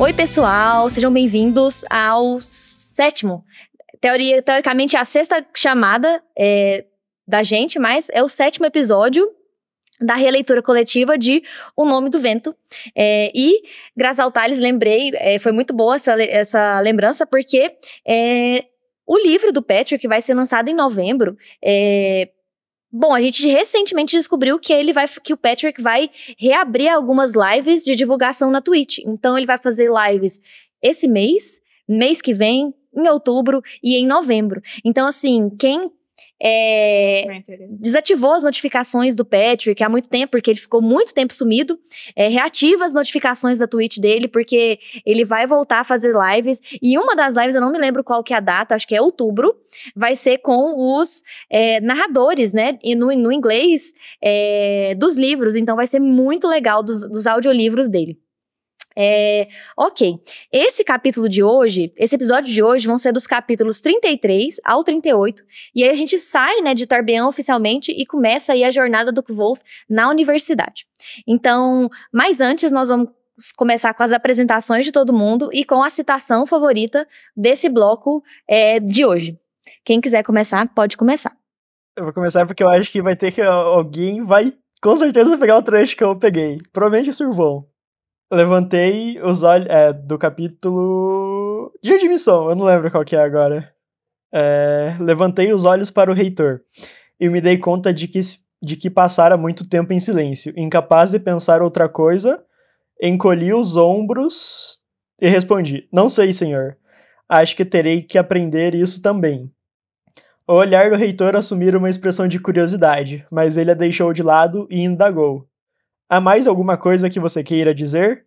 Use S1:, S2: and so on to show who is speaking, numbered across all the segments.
S1: Oi, pessoal, sejam bem-vindos ao sétimo. Teoria, teoricamente, é a sexta chamada é, da gente, mas é o sétimo episódio da releitura coletiva de O Nome do Vento. É, e, graças ao Thales, lembrei, é, foi muito boa essa, essa lembrança, porque é, o livro do Patrick vai ser lançado em novembro. É, Bom, a gente recentemente descobriu que ele vai que o Patrick vai reabrir algumas lives de divulgação na Twitch. Então ele vai fazer lives esse mês, mês que vem, em outubro e em novembro. Então assim, quem é, desativou as notificações do Patrick há muito tempo, porque ele ficou muito tempo sumido. É, reativa as notificações da Twitch dele, porque ele vai voltar a fazer lives. E uma das lives, eu não me lembro qual que é a data, acho que é outubro, vai ser com os é, narradores, né? E no, no inglês é, dos livros. Então vai ser muito legal dos, dos audiolivros dele. É, ok. Esse capítulo de hoje, esse episódio de hoje, vão ser dos capítulos 33 ao 38. E aí a gente sai, né, de Tarbean oficialmente e começa aí a jornada do Kvolf na universidade. Então, mas antes nós vamos começar com as apresentações de todo mundo e com a citação favorita desse bloco é, de hoje. Quem quiser começar, pode começar.
S2: Eu vou começar porque eu acho que vai ter que alguém vai com certeza pegar o trecho que eu peguei. Provavelmente o Survão levantei os olhos. É, do capítulo. De admissão, eu não lembro qual que é agora. É, levantei os olhos para o reitor e me dei conta de que, de que passara muito tempo em silêncio, incapaz de pensar outra coisa. Encolhi os ombros e respondi: Não sei, senhor. Acho que terei que aprender isso também. O olhar do reitor assumira uma expressão de curiosidade, mas ele a deixou de lado e indagou. Há mais alguma coisa que você queira dizer?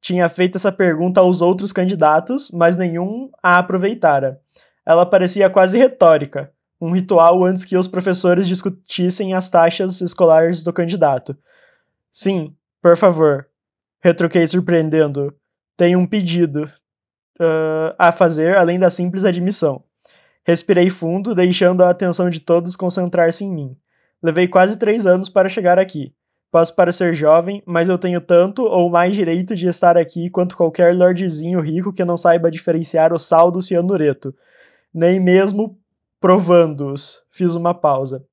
S2: Tinha feito essa pergunta aos outros candidatos, mas nenhum a aproveitara. Ela parecia quase retórica, um ritual antes que os professores discutissem as taxas escolares do candidato. Sim, por favor, retruquei surpreendendo. Tenho um pedido uh, a fazer além da simples admissão. Respirei fundo, deixando a atenção de todos concentrar-se em mim. Levei quase três anos para chegar aqui. Posso parecer jovem, mas eu tenho tanto ou mais direito de estar aqui quanto qualquer lordzinho rico que não saiba diferenciar o sal do cianureto, nem mesmo provando-os. Fiz uma pausa.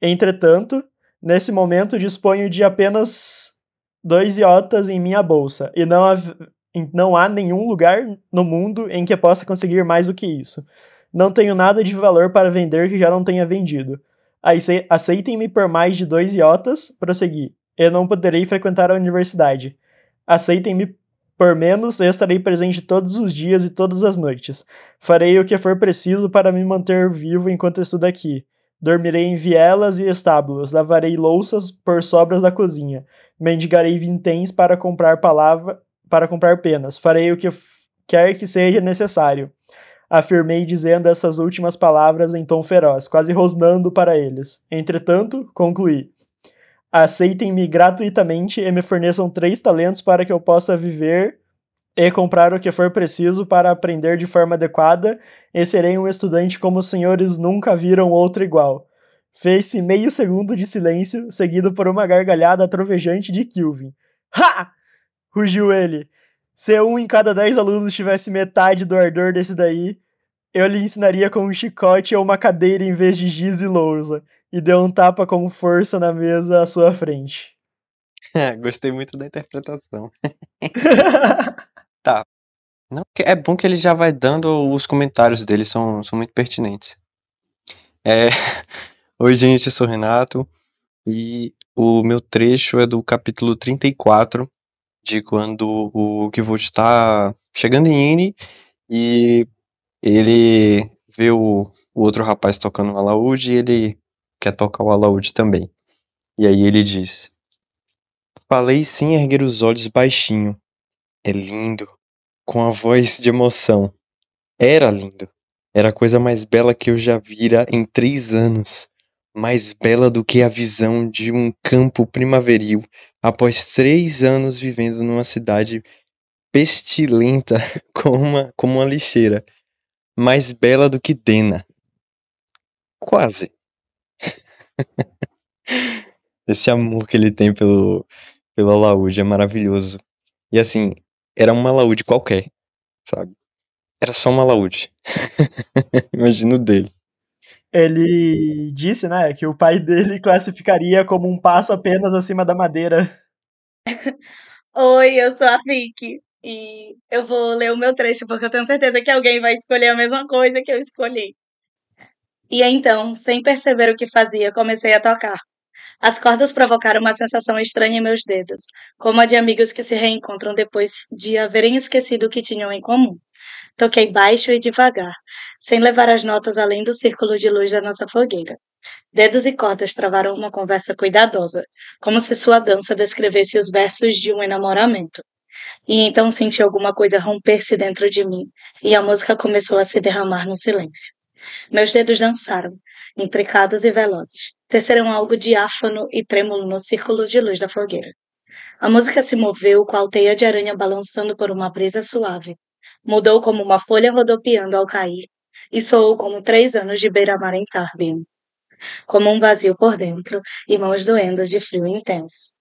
S2: Entretanto, nesse momento disponho de apenas dois iotas em minha bolsa, e não há, não há nenhum lugar no mundo em que possa conseguir mais do que isso. Não tenho nada de valor para vender que já não tenha vendido. Aceitem-me por mais de dois iotas, prossegui. Eu não poderei frequentar a universidade. Aceitem-me por menos, eu estarei presente todos os dias e todas as noites. Farei o que for preciso para me manter vivo enquanto estudo aqui. Dormirei em vielas e estábulos, lavarei louças por sobras da cozinha, mendigarei vinténs para comprar palavra, para comprar penas, farei o que quer que seja necessário afirmei dizendo essas últimas palavras em tom feroz, quase rosnando para eles. Entretanto, concluí: Aceitem-me gratuitamente e me forneçam três talentos para que eu possa viver e comprar o que for preciso para aprender de forma adequada, e serei um estudante como os senhores nunca viram outro igual. Fez-se meio segundo de silêncio, seguido por uma gargalhada trovejante de Kilvin. Ha! rugiu ele. Se um em cada dez alunos tivesse metade do ardor desse daí, eu lhe ensinaria com um chicote ou uma cadeira em vez de giz e lousa, e deu um tapa com força na mesa à sua frente.
S3: Gostei muito da interpretação. tá. Não, é bom que ele já vai dando os comentários dele, são, são muito pertinentes. É... Oi, gente, eu sou o Renato, e o meu trecho é do capítulo 34 de quando o Kivot está chegando em N e ele vê o, o outro rapaz tocando um alaúde e ele quer tocar o alaúde também. E aí ele diz: Falei sem erguer os olhos baixinho. É lindo, com a voz de emoção. Era lindo. Era a coisa mais bela que eu já vira em três anos mais bela do que a visão de um campo primaveril após três anos vivendo numa cidade pestilenta como uma, como uma lixeira. Mais bela do que Dena. Quase. Esse amor que ele tem pelo, pelo Alaúde é maravilhoso. E assim, era uma laúde qualquer, sabe? Era só uma laúde. Imagino dele.
S2: Ele disse, né, que o pai dele classificaria como um passo apenas acima da madeira.
S4: Oi, eu sou a Vicky. E eu vou ler o meu trecho porque eu tenho certeza que alguém vai escolher a mesma coisa que eu escolhi. E então, sem perceber o que fazia, comecei a tocar. As cordas provocaram uma sensação estranha em meus dedos, como a de amigos que se reencontram depois de haverem esquecido o que tinham em comum. Toquei baixo e devagar, sem levar as notas além do círculo de luz da nossa fogueira. Dedos e cordas travaram uma conversa cuidadosa, como se sua dança descrevesse os versos de um enamoramento. E então senti alguma coisa romper-se dentro de mim, e a música começou a se derramar no silêncio. Meus dedos dançaram, intricados e velozes. Teceram algo diáfano e trêmulo no círculo de luz da fogueira. A música se moveu, qual teia de aranha balançando por uma brisa suave. Mudou como uma folha rodopiando ao cair, e soou como três anos de beira-mar em Tarbian. Como um vazio por dentro e mãos doendo de frio intenso.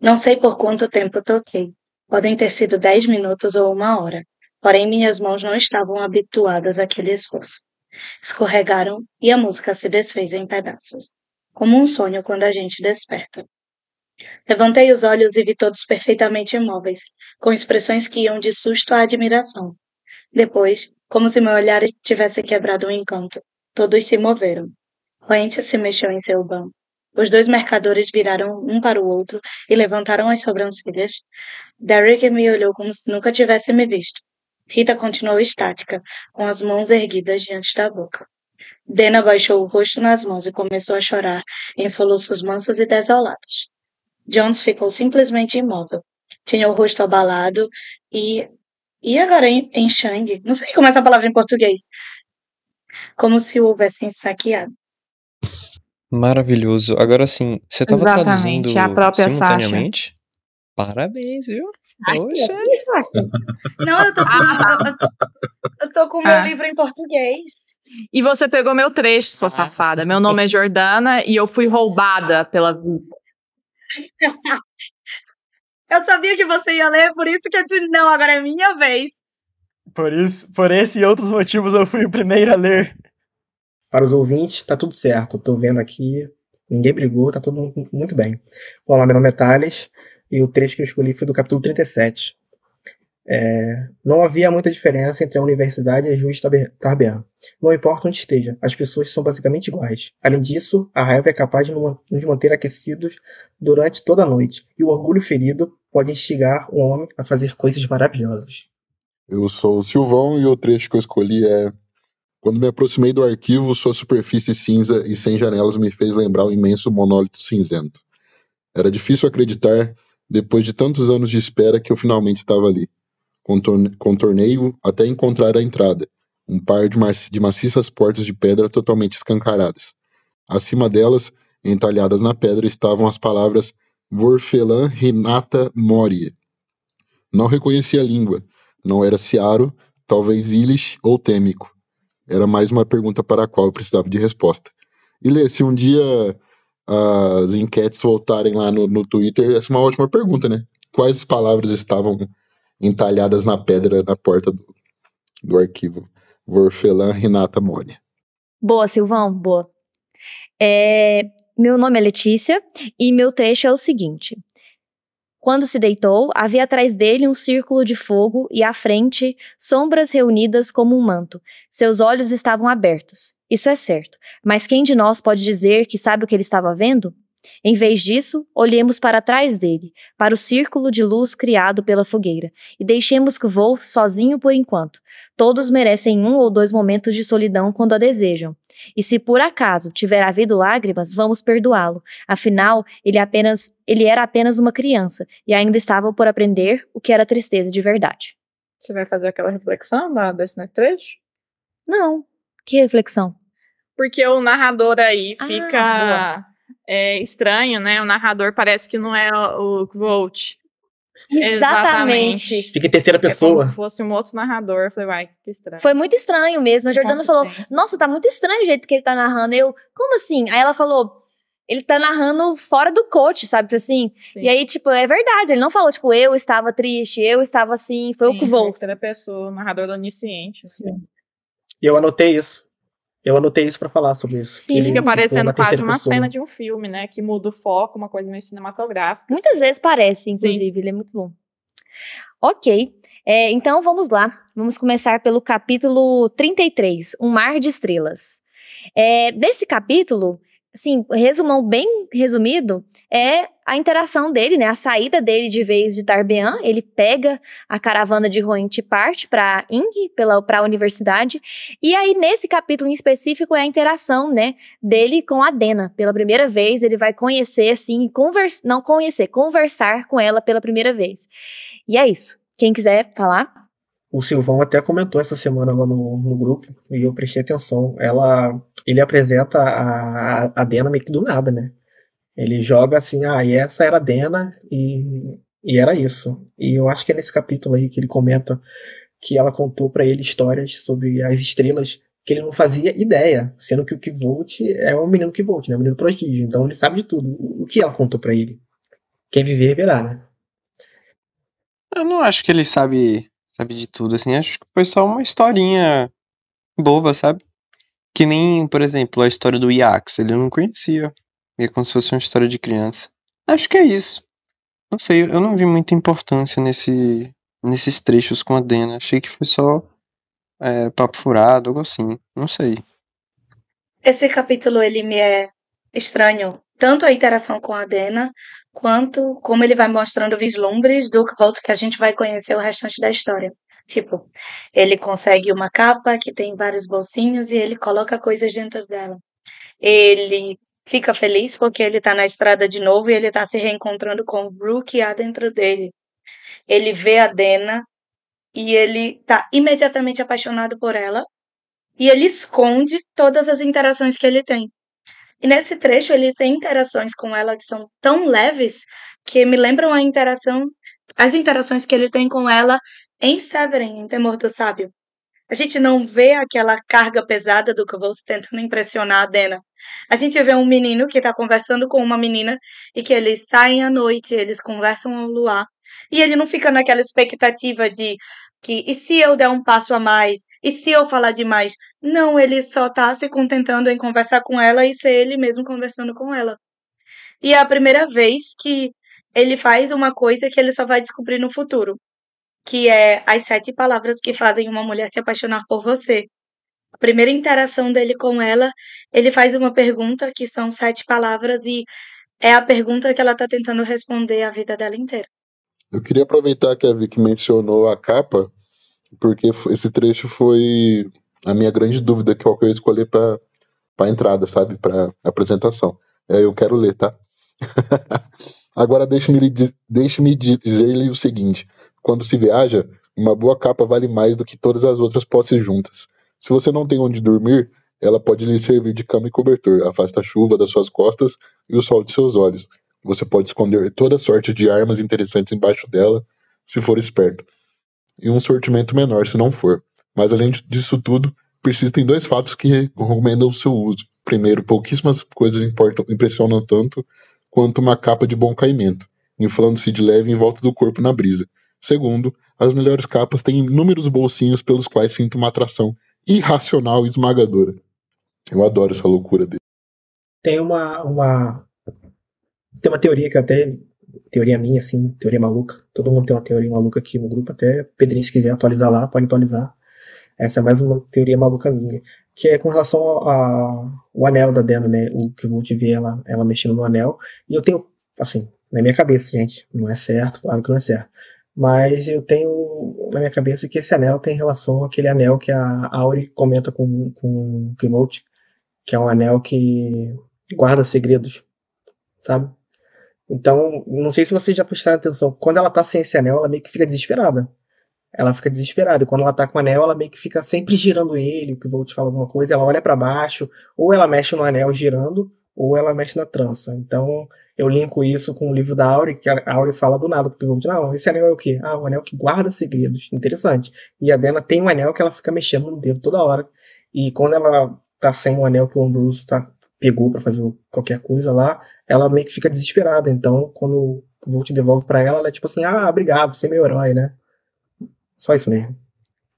S4: Não sei por quanto tempo toquei. Podem ter sido dez minutos ou uma hora, porém minhas mãos não estavam habituadas àquele esforço. Escorregaram e a música se desfez em pedaços, como um sonho quando a gente desperta. Levantei os olhos e vi todos perfeitamente imóveis, com expressões que iam de susto à admiração. Depois, como se meu olhar tivesse quebrado um encanto, todos se moveram. Roente se mexeu em seu banco. Os dois mercadores viraram um para o outro e levantaram as sobrancelhas. Derek me olhou como se nunca tivesse me visto. Rita continuou estática, com as mãos erguidas diante da boca. Dena baixou o rosto nas mãos e começou a chorar em soluços mansos e desolados. Jones ficou simplesmente imóvel. Tinha o rosto abalado e. E agora em, em Shang? Não sei como é essa palavra em português. Como se o houvessem esfaqueado.
S3: Maravilhoso. Agora sim, você estava traduzindo
S5: Exatamente, a própria Sasha.
S3: simultaneamente? Parabéns, viu?
S1: Que
S3: Poxa.
S1: é Sasha.
S4: Não, eu tô com, eu, eu- eu tô com o meu
S5: Ah.
S4: livro em português.
S5: E você pegou meu trecho, sua safada. Meu nome é Jordana e eu fui roubada pela.
S4: Eu sabia que você ia ler, por isso que eu disse, não, agora é minha vez.
S2: Por isso, por esse e outros motivos eu fui o primeiro a ler.
S6: Para os ouvintes, tá tudo certo. Eu tô vendo aqui, ninguém brigou, tá tudo mu- muito bem. Bom, meu nome é Thales e o trecho que eu escolhi foi do capítulo 37. É, não havia muita diferença entre a universidade e a Juiz Tarbean. Não importa onde esteja, as pessoas são basicamente iguais. Além disso, a raiva é capaz de no- nos manter aquecidos durante toda a noite, e o orgulho ferido pode instigar um homem a fazer coisas maravilhosas.
S7: Eu sou o Silvão e o trecho que eu escolhi é Quando me aproximei do arquivo, sua superfície cinza e sem janelas me fez lembrar o imenso monólito cinzento. Era difícil acreditar, depois de tantos anos de espera, que eu finalmente estava ali. Contorne- Contornei-o até encontrar a entrada, um par de, maci- de maciças portas de pedra totalmente escancaradas. Acima delas, entalhadas na pedra, estavam as palavras Vorfelan Renata Moria. Não reconheci a língua. Não era Ciaro, talvez Ilish ou Têmico. Era mais uma pergunta para a qual eu precisava de resposta. E Lê, se um dia as enquetes voltarem lá no, no Twitter, essa é uma ótima pergunta, né? Quais palavras estavam entalhadas na pedra na porta do, do arquivo? Vorfelan Renata Moria.
S1: Boa, Silvão, boa. É, meu nome é Letícia e meu trecho é o seguinte. Quando se deitou, havia atrás dele um círculo de fogo e à frente sombras reunidas como um manto. Seus olhos estavam abertos. Isso é certo. Mas quem de nós pode dizer que sabe o que ele estava vendo? Em vez disso, olhemos para trás dele, para o círculo de luz criado pela fogueira, e deixemos que voe sozinho por enquanto. Todos merecem um ou dois momentos de solidão quando a desejam. E se por acaso tiver havido lágrimas, vamos perdoá-lo. Afinal, ele, apenas, ele era apenas uma criança e ainda estava por aprender o que era tristeza de verdade.
S5: Você vai fazer aquela reflexão da, desse trecho?
S1: Não. Que reflexão.
S5: Porque o narrador aí
S1: Ah,
S5: fica é, estranho, né? O narrador parece que não é o, Volt.
S1: Exatamente.
S6: Fica em terceira
S5: É como
S6: pessoa.
S5: se fosse um outro narrador. Eu falei, uai, que estranho.
S1: Foi muito estranho mesmo. A Jordana falou. Nossa, tá muito estranho o jeito que ele tá narrando. Eu, como assim? Aí ela falou: ele tá narrando fora do coach, sabe? Assim.
S5: Sim.
S1: E aí, tipo, é verdade. Ele não falou, tipo, eu estava triste, eu estava assim, foi o que vou.
S5: Terceira pessoa, narrador onisciente. Assim.
S6: E eu anotei isso. Eu anotei isso pra falar sobre isso.
S1: Sim,
S5: Fica parecendo quase uma
S6: pessoa.
S5: cena de um filme, né? Que muda o foco, uma coisa meio cinematográfica.
S1: Muitas vezes parece, inclusive, ele é muito bom. Ok, é, então vamos lá. Vamos começar pelo capítulo 33, Um Mar de Estrelas. É, nesse capítulo, assim, resumão bem resumido, é a interação dele, né? A saída dele de vez de Tarbean. Ele pega a caravana de Roint e parte para Ing, para a universidade. E aí, nesse capítulo em específico, é a interação, né? Dele com a Dena. Pela primeira vez, ele vai conhecer, assim, convers não conhecer, conversar com ela pela primeira vez. E é isso. Quem quiser falar?
S6: O Silvão até comentou essa semana lá no, no grupo e eu prestei atenção. Ela, ele apresenta a, a, Dena meio que do nada, né? Ele joga assim, ah, e essa era a Dena e, e era isso. E eu acho que é nesse capítulo aí que ele comenta que ela contou pra ele histórias sobre as estrelas que ele não fazia ideia, sendo que o Kivolt é o menino Kivolt, né? O menino prodígio. Então ele sabe de tudo. O que ela contou pra ele? Quem viver verá, né?
S3: Eu não acho que ele sabe, sabe de tudo, assim. Acho que foi só uma historinha boba, sabe? Que nem, por exemplo, a história do Iax. Ele não conhecia. E é como se fosse uma história de criança. Acho que é isso. Não sei, eu não vi muita importância nesse, nesses trechos com a Dena. Achei que foi só é, papo furado, algo assim. Não sei.
S4: Esse capítulo ele me é estranho, tanto a interação com a Dena, quanto como ele vai mostrando vislumbres do Kvolt que a gente vai conhecer o restante da história. Tipo, ele consegue uma capa que tem vários bolsinhos e ele coloca coisas dentro dela. Ele fica feliz porque ele tá na estrada de novo e ele tá se reencontrando com o Bru há dentro dele. Ele vê a Dena e ele tá imediatamente apaixonado por ela e ele esconde todas as interações que ele tem. E nesse trecho ele tem interações com ela que são tão leves que me lembram a interação, as interações que ele tem com ela em Severin, em Temor do Sábio. A gente não vê aquela carga pesada do Kvolt tentando impressionar a Dena. A gente vê um menino que está conversando com uma menina e que eles saem à noite, eles conversam ao luar. E ele não fica naquela expectativa de que e se eu der um passo a mais? E se eu falar demais? Não, ele só tá se contentando em conversar com ela e ser ele mesmo conversando com ela. E é a primeira vez que ele faz uma coisa que ele só vai descobrir no futuro, que é as sete palavras que fazem uma mulher se apaixonar por você. A primeira interação dele com ela, ele faz uma pergunta que são sete palavras e é a pergunta que ela tá tentando responder a vida dela inteira.
S7: Eu queria aproveitar que a Vicky mencionou a capa, porque esse trecho foi a minha grande dúvida que eu ia escolher para a entrada, sabe? Para apresentação. É, eu quero ler, tá? Agora deixe-me deixe-me dizer-lhe o seguinte: quando se viaja, uma boa capa vale mais do que todas as outras posses juntas. Se você não tem onde dormir, ela pode lhe servir de cama e cobertor, afasta a chuva das suas costas e o sol de seus olhos. Você pode esconder toda sorte de armas interessantes embaixo dela, se for esperto, e um sortimento menor se não for. Mas além disso tudo, persistem dois fatos que recomendam o seu uso. Primeiro, pouquíssimas coisas importam, impressionam tanto quanto uma capa de bom caimento, inflando-se de leve em volta do corpo na brisa. Segundo, as melhores capas têm inúmeros bolsinhos pelos quais sinto uma atração irracional e esmagadora. Eu adoro essa loucura dele.
S6: Tem uma, uma. Tem uma teoria que até. Teoria minha, assim, teoria maluca. Todo mundo tem uma teoria maluca aqui no grupo. Até Pedrinho, se quiser atualizar lá, pode atualizar. Essa é mais uma teoria maluca minha. Que é com relação ao, anel da Dena, né? O que eu vou te ver ela, ela mexendo no anel. E eu tenho, assim, na minha cabeça, gente. Não é certo, claro que não é certo. Mas eu tenho na minha cabeça que esse anel tem relação àquele anel que a Auri comenta com, com o Kimote, que é um anel que guarda segredos, sabe? Então, não sei se vocês já prestaram atenção. Quando ela tá sem esse anel, ela meio que fica desesperada. Ela fica desesperada. E quando ela tá com o anel, ela meio que fica sempre girando ele, que vou te falar alguma coisa, ela olha pra baixo, ou ela mexe no anel girando, ou ela mexe na trança. Então, eu linko isso com o livro da Auri, que a Auri fala do nada, porque eu dizer, não, esse anel é o quê? Ah, o anel que guarda segredos. Interessante. E a Dena tem um anel que ela fica mexendo no dedo toda hora. E quando ela tá sem o anel que o Ambrose tá pegou para fazer qualquer coisa lá, ela meio que fica desesperada. Então, quando o Volt devolve para ela, ela é tipo assim: ah, obrigado, você é meu herói, né? Só isso mesmo.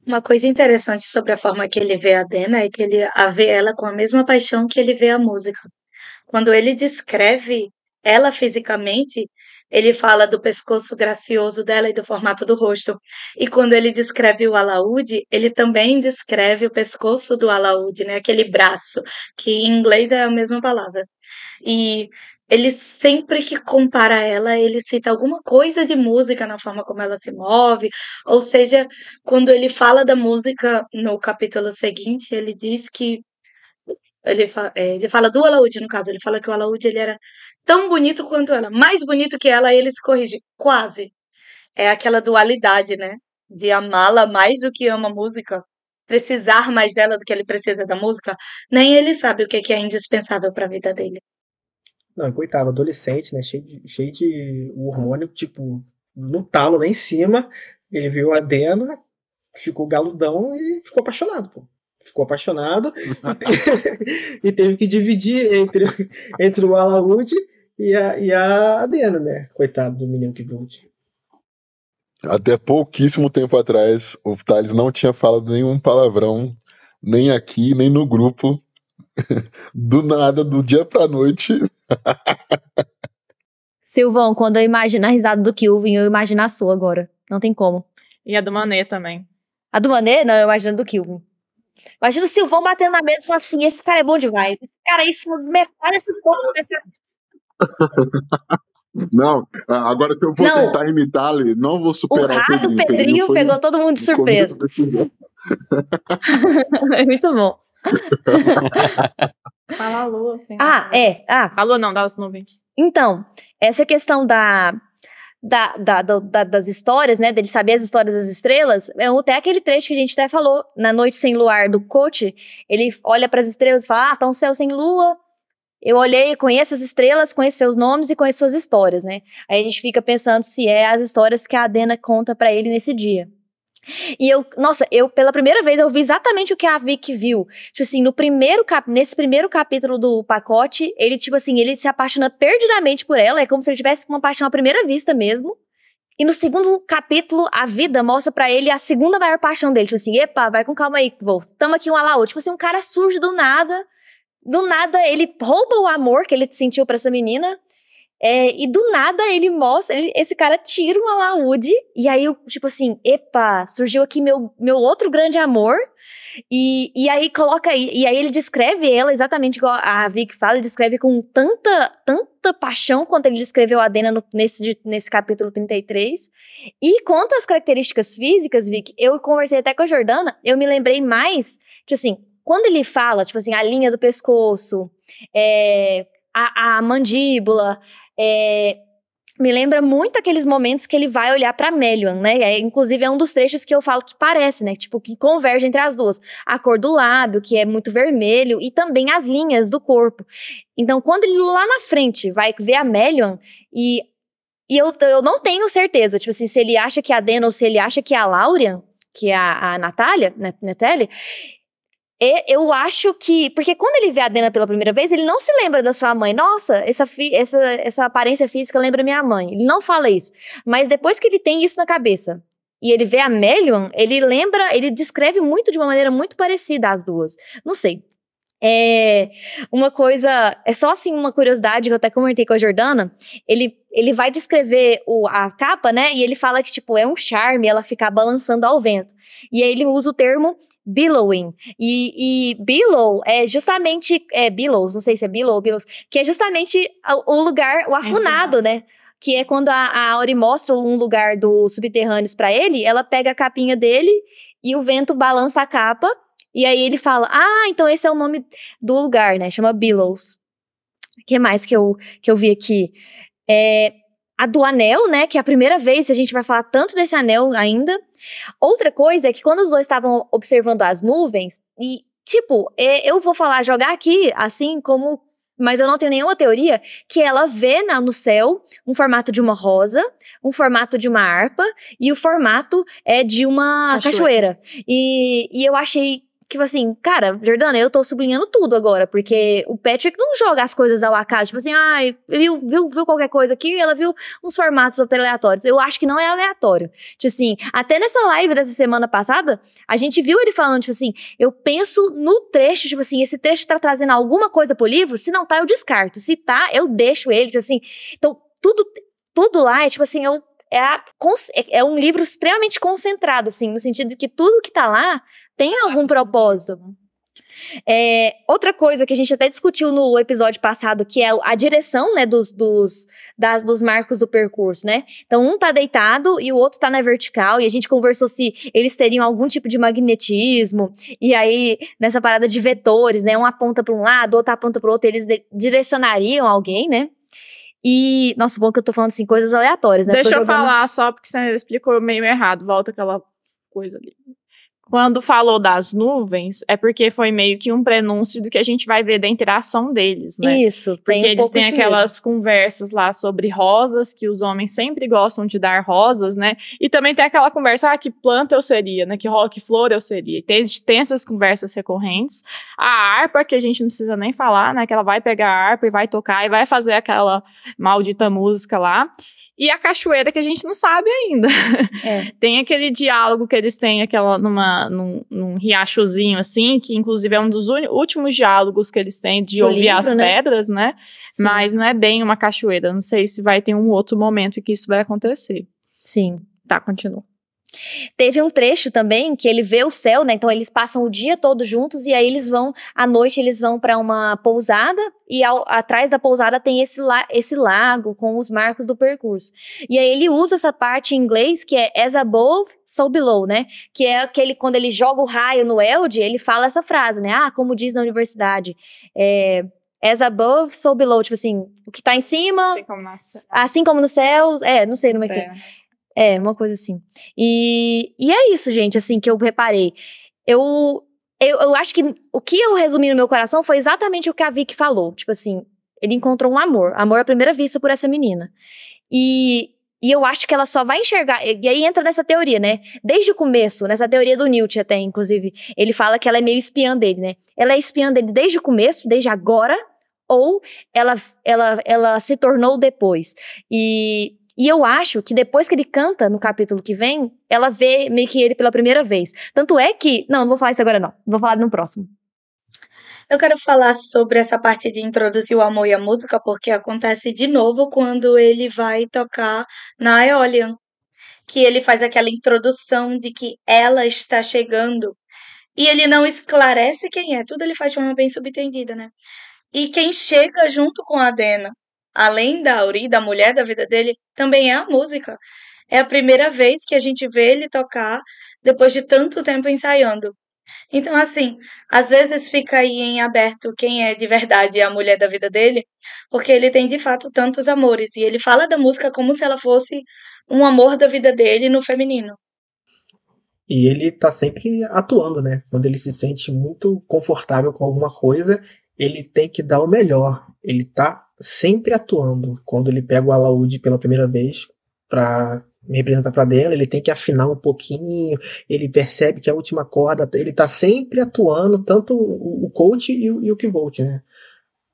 S4: Uma coisa interessante sobre a forma que ele vê a Dena é que ele a vê ela com a mesma paixão que ele vê a música. Quando ele descreve ela fisicamente, ele fala do pescoço gracioso dela e do formato do rosto. E quando ele descreve o alaúde, ele também descreve o pescoço do alaúde, né? Aquele braço, que em inglês é a mesma palavra. E ele sempre que compara ela, ele cita alguma coisa de música na forma como ela se move, ou seja, quando ele fala da música no capítulo seguinte, ele diz que ele, fa é, ele fala do alaúde, no caso, ele fala que o alaúde ele era tão bonito quanto ela, mais bonito que ela, ele se corrige, quase. É aquela dualidade, né? De amá-la mais do que ama a música, precisar mais dela do que ele precisa da música, nem ele sabe o que é indispensável para a vida dele.
S6: Não, coitado, adolescente, né? Cheio de, cheio de hormônio, tipo, no talo lá em cima. Ele viu a Dena, ficou galudão e ficou apaixonado, pô. Ficou apaixonado e teve que dividir entre, entre o Alaúde e a, e a Dena, né? Coitado do menino que viu.
S7: Até pouquíssimo tempo atrás, o Thales não tinha falado nenhum palavrão, nem aqui, nem no grupo. Do nada, do dia pra noite,
S1: Silvão, quando eu imagino a risada do Kilvin, eu imagino a sua agora. Não tem como.
S5: E a do Manê também.
S1: A do Manê? Não, eu imagino do Kilvin. Imagina o Silvão batendo na mesa e falando assim: esse cara é bom demais. Esse cara, isso, metade esse povo
S7: Não, agora que eu vou não, tentar imitar ele, não vou superar o,
S1: o Pedrinho. O Pedrinho, pegou todo mundo de surpresa. é muito bom.
S5: Fala alô.
S1: Ah, é. Ah.
S5: Alô não, dá os nuvens.
S1: Então, essa questão da, da, da, da, das histórias, né? Dele saber as histórias das estrelas, é até aquele trecho que a gente até falou na Noite Sem Luar do coach. Ele olha para as estrelas e fala: Ah, tá um céu sem lua. Eu olhei, conheço as estrelas, conheço seus nomes e conheço suas histórias, né? Aí a gente fica pensando se é as histórias que a Adena conta para ele nesse dia. E eu, nossa, eu pela primeira vez eu vi exatamente o que a Vic viu. Tipo assim, no primeiro cap, nesse primeiro capítulo do pacote, ele tipo assim, ele se apaixona perdidamente por ela, é como se ele tivesse uma paixão à primeira vista mesmo. E no segundo capítulo, a vida mostra para ele a segunda maior paixão dele. Tipo assim, epa, vai com calma aí, vou. Tamo aqui um alaú. Tipo assim, um cara surge do nada. Do nada, ele rouba o amor que ele sentiu para essa menina é, e do nada ele mostra, ele, esse cara tira um alaúde, e aí eu, tipo assim, epa, surgiu aqui meu, meu outro grande amor, e, e aí coloca, e, e aí ele descreve ela exatamente igual a Vic fala, ele descreve com tanta, tanta paixão quanto ele descreveu a Dena no, nesse, nesse capítulo 33. E quanto às características físicas, Vic, eu conversei até com a Jordana, eu me lembrei mais, tipo assim, quando ele fala, tipo assim, a linha do pescoço, é, a, a mandíbula, é, me lembra muito aqueles momentos que ele vai olhar para Melian, né? É, inclusive é um dos trechos que eu falo que parece, né? Tipo, que converge entre as duas. A cor do lábio, que é muito vermelho, e também as linhas do corpo. Então, quando ele lá na frente vai ver a Melian e e eu, eu não tenho certeza, tipo assim, se ele acha que é a Dena ou se ele acha que é a Laurian, que é a, a Natália, Natalie, eu acho que. Porque quando ele vê a Dena pela primeira vez, ele não se lembra da sua mãe. Nossa, essa, essa, essa aparência física lembra minha mãe. Ele não fala isso. Mas depois que ele tem isso na cabeça e ele vê a Melion, ele lembra, ele descreve muito de uma maneira muito parecida as duas. Não sei. É uma coisa, é só assim uma curiosidade que eu até comentei com a Jordana. Ele, ele vai descrever o, a capa, né? E ele fala que tipo é um charme ela ficar balançando ao vento. E aí ele usa o termo billowing. E, e billow é justamente é billows, não sei se é billow ou billows, que é justamente o lugar, o afunado, né? que é quando a, a Auri mostra um lugar dos subterrâneos para ele, ela pega a capinha dele e o vento balança a capa e aí ele fala: Ah, então esse é o nome do lugar, né? Chama Billows. O que mais que eu, que eu vi aqui? É, a do anel, né? Que é a primeira vez a gente vai falar tanto desse anel ainda. Outra coisa é que quando os dois estavam observando as nuvens, e, tipo, é, eu vou falar, jogar aqui, assim como mas eu não tenho nenhuma teoria que ela vê na, no céu um formato de uma rosa, um formato de uma harpa e o formato é de uma cachoeira. cachoeira. E, e eu achei que assim, cara, Jordana, eu tô sublinhando tudo agora, porque o Patrick não joga as coisas ao acaso, tipo assim, ah, viu, viu, viu qualquer coisa aqui, ela viu uns formatos aleatórios. Eu acho que não é aleatório. Tipo assim, até nessa live dessa semana passada, a gente viu ele falando, tipo assim, eu penso no trecho, tipo assim, esse trecho tá trazendo alguma coisa pro livro, se não tá, eu descarto. Se tá, eu deixo ele, tipo assim. Então, tudo, tudo lá é, tipo assim, eu é, a, é, é um livro extremamente concentrado, assim, no sentido de que tudo que tá lá tem algum propósito. É, outra coisa que a gente até discutiu no episódio passado, que é a direção, né, dos, dos, das, dos marcos do percurso, né? Então, um tá deitado e o outro tá na vertical, e a gente conversou se eles teriam algum tipo de magnetismo, e aí, nessa parada de vetores, né? Um aponta para um lado, outro aponta para outro, eles direcionariam alguém, né? E, nossa, bom que eu tô falando assim, coisas aleatórias, né?
S5: Deixa eu falar só, porque você explicou meio errado. Volta aquela coisa ali. Quando falou das nuvens, é porque foi meio que um prenúncio do que a gente vai ver da interação deles, né?
S1: Isso,
S5: porque
S1: um
S5: eles têm aquelas mesmo. conversas lá sobre rosas, que os homens sempre gostam de dar rosas, né? E também tem aquela conversa, ah, que planta eu seria, né? Que, que flor eu seria. Tem, tem essas conversas recorrentes. A harpa, que a gente não precisa nem falar, né? Que ela vai pegar a harpa e vai tocar e vai fazer aquela maldita música lá e a cachoeira que a gente não sabe ainda. É. tem aquele diálogo que eles têm aquela numa, num, num, riachozinho assim, que inclusive é um dos últimos diálogos que eles têm de Do ouvir livro, as né? pedras, né? Sim. Mas não é bem uma cachoeira. Não sei se vai ter um outro momento em que isso vai acontecer.
S1: Sim.
S5: Tá, continua.
S1: Teve um trecho também que ele vê o céu, né? Então eles passam o dia todo juntos e aí eles vão à noite eles vão para uma pousada e ao, atrás da pousada tem esse, la, esse lago com os marcos do percurso. E aí ele usa essa parte em inglês que é as above, so below, né? Que é aquele quando ele joga o raio no Elde, ele fala essa frase, né? Ah, como diz na universidade, é, as above, so below, tipo assim, o que tá em cima,
S5: assim como,
S1: assim como no céu, é, não sei como é que é. É, uma coisa assim. E, e é isso, gente, assim, que eu reparei. Eu, eu, eu acho que o que eu resumi no meu coração foi exatamente o que a Vicky falou. Tipo assim, ele encontrou um amor. Amor à primeira vista por essa menina. E, e eu acho que ela só vai enxergar. E aí entra nessa teoria, né? Desde o começo, nessa teoria do Newt até, inclusive, ele fala que ela é meio espiã dele, né? Ela é espiã dele desde o começo, desde agora, ou ela, ela, ela se tornou depois. E e eu acho que depois que ele canta no capítulo que vem, ela vê meio que ele pela primeira vez. Tanto é que. Não, não vou falar isso agora, não. Vou falar no próximo.
S4: Eu quero falar sobre essa parte de introduzir o amor e a música, porque acontece de novo quando ele vai tocar na Aeolian. Que ele faz aquela introdução de que ela está chegando. E ele não esclarece quem é, tudo ele faz de forma bem subentendida, né? E quem chega junto com a Dena além da Auri, da mulher da vida dele, também é a música. É a primeira vez que a gente vê ele tocar depois de tanto tempo ensaiando. Então, assim, às vezes fica aí em aberto quem é de verdade a mulher da vida dele, porque ele tem de fato tantos amores. E ele fala da música como se ela fosse um amor da vida dele no feminino.
S6: E ele tá sempre atuando, né? Quando ele se sente muito confortável com alguma coisa, ele tem que dar o melhor. Ele tá sempre atuando. Quando ele pega o alaúde pela primeira vez para representar para dela, ele tem que afinar um pouquinho, ele percebe que a última corda, ele tá sempre atuando, tanto o coach e o, e o né?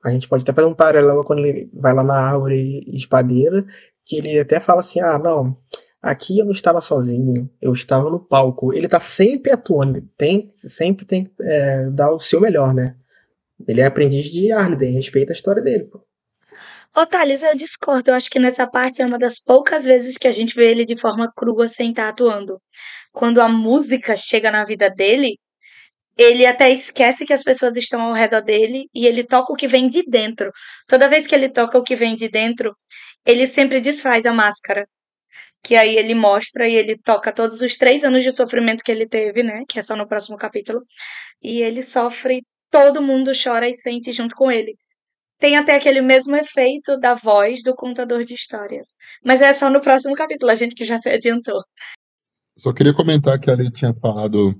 S6: A gente pode até fazer um paralelo quando ele vai lá na árvore espadeira, que ele até fala assim: ah, não, aqui eu não estava sozinho, eu estava no palco. Ele tá sempre atuando, tem, sempre tem é, dar o seu melhor, né? Ele é aprendiz de Arliden, respeita a história dele, pô.
S4: Ô, Thales, eu discordo. Eu acho que nessa parte é uma das poucas vezes que a gente vê ele de forma crua sem estar atuando. Quando a música chega na vida dele, ele até esquece que as pessoas estão ao redor dele e ele toca o que vem de dentro. Toda vez que ele toca o que vem de dentro, ele sempre desfaz a máscara. Que aí ele mostra e ele toca todos os três anos de sofrimento que ele teve, né? Que é só no próximo capítulo. E ele sofre, todo mundo chora e sente junto com ele tem até aquele mesmo efeito da voz do contador de histórias. Mas é só no próximo capítulo, a gente que já se adiantou.
S7: Só queria comentar que a Lei tinha falado,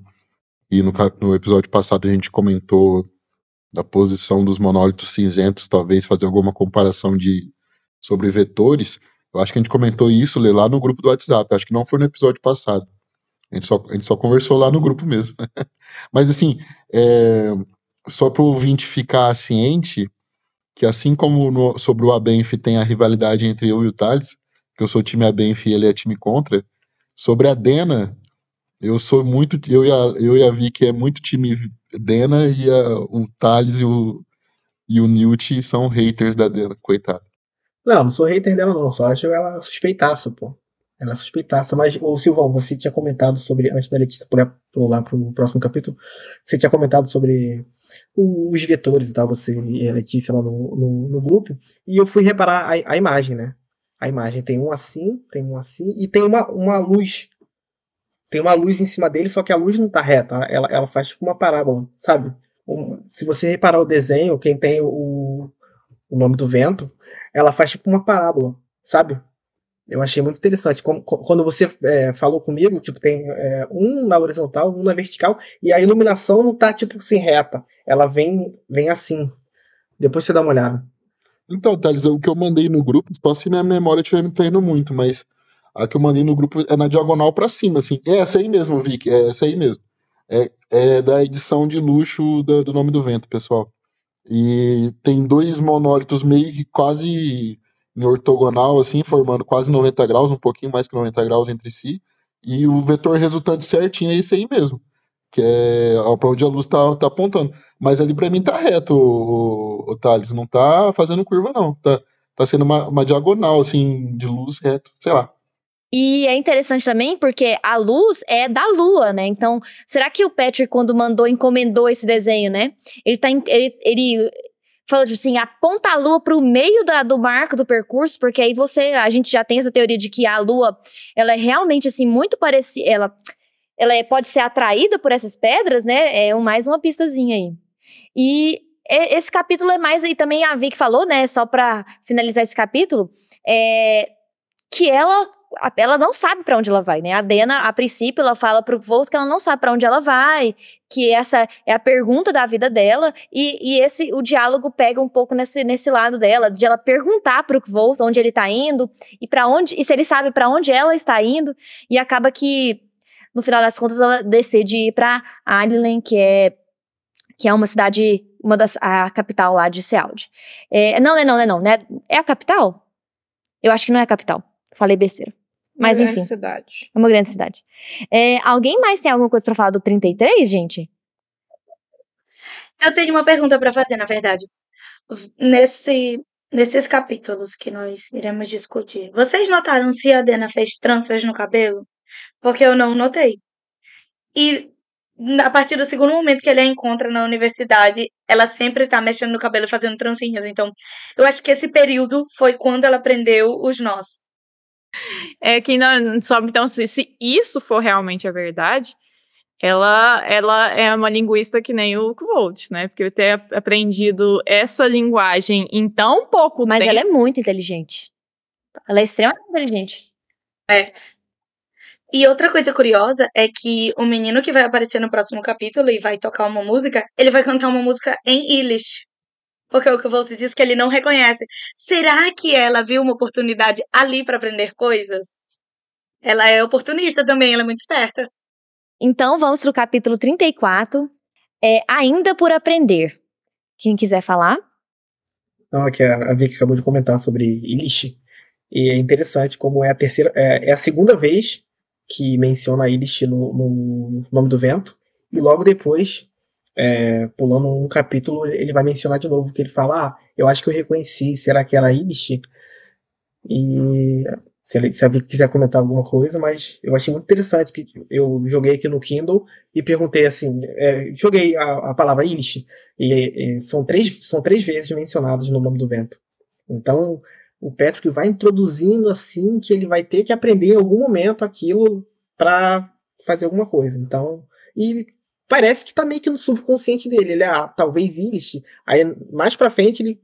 S7: e no, no episódio passado a gente comentou da posição dos monólitos cinzentos, talvez fazer alguma comparação de sobre vetores. Eu acho que a gente comentou isso lá no grupo do WhatsApp, acho que não foi no episódio passado. A gente só, a gente só conversou lá no grupo mesmo. Mas assim, é, só para o ouvinte ficar ciente, que assim como no, sobre o Abenf tem a rivalidade entre eu e o Thales, que eu sou time Abenf e ele é time contra, sobre a Dena, eu sou muito. Eu e a, eu e a Vicky é muito time Dena e a, o Thales e o, e o Newt são haters da Dena, coitado.
S6: Não, não sou hater dela, não. Só acho ela suspeitaça, pô. Ela é suspeitaça. Mas, ô Silvão, você tinha comentado sobre. Antes da Letícia pular pro próximo capítulo, você tinha comentado sobre os vetores e tal, você e a Letícia lá no, no, no grupo. E eu fui reparar a, a, imagem, né? A imagem tem um assim, tem um assim, e tem uma, uma luz. Tem uma luz em cima dele, só que a luz não tá reta. Ela, ela faz tipo uma parábola, sabe? Um, se você reparar o desenho, quem tem o, o nome do vento, ela faz tipo uma parábola, sabe? Eu achei muito interessante. Quando você é, falou comigo, tipo, tem é, um na horizontal, um na vertical, e a iluminação não tá, tipo, assim, reta. Ela vem, vem assim. Depois você dá uma olhada.
S7: Então, Thales, o que eu mandei no grupo, só se minha memória estiver me treinando muito, mas a que eu mandei no grupo é na diagonal para cima, assim. É essa aí mesmo, Vic, é essa aí mesmo. É, é da edição de luxo do, do Nome do Vento, pessoal. E tem dois monólitos meio que quase em ortogonal, assim, formando quase 90 graus, um pouquinho mais que 90 graus entre si. E o vetor resultante certinho é esse aí mesmo. Que é para onde a luz tá, tá apontando. Mas ali para mim tá reto, o, o, o, Thales. Não tá fazendo curva, não. Tá, tá sendo uma, uma diagonal, assim, de luz reto. Sei lá.
S1: E é interessante também porque a luz é da lua, né? Então, será que o Patrick, quando mandou, encomendou esse desenho, né? Ele tá. Ele, ele falou tipo assim, aponta a lua para o meio da, do marco do percurso, porque aí você, a gente já tem essa teoria de que a lua, ela é realmente assim muito parecida, ela, ela é, pode ser atraída por essas pedras, né? É mais uma pistazinha aí. E esse capítulo é mais, e também a Vic falou, né, só para finalizar esse capítulo, é que ela ela não sabe para onde ela vai, né? A Dena, a princípio, ela fala pro Volt que ela não sabe para onde ela vai, que essa é a pergunta da vida dela, e, e esse o diálogo pega um pouco nesse, nesse lado dela, de ela perguntar pro Volt onde ele tá indo e para onde, e se ele sabe para onde ela está indo, e acaba que no final das contas ela decide ir para Adlen, que é que é uma cidade, uma das a capital lá de Seald. É, não, não, não, não, não, é a capital? Eu acho que não é a capital. Falei besteira. Mas
S5: uma
S1: enfim.
S5: grande cidade.
S1: É uma grande cidade. É, alguém mais tem alguma coisa para falar do 33, gente?
S4: Eu tenho uma pergunta para fazer, na verdade. Nesse, nesses capítulos que nós iremos discutir, vocês notaram se a Dena fez tranças no cabelo? Porque eu não notei. E a partir do segundo momento que ele a encontra na universidade, ela sempre tá mexendo no cabelo e fazendo trancinhas. Então, eu acho que esse período foi quando ela prendeu os nós.
S5: É que não sobe, então, se, se isso for realmente a verdade, ela, ela é uma linguista que nem o Kvolt, né? Porque ter aprendido essa linguagem em tão pouco
S1: Mas
S5: tempo.
S1: ela é muito inteligente. Ela é extremamente inteligente.
S4: É. E outra coisa curiosa é que o menino que vai aparecer no próximo capítulo e vai tocar uma música, ele vai cantar uma música em Ilish. Porque o que você disse que ele não reconhece. Será que ela viu uma oportunidade ali para aprender coisas? Ela é oportunista também, ela é muito esperta.
S1: Então vamos para o capítulo 34, é Ainda por Aprender. Quem quiser falar?
S6: Não, aqui a Vicky acabou de comentar sobre Ilish. E é interessante como é a terceira, é, é a segunda vez que menciona a Ilish no, no Nome do Vento. E logo depois é, pulando um capítulo, ele vai mencionar de novo que ele fala: Ah, eu acho que eu reconheci, será que era Ibish? E se, ele, se a quiser comentar alguma coisa, mas eu achei muito interessante que eu joguei aqui no Kindle e perguntei assim: é, joguei a, a palavra Ilish, e, e, são, três, são três vezes mencionados no nome do vento. Então, o Patrick vai introduzindo assim que ele vai ter que aprender em algum momento aquilo para fazer alguma coisa. Então, e parece que tá meio que no subconsciente dele. Ele, ah, talvez Ilish. Aí mais pra frente ele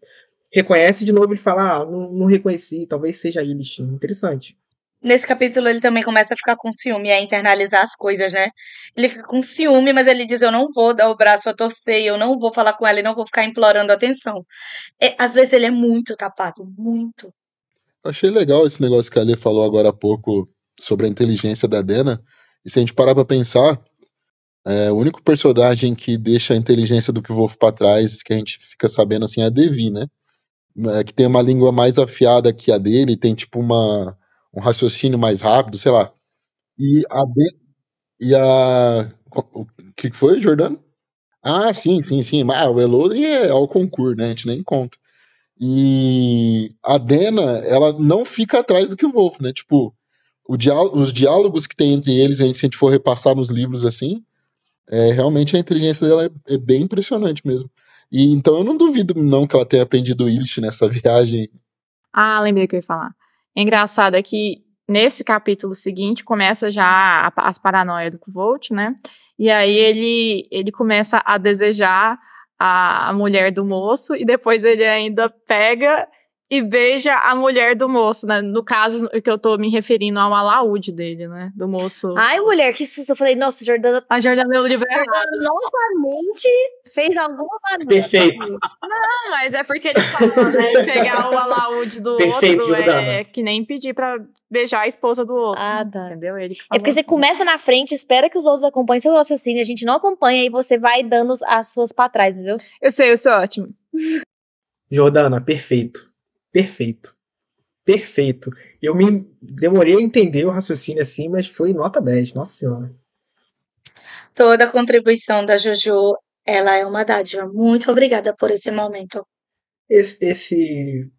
S6: reconhece de novo, ele fala, ah, não, não reconheci, talvez seja Ilish. Interessante.
S4: Nesse capítulo ele também começa a ficar com ciúme, a internalizar as coisas, né? Ele fica com ciúme, mas ele diz: Eu não vou dar o braço a torcer, eu não vou falar com ela e não vou ficar implorando atenção. É, às vezes ele é muito tapado, muito.
S7: Achei legal esse negócio que a Ale falou agora há pouco sobre a inteligência da Dena, E se a gente parar pra pensar, é, o único personagem que deixa a inteligência do Kvolf pra trás, que a gente fica sabendo assim, é a Devi, né? É, que tem uma língua mais afiada que a dele, tem tipo uma, um raciocínio mais rápido, sei lá. E a de, e a o que que foi, Jordano? Ah, sim, sim, sim. Mas o Elodie é ao concurso, né? A gente nem conta. E a Dena, ela não fica atrás do que o Wolf, né? Tipo, diá os diálogos que tem entre eles, a gente, se a gente for repassar nos livros assim, é, realmente a inteligência dela é, é, bem impressionante mesmo. E então eu não duvido não que ela tenha aprendido Illich nessa viagem.
S5: Ah, lembrei que eu ia falar. É engraçado é que nesse capítulo seguinte começa já as paranoias do Kvolt, né? E aí ele, ele começa a desejar a, a mulher do moço e depois ele ainda pega e beija a mulher do moço, né? No caso que eu tô me referindo ao alaúde dele, né? Do moço.
S1: Ai, mulher, que susto. Eu falei, nossa, Jordana.
S5: A Jordana meu livro é
S1: Jordana novamente fez alguma maneira.
S6: Perfeito.
S5: Não, mas é porque ele fala, né? Pegar o alaúde do
S6: Perfeito,
S5: outro
S6: Jordana.
S5: é que nem pedir pra beijar a esposa do outro.
S1: Ah, tá.
S5: Entendeu? Ele que
S1: É porque
S5: falou
S1: você
S5: assim.
S1: começa na frente, espera que os outros acompanhem seu raciocínio, a gente não acompanha e você vai dando as suas pra trás, entendeu?
S5: Eu sei, eu sou ótimo.
S6: Jordana, perfeito. Perfeito. Perfeito. Eu me demorei a entender o raciocínio assim, mas foi nota 10. Nossa senhora.
S4: Toda a contribuição da Jojo, ela é uma dádiva. Muito obrigada por esse momento.
S6: Esse, esse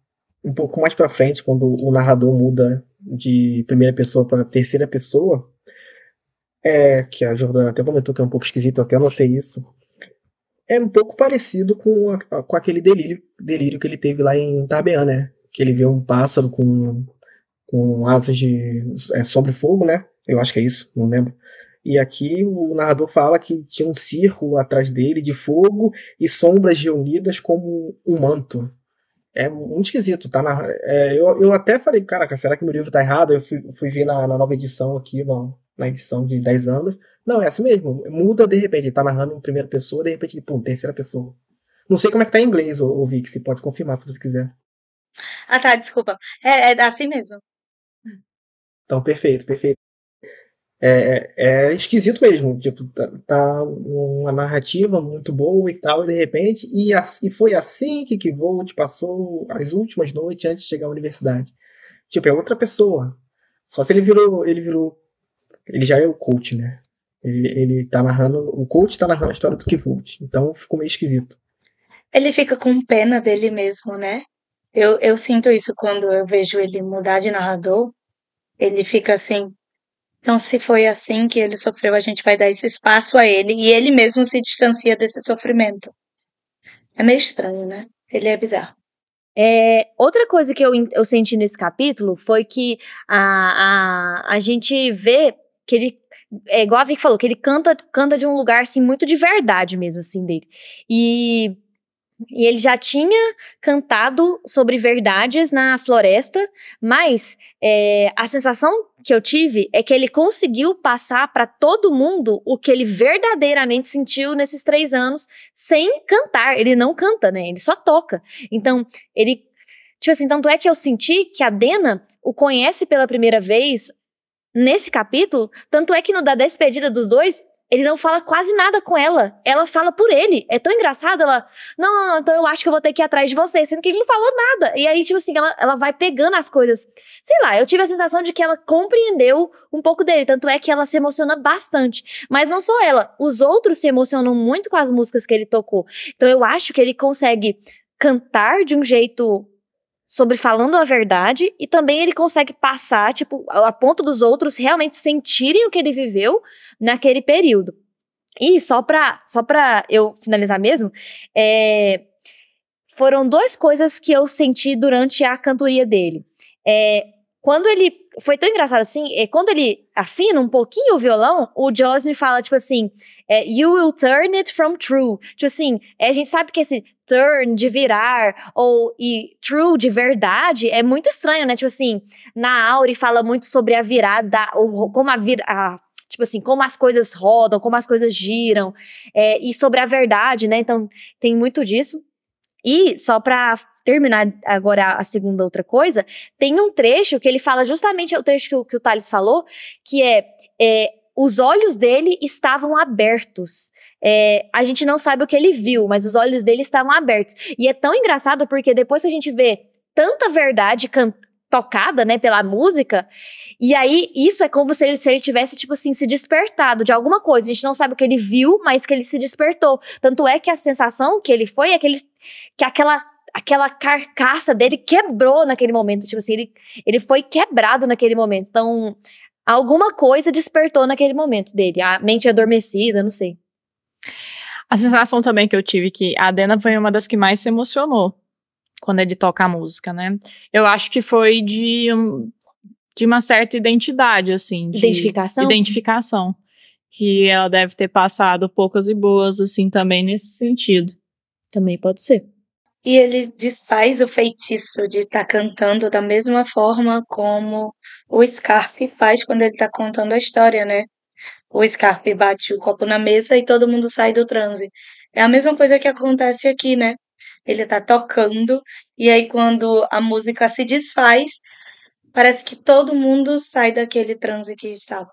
S6: um pouco mais pra frente, quando o narrador muda de primeira pessoa para terceira pessoa, é que a Jordana até comentou que é um pouco esquisito, eu até notei isso. É um pouco parecido com, a- com aquele delírio, delírio que ele teve lá em Tarbean, né? Que ele vê um pássaro com, com asas de é, sombra e fogo, né? Eu acho que é isso, não lembro. E aqui o narrador fala que tinha um círculo atrás dele de fogo e sombras reunidas como um manto. É muito esquisito, tá? Na, é, eu, eu até falei, caraca, será que meu livro tá errado? Eu fui, fui ver na, na nova edição aqui, na, na edição de 10 anos. Não, é assim mesmo. Muda de repente, ele tá narrando em primeira pessoa, de repente, pum, terceira pessoa. Não sei como é que tá em inglês, ô, ô Vic, você pode confirmar se você quiser.
S4: Ah, tá, desculpa. É, é assim mesmo.
S6: Então, perfeito, perfeito. É, é, é esquisito mesmo, tipo, tá, tá uma narrativa muito boa e tal, e de repente, e, assim, foi assim que Kvolt passou as últimas noites antes de chegar à universidade. Tipo, é outra pessoa. Só se ele virou, ele virou, ele já é o coach, né? Ele, ele tá narrando, o coach tá narrando a história do Kvolt, então ficou meio esquisito.
S4: Ele fica com pena dele mesmo, né? Eu, eu sinto isso quando eu vejo ele mudar de narrador. Ele fica assim. Então, se foi assim que ele sofreu, a gente vai dar esse espaço a ele e ele mesmo se distancia desse sofrimento. É meio estranho, né? Ele é bizarro.
S1: É, outra coisa que eu, eu senti nesse capítulo foi que a, a, a gente vê que ele. É igual a Vicky falou, que ele canta, canta de um lugar assim, muito de verdade mesmo, assim, dele. E, e ele já tinha cantado sobre verdades na floresta, mas é, a sensação que eu tive é que ele conseguiu passar para todo mundo o que ele verdadeiramente sentiu nesses três anos sem cantar. Ele não canta, né? Ele só toca. Então, ele. Tipo assim, tanto é que eu senti que a Dena o conhece pela primeira vez nesse capítulo. Tanto é que no da despedida dos dois, ele não fala quase nada com ela. Ela fala por ele. É tão engraçado. Ela, não, não, não, então eu acho que eu vou ter que ir atrás de você. Sendo que ele não falou nada. E aí, tipo assim, ela, ela vai pegando as coisas. Sei lá, eu tive a sensação de que ela compreendeu um pouco dele. Tanto é que ela se emociona bastante. Mas não só ela, os outros se emocionam muito com as músicas que ele tocou. Então eu acho que ele consegue cantar de um jeito sobre falando a verdade e também ele consegue passar, tipo, a ponto dos outros realmente sentirem o que ele viveu naquele período. E só pra, só pra eu finalizar mesmo, é, foram duas coisas que eu senti durante a cantoria dele. É, quando ele. Foi tão engraçado assim, é, quando ele afina um pouquinho o violão, o Joss me fala, tipo assim, é, You will turn it from true. Tipo assim, é, a gente sabe que esse turn de virar ou e true de verdade é muito estranho, né? Tipo assim, na Auri fala muito sobre a virada, o, como a vir, a, tipo assim, como as coisas rodam, como as coisas giram, é, e sobre a verdade, né? Então tem muito disso. E só pra terminar agora a segunda outra coisa, tem um trecho que ele fala justamente o trecho que o, que o Thales falou, que é, é os olhos dele estavam abertos. É, a gente não sabe o que ele viu, mas os olhos dele estavam abertos. E é tão engraçado porque depois que a gente vê tanta verdade tocada, né, pela música, e aí isso é como se ele, se ele tivesse, tipo assim, se despertado de alguma coisa. A gente não sabe o que ele viu, mas que ele se despertou. Tanto é que a sensação que ele foi é que, ele, que aquela aquela carcaça dele quebrou naquele momento. Tipo assim, ele, ele foi quebrado naquele momento. Então, alguma coisa despertou naquele momento dele. A mente adormecida, não sei.
S5: A sensação também que eu tive que a Dena foi uma das que mais se emocionou quando ele toca a música, né? Eu acho que foi de, um, de uma certa identidade, assim. De
S1: identificação?
S5: Identificação. Que ela deve ter passado poucas e boas, assim, também nesse sentido.
S1: Também pode ser.
S4: E ele desfaz o feitiço de estar tá cantando da mesma forma como o Scarfe faz quando ele está contando a história, né? O Scarfe bate o copo na mesa e todo mundo sai do transe. É a mesma coisa que acontece aqui, né? Ele tá tocando e aí quando a música se desfaz, parece que todo mundo sai daquele transe que estava.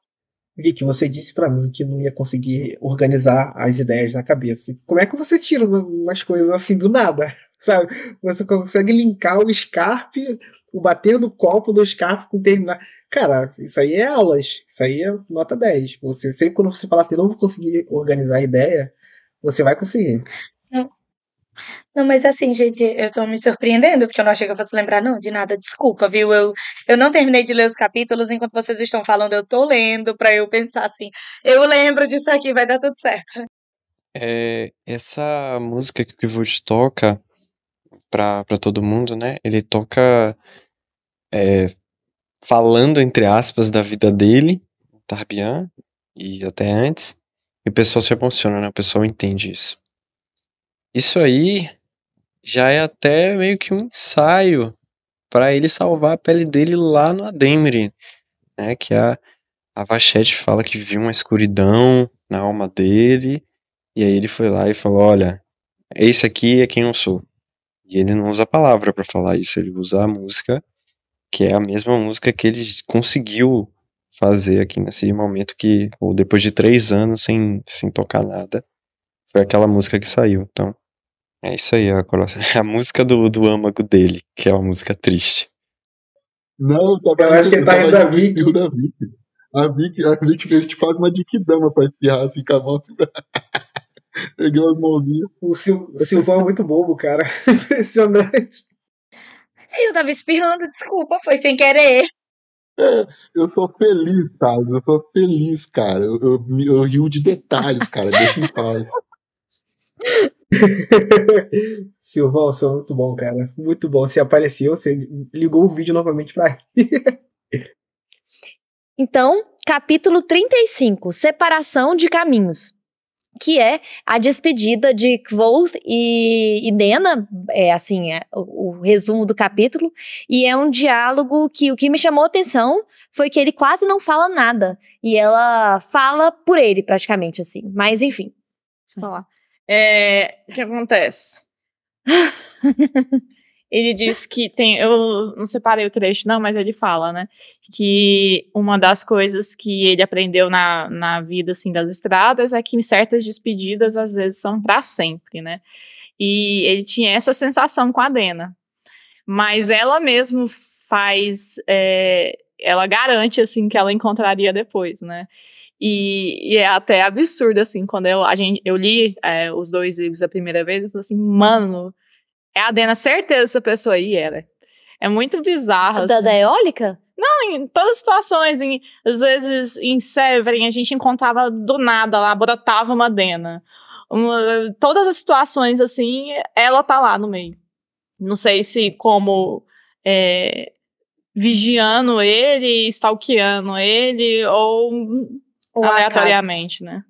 S6: Vicky, você disse para mim que não ia conseguir organizar as ideias na cabeça. Como é que você tira umas coisas assim do nada? Sabe? Você consegue linkar o Scarpe, o bater no copo do Scarpe com terminar. Cara, isso aí é aulas. Isso aí é nota 10. Você sempre quando você fala assim, não vou conseguir organizar a ideia, você vai conseguir.
S4: Não. Não, mas assim, gente, eu tô me surpreendendo, porque eu não achei que eu fosse lembrar, não, de nada. Desculpa, viu? Eu, eu não terminei de ler os capítulos enquanto vocês estão falando, eu tô lendo pra eu pensar assim, eu lembro disso aqui, vai dar tudo certo.
S3: É, essa música que o Kivut toca, para todo mundo, né? Ele toca é, falando, entre aspas, da vida dele, Tarbian, e até antes, e o pessoal se emociona, né? O pessoal entende isso. Isso aí já é até meio que um ensaio para ele salvar a pele dele lá no Ademre, né? Que a, a Vachette fala que viu uma escuridão na alma dele, e aí ele foi lá e falou: Olha, esse aqui é quem eu sou. E ele não usa a palavra para falar isso, ele usa a música, que é a mesma música que ele conseguiu fazer aqui nesse momento que, ou depois de três anos sem, sem tocar nada, foi aquela música que saiu. Então, é isso aí, a, a música do, do âmago dele, que é uma música triste.
S7: Não, tá
S6: Eu acho que ele tá rindo da Vicky.
S7: Da Vicky. A Vicky, a Vicky fez te faz uma dama pra espirrar assim com a mão. Assim. Peguei as mãozinhas.
S6: O Sil Silvão é muito bobo, cara. Impressionante.
S4: Eu tava espirrando, desculpa, foi sem querer.
S7: É, eu sou feliz, tá? Eu sou feliz, cara. Eu, eu, eu rio de detalhes, cara. Deixa em paz.
S6: Silvão, você é muito bom, cara. Muito bom. Você apareceu, você ligou o vídeo novamente pra
S1: Então, capítulo 35 Separação de Caminhos que é a despedida de Kvoth e, e Dena, é assim, é o, o, resumo do capítulo, e é um diálogo que o que me chamou a atenção foi que ele quase não fala nada, e ela fala por ele, praticamente, assim, mas enfim.
S5: Deixa eu falar. É, o que acontece? ele diz que tem. Eu não separei o trecho, não, mas ele fala, né? Que uma das coisas que ele aprendeu na, na vida, assim, das estradas é que certas despedidas às vezes são para sempre, né? E ele tinha essa sensação com a Dena. Mas ela mesmo faz. É, ela garante, assim, que ela encontraria depois, né? E, e, é até absurdo, assim, quando eu, a gente, eu li é, os dois livros a primeira vez, eu falei assim, mano, é a Dena, certeza essa pessoa aí era. É muito bizarro.
S1: Da,
S5: assim.
S1: da eólica?
S5: Não, em todas as situações. Em, às vezes em Severin a gente encontrava do nada lá, brotava uma Dena. Uma, todas as situações assim, ela tá lá no meio. Não sei se como é, vigiando ele, stalkeando ele, ou, ou aleatoriamente, né?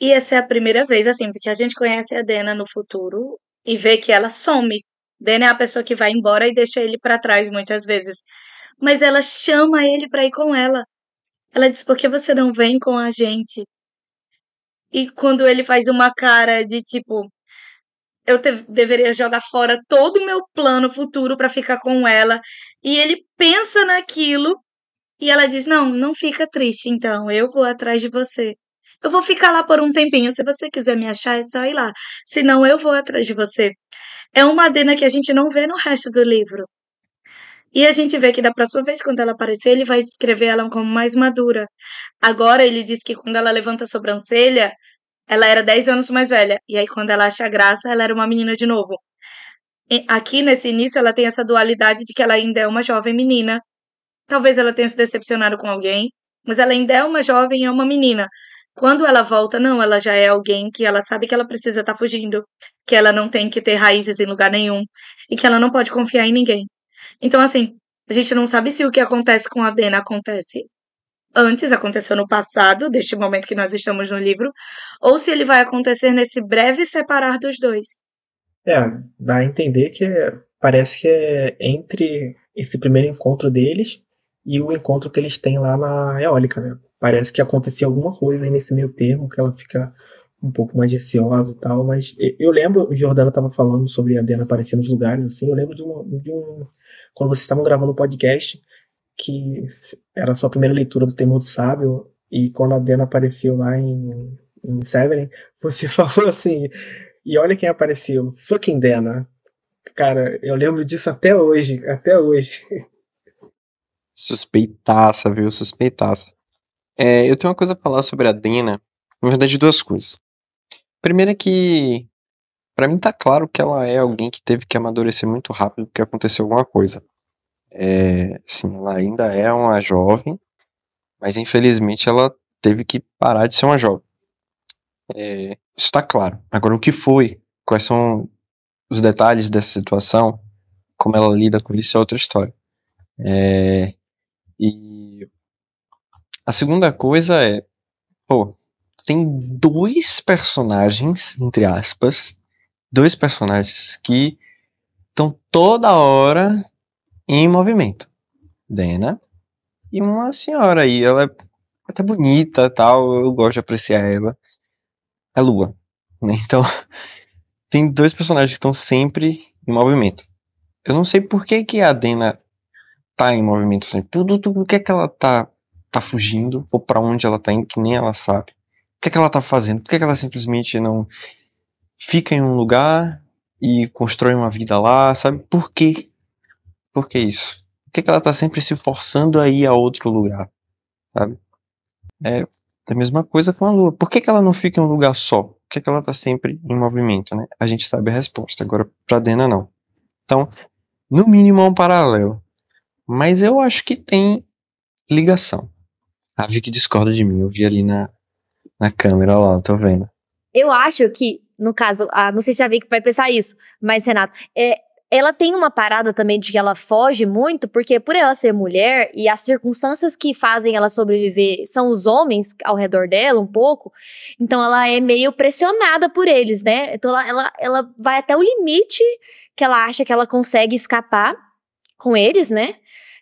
S4: E essa é a primeira vez, assim, porque a gente conhece a Dena no futuro e vê que ela some. Dana é a pessoa que vai embora e deixa ele para trás muitas vezes. Mas ela chama ele para ir com ela. Ela diz: Por que você não vem com a gente? E quando ele faz uma cara de tipo: Eu deveria jogar fora todo o meu plano futuro para ficar com ela. E ele pensa naquilo. E ela diz: Não, não fica triste, então, eu vou atrás de você. Eu vou ficar lá por um tempinho. Se você quiser me achar, é só ir lá. Senão, eu vou atrás de você. É uma Adena que a gente não vê no resto do livro. E a gente vê que da próxima vez, quando ela aparecer, ele vai descrever ela como mais madura. Agora, ele diz que quando ela levanta a sobrancelha, ela era 10 anos mais velha. E aí, quando ela acha graça, ela era uma menina de novo. E aqui, nesse início, ela tem essa dualidade de que ela ainda é uma jovem menina. Talvez ela tenha se decepcionado com alguém, mas ela ainda é uma jovem e é uma menina. Quando ela volta, não, ela já é alguém que ela sabe que ela precisa estar tá fugindo, que ela não tem que ter raízes em lugar nenhum e que ela não pode confiar em ninguém. Então, assim, a gente não sabe se o que acontece com a Dena acontece antes, aconteceu no passado, deste momento que nós estamos no livro, ou se ele vai acontecer nesse breve separar dos dois.
S6: É, dá a entender que parece que é entre esse primeiro encontro deles e o encontro que eles têm lá na eólica, né? Parece que acontecia alguma coisa aí nesse meio termo, que ela fica um pouco mais receosa e tal, mas eu lembro, o Jordana estava falando sobre a Dena aparecer nos lugares, assim, eu lembro de, uma, de um, quando vocês estavam gravando o podcast, que era a sua primeira leitura do Temor do Sábio, e quando a Dena apareceu lá em, em Severin, você falou assim, e olha quem apareceu, fucking Dena. Cara, eu lembro disso até hoje, até hoje.
S3: Suspeitaça, viu? Suspeitaça. É, eu tenho uma coisa a falar sobre a Dena, na verdade duas coisas. Primeiro é que para mim tá claro que ela é alguém que teve que amadurecer muito rápido porque aconteceu alguma coisa. É, sim, ela ainda é uma jovem, mas infelizmente ela teve que parar de ser uma jovem. É, isso está claro. Agora, o que foi? Quais são os detalhes dessa situação? Como ela lida com isso é outra história. É, e a segunda coisa é, pô, tem dois personagens, entre aspas, dois personagens que estão toda hora em movimento. Dena e uma senhora aí, ela é até bonita tal, eu gosto de apreciar ela. É Lua, né? Então, tem dois personagens que estão sempre em movimento. Eu não sei por que, que a Dena tá em movimento sempre. Tudo, tudo, por que, que ela tá, tá fugindo, ou para onde ela tá indo, que nem ela sabe. O que, é que ela está fazendo? Por que, é que ela simplesmente não fica em um lugar e constrói uma vida lá, sabe? Por quê? Por que isso? Por que, é que ela está sempre se forçando a ir a outro lugar, sabe? É a mesma coisa com a Lua. Por que, que ela não fica em um lugar só? Por que, que ela está sempre em movimento, né? A gente sabe a resposta. Agora, para Dena, não. Então, no mínimo é um paralelo. Mas eu acho que tem ligação. A Vicky discorda de mim. Eu vi ali na, na câmera, olha lá, tô vendo.
S1: Eu acho que, no caso, a, não sei se a Vicky vai pensar isso, mas, Renato, é, ela tem uma parada também de que ela foge muito, porque por ela ser mulher e as circunstâncias que fazem ela sobreviver são os homens ao redor dela um pouco, então ela é meio pressionada por eles, né? Então ela, ela, ela vai até o limite que ela acha que ela consegue escapar com eles, né?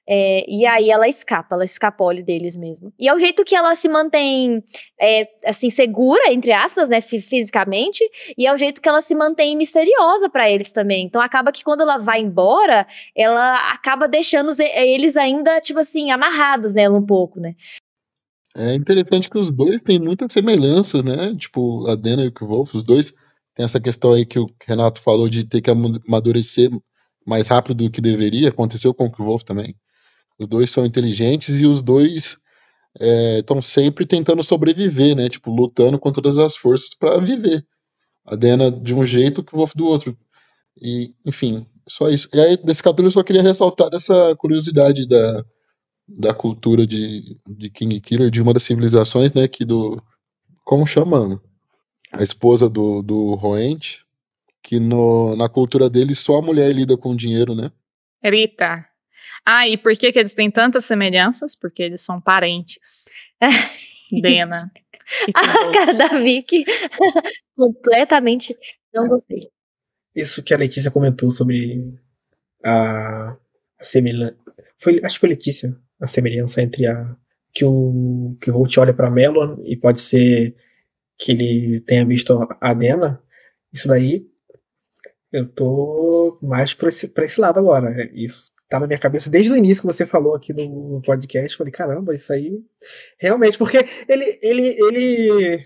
S1: É, e aí ela escapa, ela escapole deles mesmo. E é o jeito que ela se mantém, é, assim, segura, entre aspas, né, fisicamente, e é o jeito que ela se mantém misteriosa para eles também. Então acaba que quando ela vai embora, ela acaba deixando eles ainda, tipo assim, amarrados nela um pouco, né.
S7: É interessante que os dois têm muitas semelhanças, né? Tipo, a Dana e o Wolf, os dois têm essa questão aí que o Renato falou de ter que amadurecer mais rápido do que deveria. Aconteceu com o Wolf também. Os dois são inteligentes e os dois estão é, sempre tentando sobreviver, né? Tipo, lutando com todas as forças para viver. A Dena de um jeito, o Wolf do outro. E, enfim, só isso. E aí, nesse capítulo, eu só queria ressaltar essa curiosidade da, da cultura de, de King Killer, de uma das civilizações, né? Que do. Como chama? A esposa do, do Roente, que no, na cultura deles só a mulher lida com dinheiro, né?
S5: Rita. Ah, e por que, que eles têm tantas semelhanças? Porque eles são parentes. Dena.
S1: a cara da Vicky. Completamente não gostei.
S6: Isso que a Letícia comentou sobre a, a semelhança. Foi, acho que foi Letícia a semelhança entre a. Que o, que o Holt olha para Melon e pode ser que ele tenha visto a Dena. Isso daí eu tô mais pra esse, pra esse lado agora. Isso tá na minha cabeça desde o início que você falou aqui no podcast. Falei, caramba, isso aí. Realmente, porque ele, ele, ele.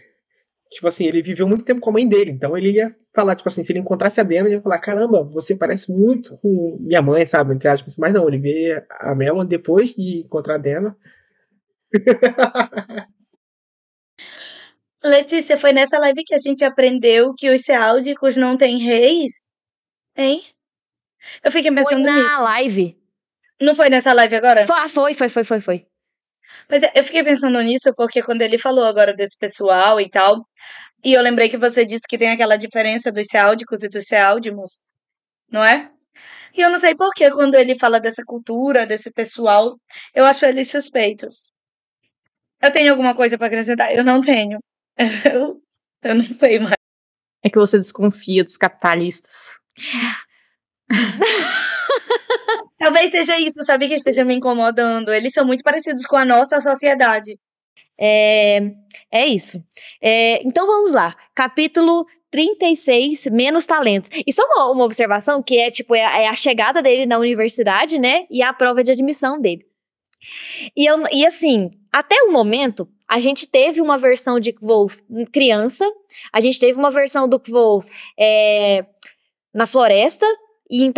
S6: Tipo assim, ele viveu muito tempo com a mãe dele, então ele ia falar, tipo assim, se ele encontrasse a Dena, ele ia falar, caramba, você parece muito com minha mãe, sabe? Entre aspas, mas não, ele vê a Melon depois de encontrar a Dena.
S4: Letícia, foi nessa live que a gente aprendeu que os ceáldicos não têm reis? Hein? Eu fiquei
S1: Foi
S4: pensando
S1: na
S4: nisso.
S1: live.
S4: Não foi nessa live agora?
S1: Foi, ah, foi, foi, foi, foi, foi.
S4: Mas é, eu fiquei pensando nisso porque quando ele falou agora desse pessoal e tal, e eu lembrei que você disse que tem aquela diferença dos ceáldicos e dos ceáldimos, não é? E eu não sei por que quando ele fala dessa cultura, desse pessoal, eu acho eles suspeitos. Eu tenho alguma coisa pra acrescentar? Eu não tenho. Eu, eu não sei mais.
S5: É que você desconfia dos capitalistas.
S4: Talvez seja isso, sabe, que esteja me incomodando. Eles são muito parecidos com a nossa sociedade.
S1: É, é isso. É, então vamos lá. Capítulo 36, menos talentos. E só uma, uma observação que é tipo, é, a- é a chegada dele na universidade, né? E a prova de admissão dele. E, eu, e assim, até o momento, a gente teve uma versão de Kvolf criança, a gente teve uma versão do Kvolf é, na floresta, e em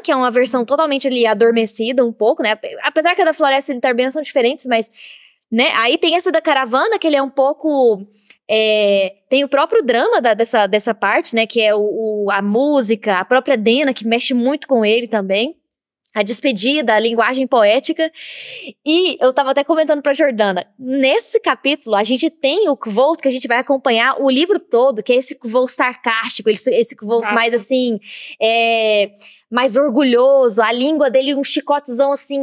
S1: que é uma versão totalmente ali adormecida um pouco, né? Apesar que a da floresta e Tarbean são diferentes, mas né? Aí tem essa da caravana, que ele é um pouco. é, tem o próprio drama da- dessa, dessa parte, né? Que é o, o- a música, a própria Dena, que mexe muito com ele também. A despedida, a linguagem poética. E eu tava até comentando pra Jordana, nesse capítulo a gente tem o Kvolt que a gente vai acompanhar o livro todo, que é esse Kvolt sarcástico, esse, esse Kvolt mais assim, é, mais orgulhoso, a língua dele um chicotezão assim,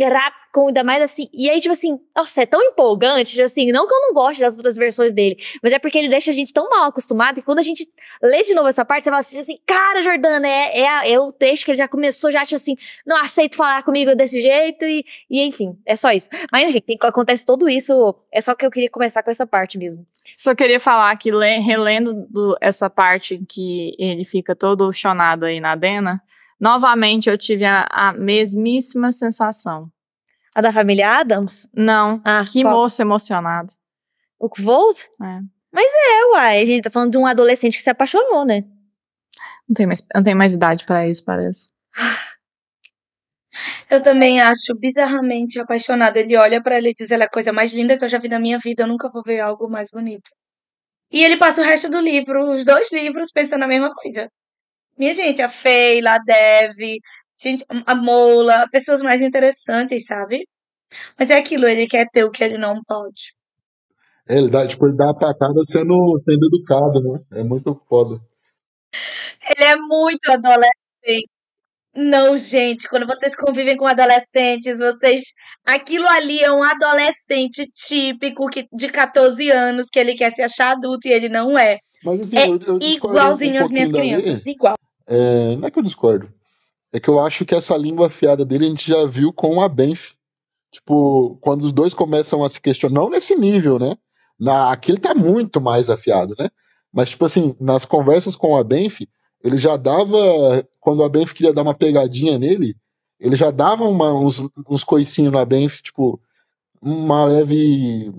S1: com ainda mais assim. E aí, tipo assim, nossa, é tão empolgante, tipo assim, não que eu não goste das outras versões dele, mas é porque ele deixa a gente tão mal acostumado que quando a gente lê de novo essa parte, você fala assim, assim cara, Jordana, é, é, é o texto que ele já começou, já tipo assim, não aceito falar comigo desse jeito, e, e enfim, é só isso. Mas enfim, tem- acontece tudo isso, é só que eu queria começar com essa parte mesmo.
S5: Só queria falar que, le- relendo do- essa parte que ele fica todo chonado aí na Dena, novamente eu tive a, a mesmíssima sensação.
S1: A da família Adams?
S5: Não,
S1: Ah,
S5: que
S1: qual?
S5: moço emocionado.
S1: O Kvold?
S5: É.
S1: Mas é, uai, a gente tá falando de um adolescente que se apaixonou, né?
S5: Não tem mais, não tem mais idade pra isso, parece.
S4: Eu também acho bizarramente apaixonado. Ele olha pra ela e diz: ela é a coisa mais linda que eu já vi na minha vida. Eu nunca vou ver algo mais bonito. E ele passa o resto do livro, os dois livros, pensando a mesma coisa. Minha gente, a Feila, a Dev, gente, a Mola, pessoas mais interessantes, sabe? Mas é aquilo, ele quer ter o que ele não pode.
S7: É, ele dá, tipo, ele dá a tacada sendo, sendo educado, né? É muito foda.
S4: Ele é muito adolescente. Não, gente, quando vocês convivem com adolescentes, vocês. Aquilo ali é um adolescente típico que, de 14 anos que ele quer se achar adulto e ele não é.
S7: Mas assim,
S4: É
S7: eu, eu discordo
S4: Igualzinho
S7: um
S4: às minhas crianças, igual.
S7: É, não é que eu discordo. É que eu acho que essa língua afiada dele a gente já viu com a Benf. Tipo, quando os dois começam a se questionar, não nesse nível, né? Na, aqui ele tá muito mais afiado, né? Mas, tipo assim, nas conversas com a Benf, ele já dava. Quando a Benf queria dar uma pegadinha nele, ele já dava uma- uns, uns coicinhos na Benf, tipo, uma leve.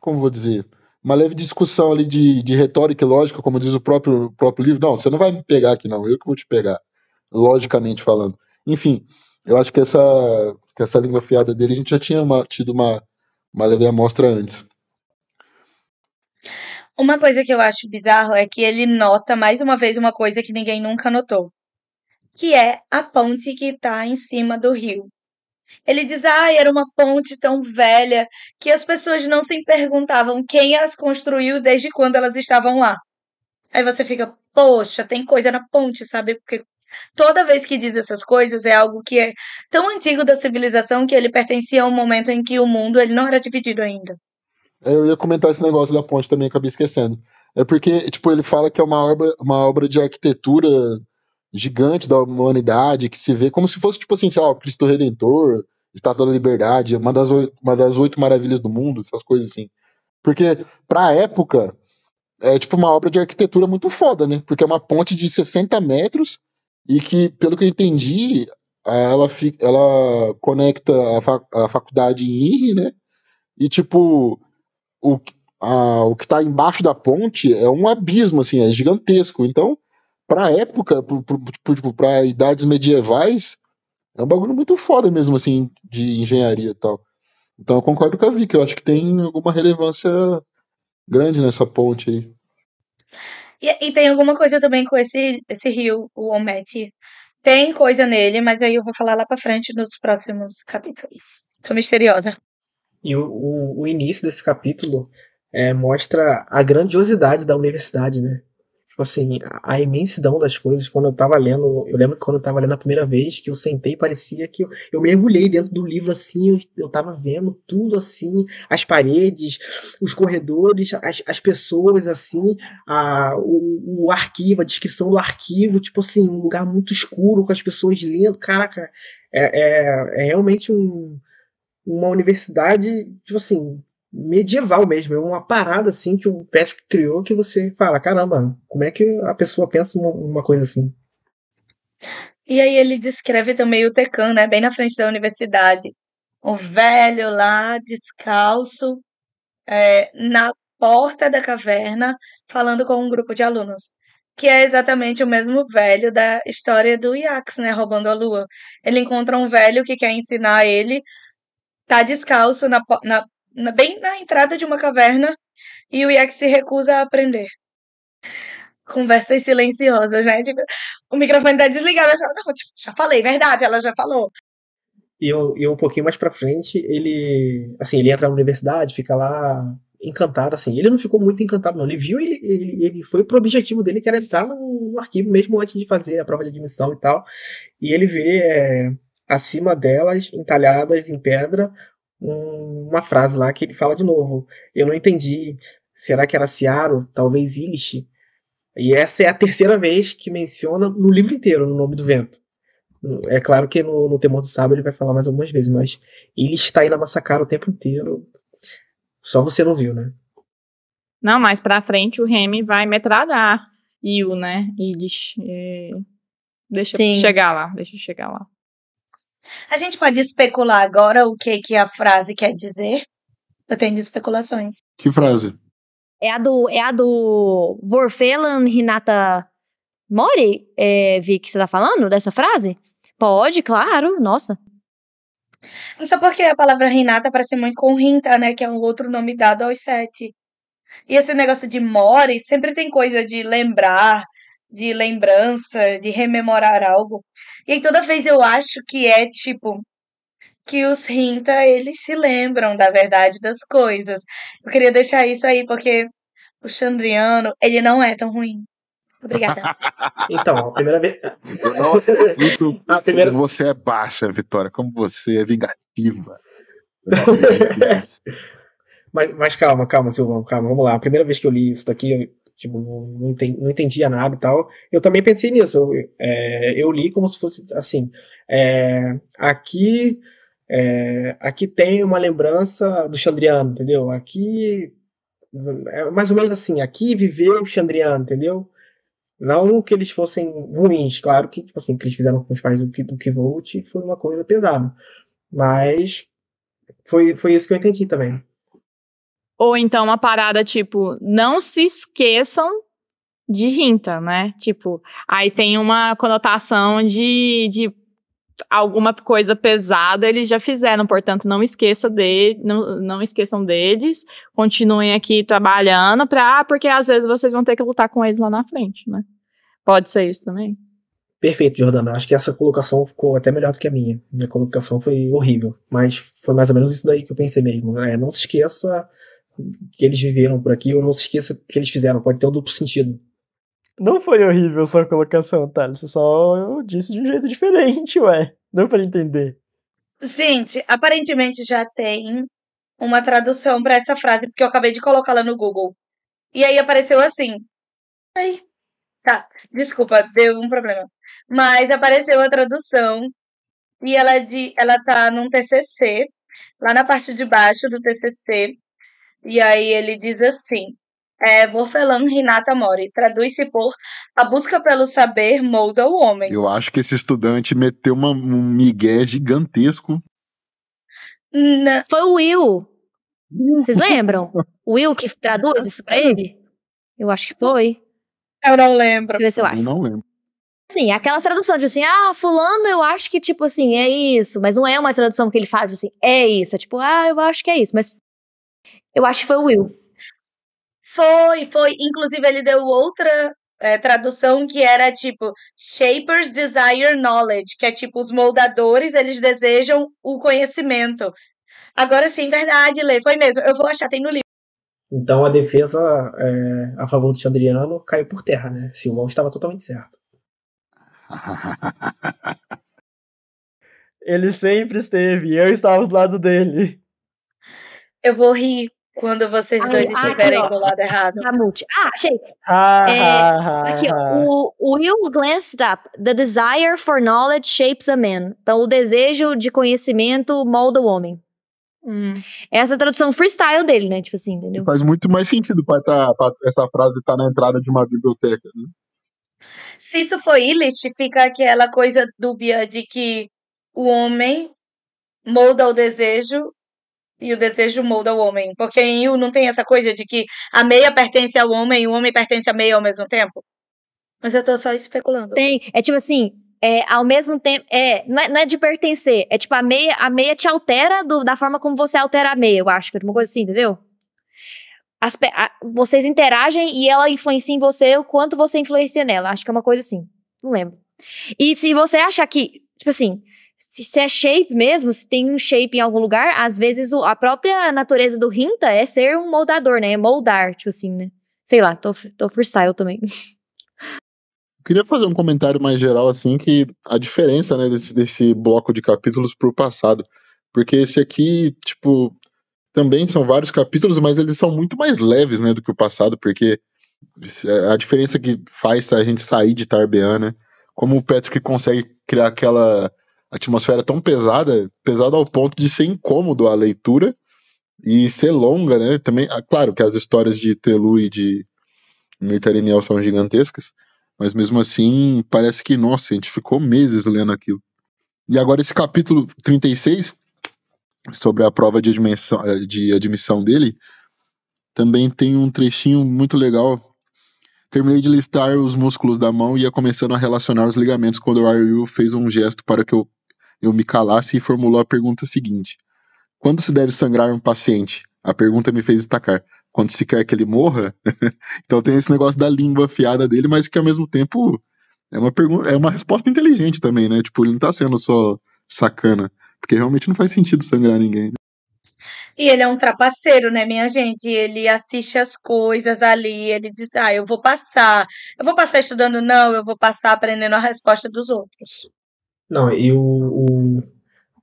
S7: Como vou dizer? Uma leve discussão ali de, de retórica e lógica, como diz o próprio, próprio livro. Não, você não vai me pegar aqui, não. Eu que vou te pegar, logicamente falando. Enfim, eu acho que essa, que essa língua afiada dele a gente já tinha uma- tido uma, uma leve amostra antes.
S4: Uma coisa que eu acho bizarro é que ele nota mais uma vez uma coisa que ninguém nunca notou, que é a ponte que tá em cima do rio. Ele diz: "Ah, era uma ponte tão velha que as pessoas não se perguntavam quem as construiu desde quando elas estavam lá". Aí você fica: "Poxa, tem coisa na ponte", sabe? Porque toda vez que diz essas coisas é algo que é tão antigo da civilização que ele pertencia a um momento em que o mundo ele não era dividido ainda.
S7: Eu ia comentar esse negócio da ponte também, acabei esquecendo. É porque, tipo, ele fala que é uma obra, uma obra de arquitetura gigante da humanidade, que se vê como se fosse, tipo assim, sei lá, Cristo Redentor, Estátua da Liberdade, uma das, oito, uma das oito maravilhas do mundo, essas coisas assim. Porque, pra época, é tipo uma obra de arquitetura muito foda, né? Porque é uma ponte de 60 metros e que, pelo que eu entendi, ela, fica, ela conecta a, a faculdade em INRI, né? E, tipo, o, a, o que tá embaixo da ponte é um abismo, assim, é gigantesco. Então, pra época, pro, pro, tipo, tipo, pra idades medievais, é um bagulho muito foda mesmo, assim, de engenharia e tal. Então eu concordo com a Vicky, eu acho que tem alguma relevância grande nessa ponte aí.
S4: E, e tem alguma coisa também com esse, esse rio, o Omete. Tem coisa nele, mas aí eu vou falar lá pra frente nos próximos capítulos. Tô misteriosa.
S6: E o, o, o início desse capítulo é, mostra a grandiosidade da universidade, né? Tipo assim, a, a imensidão das coisas. Quando eu tava lendo, eu lembro que quando eu tava lendo a primeira vez, que eu sentei, parecia que eu, eu mergulhei dentro do livro assim, eu, eu tava vendo tudo assim, as paredes, os corredores, as, as pessoas assim, a, o, o arquivo, a descrição do arquivo, tipo assim, um lugar muito escuro com as pessoas lendo. Caraca, é, é, é realmente um uma universidade, tipo assim, medieval mesmo. É uma parada assim que o Patrick criou que você fala, caramba, como é que a pessoa pensa uma, coisa assim?
S4: E aí ele descreve também o Tecan, né? Bem na frente da universidade. O velho lá, descalço, é, na porta da caverna, falando com um grupo de alunos. Que é exatamente o mesmo velho da história do Iax, né? Roubando a lua. Ele encontra um velho que quer ensinar ele tá descalço na, na- bem na entrada de uma caverna e o Iax se recusa a aprender. Conversas silenciosas, né? Tipo, o microfone tá desligado. Já, não, tipo, já falei, verdade, ela já falou.
S6: E, e um pouquinho mais pra frente, ele. Assim, ele entra na universidade, fica lá encantado, assim. Ele não ficou muito encantado, não. Ele viu, ele, ele, ele foi pro objetivo dele, que era entrar no, no arquivo mesmo antes de fazer a prova de admissão e tal. E ele vê é, acima delas, entalhadas em pedra, uma frase lá que ele fala de novo. Eu não entendi. Será que era Ciaro? Talvez Ilish? E essa é a terceira vez que menciona no livro inteiro no nome do vento. É claro que no, no Temor do Sábio ele vai falar mais algumas vezes, mas ele está aí na Massacra o tempo inteiro. Só você não viu, né?
S5: Não, mais pra frente o Remy vai metralhar Yu, né? E diz, é, deixa
S1: Sim.
S5: chegar lá, deixa eu chegar lá.
S4: A gente pode especular agora o que, que a frase quer dizer? Eu tenho especulações.
S7: Que frase?
S1: É a do, é a do Vorfelan Hinata Mori, é, Vi, que você tá falando dessa frase? Pode, claro, nossa.
S4: Só porque a palavra Renata parece muito com Rinta, né? Que é um outro nome dado aos sete. E esse negócio de Mori sempre tem coisa de lembrar, de lembrança, de rememorar algo. E aí toda vez eu acho que é tipo que os Rinta, eles se lembram da verdade das coisas. Eu queria deixar isso aí porque o Chandriano, ele não é tão ruim. Obrigada.
S6: Então, a primeira vez.
S7: Eu não acredito
S6: A primeira,
S7: como você é baixa, Vitória. Como você é vingativa.
S6: Mas, mas calma, calma, Silvão, calma, vamos lá. A primeira vez que eu li isso daqui, eu, tipo, não, entendi, não entendia nada e tal. Eu também pensei nisso. Eu, é, eu li como se fosse assim. é, aqui, é, aqui tem uma lembrança do Chandriano, entendeu? Aqui é mais ou menos assim. Aqui viveu o Chandriano, entendeu? Não que eles fossem ruins, claro que, tipo assim, que eles fizeram com os pais do, do Kivolt foi uma coisa pesada. Mas foi, foi isso que eu entendi também.
S5: Ou então uma parada tipo, não se esqueçam de Rinta, né? Tipo, aí tem uma conotação de, de alguma coisa pesada eles já fizeram, portanto não esqueça de, não, não esqueçam deles, continuem aqui trabalhando pra, porque às vezes vocês vão ter que lutar com eles lá na frente, né? Pode ser isso também.
S6: Perfeito, Jordana. Acho que essa colocação ficou até melhor do que a minha. Minha colocação foi horrível. Mas foi mais ou menos isso daí que eu pensei mesmo. É, não se esqueça que eles viveram por aqui, ou não se esqueça que eles fizeram. Pode ter um duplo sentido.
S2: Não foi horrível sua colocação, Thales. Você só disse de um jeito diferente, ué. Deu pra entender.
S4: Gente, aparentemente já tem uma tradução pra essa frase, porque eu acabei de colocá-la no Google. E aí apareceu assim. Ai, tá, desculpa, deu um problema. Mas apareceu a tradução e ela, de, ela tá num TCC, lá na parte de baixo do TCC. E aí ele diz assim: é Vorfelan Hinata Mori. Traduz-se por A busca pelo saber molda o homem.
S7: Eu acho que esse estudante meteu uma, um migué gigantesco.
S4: Na-
S1: Foi o Will. Vocês lembram? O Will que traduz isso pra ele? Eu acho que foi.
S4: Eu não lembro.
S1: Deixa eu ver se eu
S7: Eu
S1: acho.
S7: não lembro.
S1: Sim, aquela tradução de assim, ah, fulano, eu acho que, tipo assim, é isso. Mas não é uma tradução que ele faz, tipo assim, é isso. É tipo, ah, eu acho que é isso. Mas eu acho que foi o Will.
S4: Foi, foi. Inclusive, ele deu outra é, tradução que era tipo Shapers Desire Knowledge, que é tipo os moldadores, eles desejam o conhecimento. Agora sim, verdade, Lê, foi mesmo. Eu vou achar, tem no livro.
S6: Então a defesa é, a favor do Chandriano caiu por terra, né? Silvão estava totalmente certo.
S2: Ele sempre esteve, e eu estava do lado dele.
S4: Eu vou rir quando vocês
S1: Ai,
S4: dois
S1: ai,
S4: estiverem
S1: ó.
S4: do lado errado.
S1: Ah, achei.
S2: Ha,
S1: É,
S2: ha,
S1: Aqui, ó.
S2: ha.
S1: O, o Will glanced up. The desire for knowledge shapes a man. Então, o desejo de conhecimento molda o homem.
S5: Hum.
S1: Essa é a tradução freestyle dele, né? Tipo assim, entendeu?
S7: Faz muito mais sentido pra, tá, pra essa frase estar na entrada de uma biblioteca. Né?
S4: Se isso for Illich, fica aquela coisa dúbia de que o homem molda o desejo e o desejo molda o homem. Porque em Il não tem essa coisa de que a meia pertence ao homem e o homem pertence à meia ao mesmo tempo. Mas eu tô só especulando.
S1: Tem. É tipo assim, é, ao mesmo tempo. É, não é, não é de pertencer. É tipo, a meia, a meia te altera do- da forma como você altera a meia, eu acho. que é Uma coisa assim, entendeu? As a- vocês interagem e ela influencia em você o quanto você influencia nela. Acho que é uma coisa assim. Não lembro. E se você acha que, tipo assim, se, se é shape mesmo, se tem um shape em algum lugar, às vezes o- a própria natureza do Rinta é ser um moldador, né? É moldar, tipo assim, né? Sei lá, tô, tô freestyle também.
S7: Eu queria fazer um comentário mais geral, assim, que a diferença, né, desse, desse bloco de capítulos pro passado. Porque esse aqui, tipo, também são vários capítulos, mas eles são muito mais leves, né, do que o passado, porque a diferença que faz a gente sair de Tarbean, né, como o Patrick consegue criar aquela atmosfera tão pesada, pesada ao ponto de ser incômodo a leitura e ser longa, né, também, ah, claro que as histórias de Telu e de Mirtariniel são gigantescas, mas mesmo assim, parece que, nossa, a gente ficou meses lendo aquilo. E agora esse capítulo 36, sobre a prova de admissão, de admissão dele, também tem um trechinho muito legal. Terminei de listar os músculos da mão e ia começando a relacionar os ligamentos quando o Ryu fez um gesto para que eu, eu me calasse e formulou a pergunta seguinte. Quando se deve sangrar um paciente? A pergunta me fez destacar. Quando se quer que ele morra? então tem esse negócio da língua afiada dele, mas que ao mesmo tempo é uma pergunta, é uma resposta inteligente também, né? Tipo, ele não tá sendo só sacana, porque realmente não faz sentido sangrar ninguém. né?
S4: E ele é um trapaceiro, né, minha gente? Ele assiste as coisas ali, ele diz: Ah, eu vou passar. Eu vou passar estudando, não, eu vou passar aprendendo a resposta dos outros.
S6: Não, e o, o-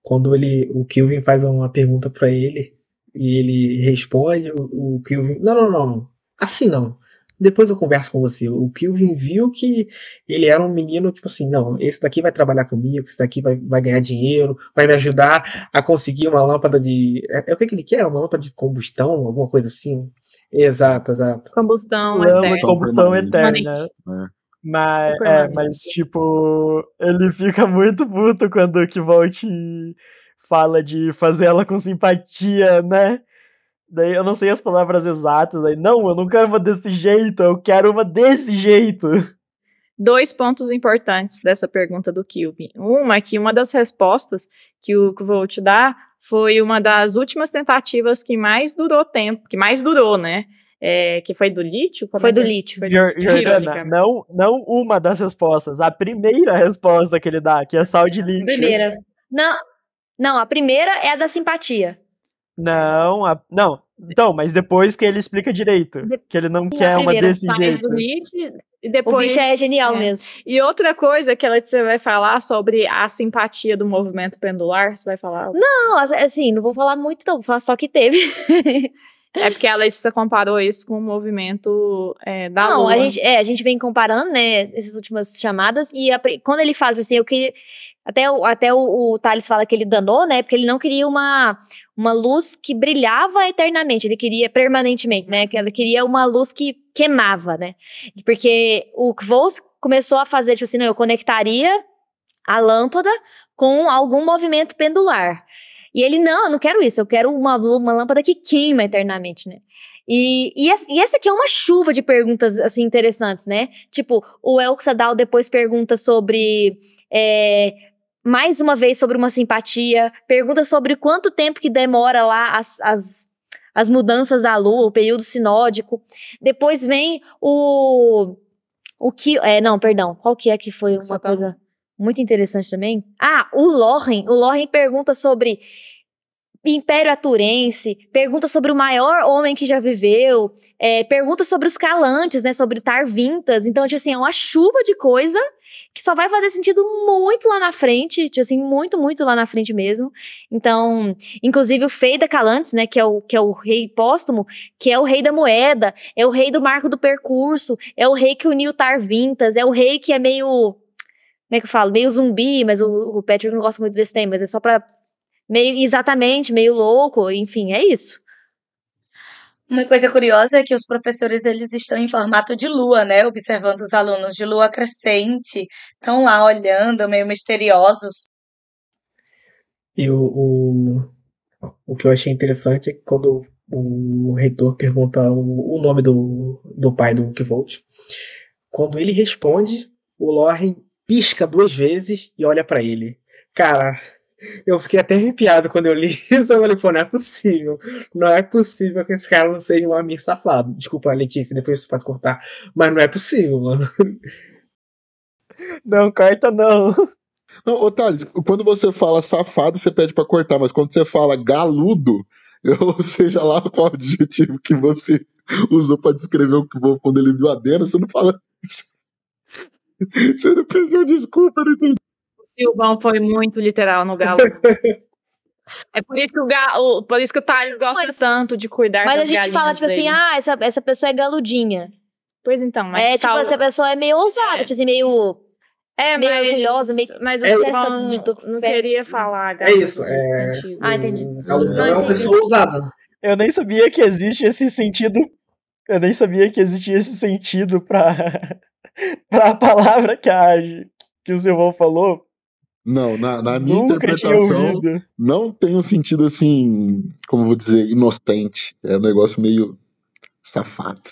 S6: quando ele o Kilvin faz uma pergunta pra ele e ele responde, o, o Kilvin, não, não, não, assim não. Depois eu converso com você. O Kilvin viu que ele era um menino, tipo assim, não, esse daqui vai trabalhar comigo, esse daqui vai, vai ganhar dinheiro, vai me ajudar a conseguir uma lâmpada de. É, é o que, que ele quer? Uma lâmpada de combustão, alguma coisa assim? Exato, exato.
S5: Combustão
S2: Lama,
S5: eterna.
S2: combustão eterna.
S7: É.
S2: Mas, é, mas, tipo, ele fica muito puto quando o Kivolt fala de fazer ela com simpatia, né? Daí eu não sei as palavras exatas. Aí, não, eu não quero uma desse jeito, eu quero uma desse jeito.
S5: Dois pontos importantes dessa pergunta do Kilvin. Uma é que uma das respostas que o que eu vou te dar foi uma das últimas tentativas que mais durou tempo, que mais durou, né? É, que foi do lítio? Como
S1: Foi
S5: é
S1: do
S5: que-
S1: lítio.
S5: Foi
S2: Jor- Jordana, não, não uma das respostas, a primeira resposta que ele dá, que é sal de lítio.
S1: Primeira. Não, não, a primeira é a da simpatia.
S2: Não, a- não. Então, mas depois que ele explica direito,
S1: De-
S2: que ele não
S1: a
S2: quer uma
S1: primeira
S2: desse jeito.
S5: do lítio e
S1: O
S5: depois...
S1: bicho é genial mesmo.
S5: E outra coisa que ela você vai falar sobre a simpatia do movimento pendular, você vai falar?
S1: Não, as- assim, não vou falar muito, não, vou falar só que teve.
S5: É porque a Letícia comparou isso com o movimento é, da
S1: Não,
S5: Lua.
S1: a gente, é, a gente vem comparando, né, essas últimas chamadas, e a quando ele fala, assim, eu queria. Até, o, até o, o Thales fala que ele danou, né? Porque ele não queria uma, uma luz que brilhava eternamente, ele queria permanentemente, né? Ele queria uma luz que queimava, né? Porque o Kvols começou a fazer, tipo assim, não, eu conectaria a lâmpada com algum movimento pendular. E ele, não, eu não quero isso, eu quero uma, uma lâmpada que queima eternamente, né? E, e, e, essa aqui é uma chuva de perguntas, assim, interessantes, né? Tipo, o Elxadal depois pergunta sobre... É, mais uma vez sobre uma simpatia, pergunta sobre quanto tempo que demora lá as, as, as mudanças da lua, o período sinódico. Depois vem o... O que... É, não, perdão. Qual que é que foi uma tá... coisa muito interessante também? Ah, o Loren. O Loren pergunta sobre Império Aturense, pergunta sobre o maior homem que já viveu, é, pergunta sobre os calantes, né, sobre Tarvintas. Então, tipo assim, é uma chuva de coisa que só vai fazer sentido muito lá na frente, tipo assim, muito, muito lá na frente mesmo. Então, inclusive o Feida Calantes, né, que é o, que é o rei póstumo, que é o rei da moeda, é o rei do marco do percurso, é o rei que uniu Tarvintas, é o rei que é meio é que eu falo? Meio zumbi, mas o, o Patrick não gosta muito desse tema, mas é só pra meio exatamente, meio louco, enfim, é isso.
S4: Uma coisa curiosa é que os professores eles estão em formato de lua, né? Observando os alunos de lua crescente, estão lá olhando, meio misteriosos.
S6: E o, o, o que eu achei interessante é que quando o, o reitor pergunta o, o, nome do, do pai do Kivolt, quando ele responde, o Loren pisca duas vezes e olha para ele. Cara, eu fiquei até arrepiado quando eu li isso. Eu falei, pô, não é possível. Não é possível que esse cara não seja um amigo safado. Desculpa, Letícia, depois você pode cortar. Mas não é possível, mano.
S2: Não, corta não.
S7: Não, ô Thales, quando você fala safado, você pede para cortar, mas quando você fala galudo, ou seja lá qual adjetivo que você usou para descrever o que quando ele viu a Dena, você não fala isso. Você não pediu desculpa, não entendi.
S5: Silvão foi muito literal no galo. É por isso que o, galo, por isso que o Thales gosta mas, tanto de cuidar
S1: Mas a gente fala, tipo assim, dele. assim, ah, essa, essa pessoa é galudinha.
S5: Pois então, mas.
S1: É, tipo, essa pessoa é meio ousada, é. tipo assim, meio. É, meio mas, orgulhosa, meio.
S5: Mas o é, não, de, não queria falar.
S6: É isso, é.
S1: Ah, entendi.
S6: Galudão é uma pessoa ousada.
S2: Eu nem sabia que existe esse sentido. Eu nem sabia que existia esse sentido pra, pra palavra que a que o Silvão falou.
S7: Não, na, na minha Nunca interpretação, não tem um sentido assim, como vou dizer, inocente. É um negócio meio safado.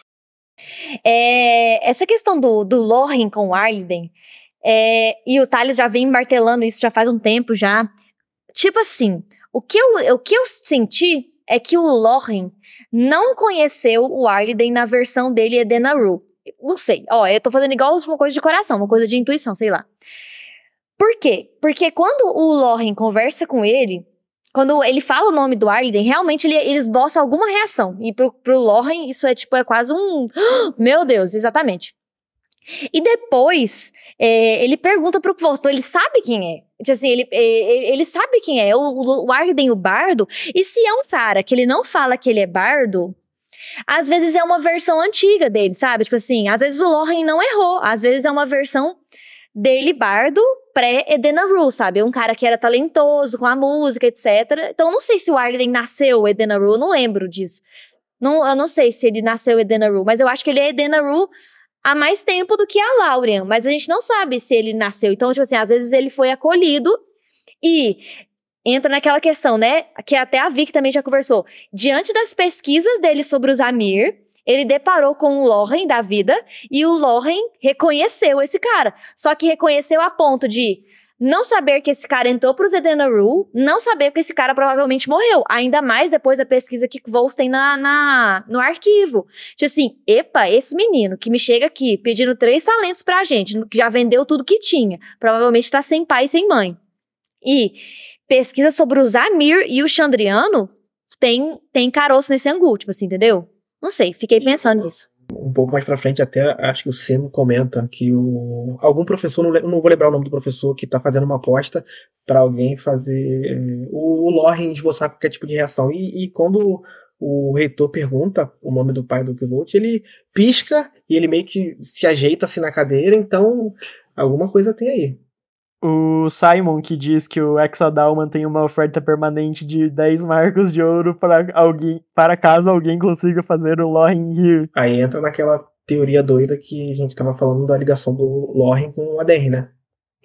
S1: É, essa questão do, do Loren com o Arliden, é, e o Thales já vem martelando isso já faz um tempo já. Tipo assim, o que eu, o que eu senti é que o Loren não conheceu o Arliden na versão dele Edenaru. Não sei, ó, eu tô fazendo igual uma coisa de coração, uma coisa de intuição, sei lá. Por quê? Porque quando o Loren conversa com ele, quando ele fala o nome do Arden, realmente ele, ele esboça alguma reação. E pro, pro Loren, isso é tipo, é quase um. Meu Deus, exatamente. E depois, é, ele pergunta pro Kvosto, ele sabe quem é. Tipo assim, ele, é, ele sabe quem é. O, o Arden, o bardo. E se é um cara que ele não fala que ele é bardo, às vezes é uma versão antiga dele, sabe? Tipo assim, às vezes o Loren não errou. Às vezes é uma versão dele, bardo, pré-Edena Rule, sabe? Um cara que era talentoso com a música, etc. Então, não sei se o Arlen nasceu Edena Rule, não lembro disso. Não, eu não sei se ele nasceu Edena Rule, mas eu acho que ele é Edena Rule há mais tempo do que a Laurian, mas a gente não sabe se ele nasceu. Então, tipo assim, às vezes ele foi acolhido e entra naquela questão, né? Que até a Vic também já conversou. Diante das pesquisas dele sobre os Amir, ele deparou com o Loren da vida e o Loren reconheceu esse cara. Só que reconheceu a ponto de não saber que esse cara entrou pro Zedena Rule, não saber que esse cara provavelmente morreu. Ainda mais depois da pesquisa que Volz tem na, na, no arquivo. Tipo assim, epa, esse menino que me chega aqui pedindo três talentos pra gente, que já vendeu tudo que tinha, provavelmente tá sem pai e sem mãe. E pesquisa sobre o Zamir e o Chandriano tem, tem caroço nesse angu, tipo assim, entendeu? Não sei, fiquei pensando nisso.
S6: Um pouco mais pra frente, até acho que o Semo comenta que o, algum professor, não, não vou lembrar o nome do professor, que tá fazendo uma aposta para alguém fazer é, o, o Loren esboçar qualquer tipo de reação. E, e quando o reitor pergunta o nome do pai do Kivolt, ele pisca e ele meio que se ajeita assim na cadeira, então alguma coisa tem aí.
S2: O Simon que diz que o Exadal tem uma oferta permanente de 10 marcos de ouro para alguém para caso alguém consiga fazer o Lorin rir.
S6: Aí entra naquela teoria doida que a gente tava falando da ligação do Lorin com o ADR, né?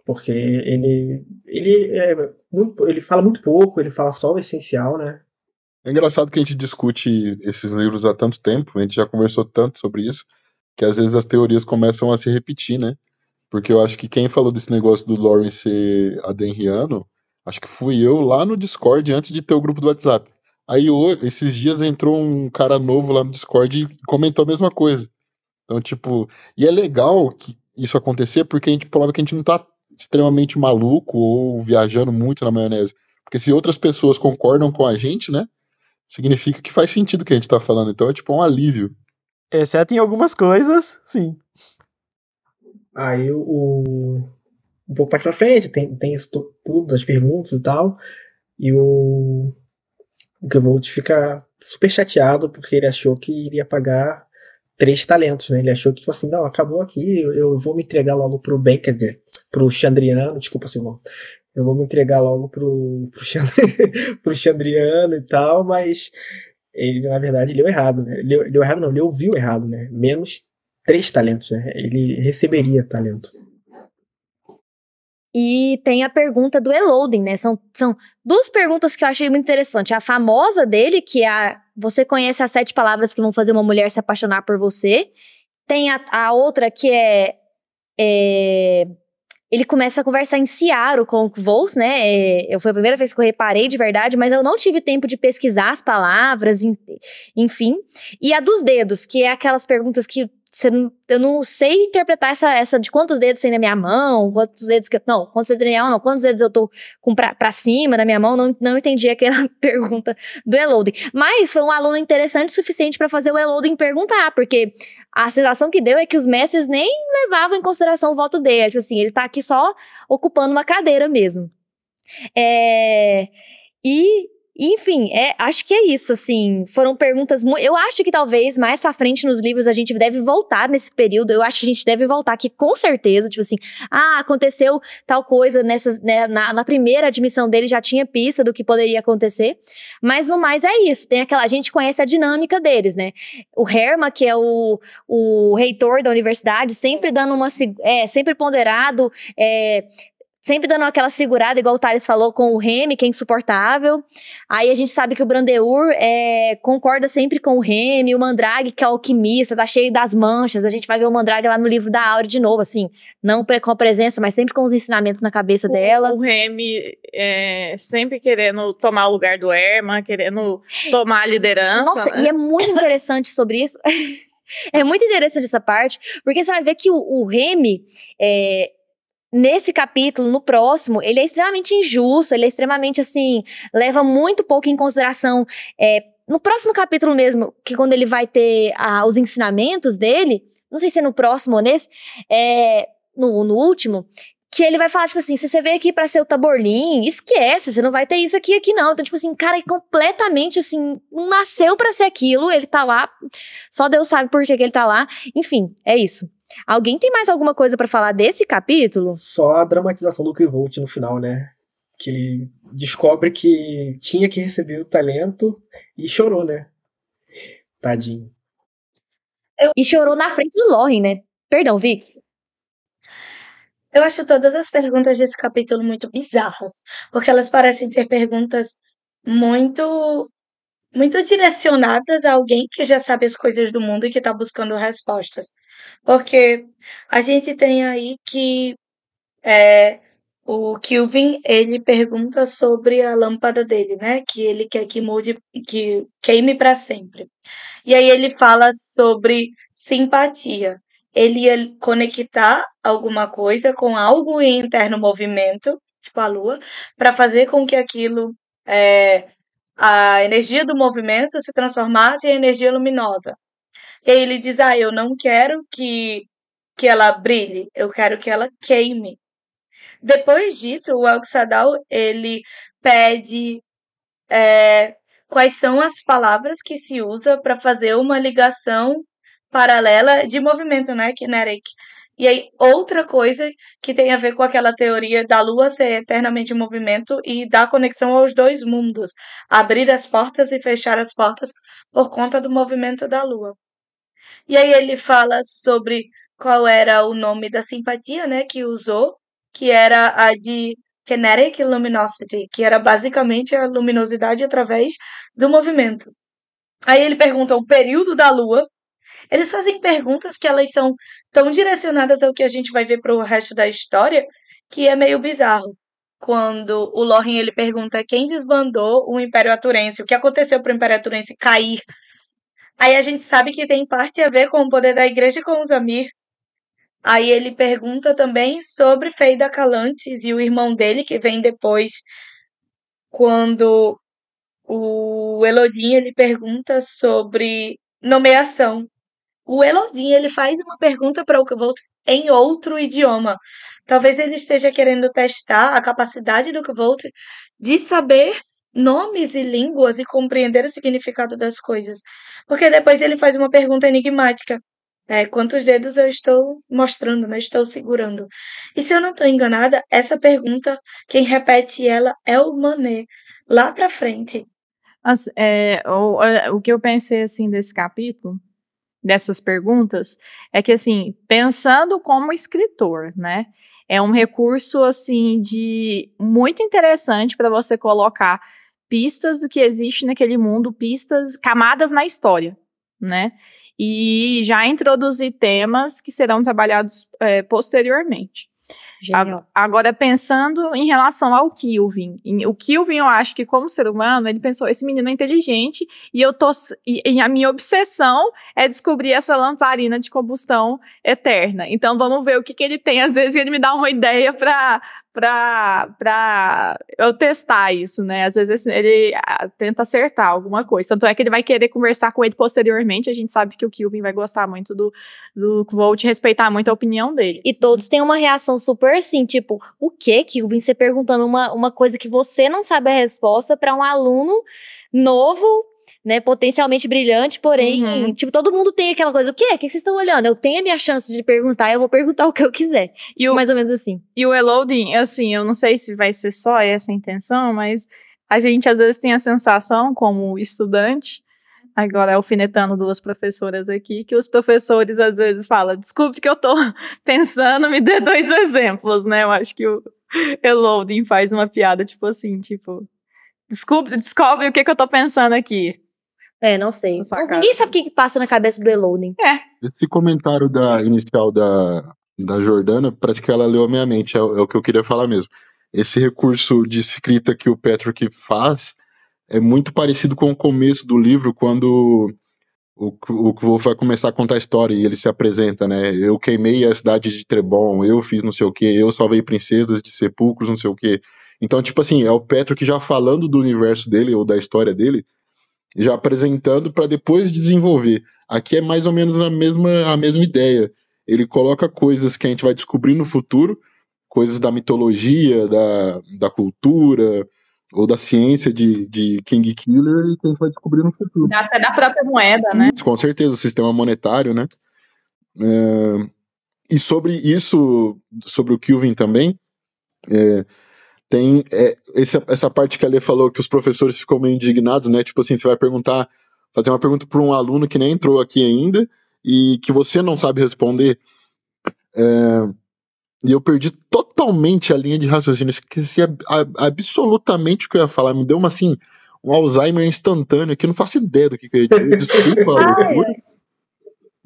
S6: Porque ele ele é muito, ele fala muito pouco, ele fala só o essencial, né?
S7: É engraçado que a gente discute esses livros há tanto tempo, a gente já conversou tanto sobre isso, que às vezes as teorias começam a se repetir, né? Porque eu acho que quem falou desse negócio do Lauren ser adenriano, acho que fui eu lá no Discord antes de ter o grupo do WhatsApp. Aí esses dias entrou um cara novo lá no Discord e comentou a mesma coisa. Então, tipo, e é legal que isso acontecer porque a gente prova que a gente não tá extremamente maluco ou viajando muito na maionese. Porque se outras pessoas concordam com a gente, né? Significa que faz sentido o que a gente tá falando. Então é tipo um alívio.
S2: Exceto em algumas coisas, sim.
S6: Aí o. Um pouco mais pra frente, tem, tem isso tudo, as perguntas e tal. E o. O Kevolt fica super chateado porque ele achou que iria pagar três talentos, né? Ele achou que, tipo assim, não, acabou aqui, eu, eu vou me entregar logo pro bem, quer dizer, pro Chandriano, desculpa, Simão. Eu vou me entregar logo pro, pro, Chand... pro Chandriano e tal, mas ele, na verdade, leu errado, né? Leu, leu errado não, ele ouviu errado, né? Menos três talentos, né? Ele receberia talento.
S1: E tem a pergunta do Eloding, né? São, são duas perguntas que eu achei muito interessante. A famosa dele, que é a, você conhece as sete palavras que vão fazer uma mulher se apaixonar por você. Tem a, a outra que é, é, Ele começa a conversar em Ciaro com o Wolf, né? É, eu, foi a primeira vez que eu reparei de verdade, mas eu não tive tempo de pesquisar as palavras, enfim. E a dos dedos, que é aquelas perguntas que eu não sei interpretar essa, essa de quantos dedos tem na minha mão, quantos dedos que eu, não, quantos dedos na minha mão, não, quantos dedos eu tô com pra, pra cima da minha mão, não, não entendi aquela pergunta do Eloding. Mas foi um aluno interessante o suficiente para fazer o Eloding perguntar, porque a sensação que deu é que os mestres nem levavam em consideração o voto dele, tipo assim, ele tá aqui só ocupando uma cadeira mesmo. É, e enfim, é, acho que é isso, assim. Foram perguntas. Eu acho que talvez mais pra frente nos livros a gente deve voltar nesse período. Eu acho que a gente deve voltar aqui com certeza. Tipo assim, ah, aconteceu tal coisa nessa, né, na, na, primeira admissão dele já tinha pista do que poderia acontecer. Mas no mais é isso. Tem aquela. A gente conhece a dinâmica deles, né? O Herma, que é o, o reitor da universidade, sempre dando uma. É, sempre ponderado, é, sempre dando aquela segurada, igual o Thales falou, com o Remy, que é insuportável. Aí a gente sabe que o Brandeur é, concorda sempre com o Remy, o Mandrague, que é alquimista, tá cheio das manchas. A gente vai ver o Mandrague lá no livro da Aura de novo, assim, não com a presença, mas sempre com os ensinamentos na cabeça
S5: o,
S1: dela.
S5: O Remy é, sempre querendo tomar o lugar do Erma, querendo tomar a liderança.
S1: Nossa,
S5: né?
S1: e é muito interessante sobre isso. é muito interessante essa parte, porque você vai ver que o, o Remy. É, nesse capítulo, no próximo, ele é extremamente injusto, ele é extremamente assim, leva muito pouco em consideração. É, no próximo capítulo mesmo, que quando ele vai ter ah, os ensinamentos dele, não sei se é no próximo ou nesse, é, no, no último, que ele vai falar, tipo assim, se você veio aqui para ser o Taborlin, esquece, você não vai ter isso aqui aqui não. Então, tipo assim, cara, é completamente assim, não nasceu para ser aquilo, ele tá lá, só Deus sabe por que, que ele tá lá. Enfim, é isso. Alguém tem mais alguma coisa para falar desse capítulo?
S6: Só a dramatização do Kvolt no final, né? Que ele descobre que tinha que receber o talento e chorou, né? Tadinho.
S1: E chorou na frente do Loren, né? Perdão, Vic.
S4: Eu acho todas as perguntas desse capítulo muito bizarras, porque elas parecem ser perguntas muito muito direcionadas a alguém que já sabe as coisas do mundo e que está buscando respostas. Porque a gente tem aí que é, o Kilvin ele pergunta sobre a lâmpada dele, né? Que ele quer que mude, que queime para sempre. E aí ele fala sobre simpatia. Ele ia conectar alguma coisa com algo em interno movimento, tipo a lua, para fazer com que aquilo é, a energia do movimento se transformasse em energia luminosa. E aí ele diz: Ah, eu não quero que, que ela brilhe, eu quero que ela queime. Depois disso, o Elxadal ele pede é, quais são as palavras que se usa para fazer uma ligação paralela de movimento, né, Kinetic. E aí, outra coisa que tem a ver com aquela teoria da Lua ser eternamente em movimento e dar conexão aos dois mundos, abrir as portas e fechar as portas por conta do movimento da Lua. E aí ele fala sobre qual era o nome da simpatia, né, que usou, que era a de Kinetic Luminosity, que era basicamente a luminosidade através do movimento. Aí ele pergunta o período da Lua. Eles fazem perguntas que elas são tão direcionadas ao que a gente vai ver para o resto da história que é meio bizarro. Quando o Lorin ele pergunta quem desbandou o Império Aturense, o que aconteceu para o Império Aturense cair. Aí a gente sabe que tem parte a ver com o poder da igreja com os Amir. Aí ele pergunta também sobre Feida Calantes e o irmão dele, que vem depois, quando o Elodin ele pergunta sobre nomeação. O Elodin ele faz uma pergunta para o Kvolt em outro idioma. Talvez ele esteja querendo testar a capacidade do Kvolt de saber nomes e línguas e compreender o significado das coisas. Porque depois ele faz uma pergunta enigmática. É, quantos dedos eu estou mostrando, né? Estou segurando. E se eu não estou enganada, essa pergunta, quem repete ela é o Manet, lá para frente.
S5: As, é, o, o que eu pensei, assim, desse capítulo, dessas perguntas, é que, assim, pensando como escritor, né? É um recurso, assim, de muito interessante para você colocar pistas do que existe naquele mundo, pistas, camadas na história, né? e já introduzir temas que serão trabalhados é, posteriormente. Genial. Agora, pensando em relação ao Kilvin. O Kilvin, eu acho que, como ser humano, ele pensou: esse menino é inteligente e eu tô. E, e, a minha obsessão é descobrir essa lamparina de combustão eterna. Então, vamos ver o que, que ele tem. Às vezes, ele me dá uma ideia para para eu testar isso, né? Às vezes ele ah, tenta acertar alguma coisa. Tanto é que ele vai querer conversar com ele posteriormente. A gente sabe que o Kilvin vai gostar muito do, do Volt, respeitar muito a opinião dele.
S1: E todos têm uma reação super assim, tipo, o que, Kilvin? Você perguntando uma, uma coisa que você não sabe a resposta para um aluno novo né, potencialmente brilhante, porém, uhum. tipo, todo mundo tem aquela coisa, o quê? O que vocês estão olhando? Eu tenho a minha chance de perguntar, eu vou perguntar o que eu quiser. E o, mais ou menos assim.
S5: E o Eloding, assim, eu não sei se vai ser só essa a intenção, mas a gente às vezes tem a sensação, como estudante, agora alfinetando duas professoras aqui, que os professores às vezes falam, desculpe que eu tô pensando, me dê dois exemplos, né? Eu acho que o Eloding faz uma piada, tipo assim, tipo, desculpe, descobre o que, que eu tô pensando aqui.
S1: É, não sei. ninguém sabe o que, que passa na cabeça do Eloding.
S5: É.
S7: Esse comentário da inicial da, da Jordana, parece que ela leu a minha mente, é, é, o que eu queria falar mesmo. Esse recurso de escrita que o Patrick faz é muito parecido com o começo do livro, quando o, o vai começar a contar a história e ele se apresenta, né? Eu queimei a cidade de Trebon, eu fiz não sei o que, eu salvei princesas de sepulcros, não sei o que. Então, tipo assim, é o Patrick já falando do universo dele ou da história dele, já apresentando para depois desenvolver. Aqui é mais ou menos a mesma, a mesma ideia. Ele coloca coisas que a gente vai descobrir no futuro, coisas da mitologia, da, da cultura, ou da ciência de, de King Killer, e que a gente vai descobrir no futuro.
S5: Até da própria moeda, né?
S7: Com certeza, o sistema monetário, né? É, e sobre isso, sobre o Kelvin também, é, tem é, essa, essa parte que a Lê falou que os professores ficam meio indignados, né? Tipo assim, você vai perguntar, fazer uma pergunta para um aluno que nem entrou aqui ainda e que você não sabe responder. É, e eu perdi totalmente a linha de raciocínio, esqueci ab absolutamente o que eu ia falar. Me deu uma assim, um Alzheimer instantâneo que eu não faço ideia do que, que eu ia dizer. Desculpa.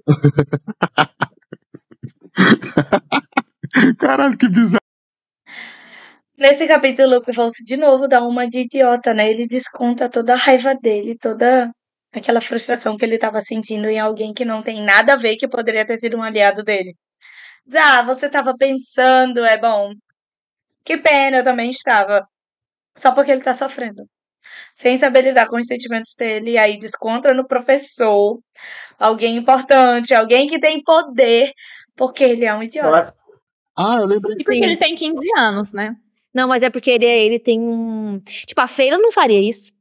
S7: Caralho, que bizarro.
S4: Nesse capítulo, o volta de novo dá uma de idiota, né? Ele desconta toda a raiva dele, toda aquela frustração que ele estava sentindo em alguém que não tem nada a ver, que poderia ter sido um aliado dele. Diz, ah, você estava pensando, é bom. Que pena, eu também estava. Só porque ele está sofrendo. Sem saber lidar com os sentimentos dele, e aí desconta no professor, alguém importante, alguém que tem poder, porque ele é um idiota.
S7: Ah, eu lembrei.
S5: E porque Sim. ele tem 15 anos, né?
S1: Não, mas é porque ele, ele tem um. Tipo, a Feila não faria isso.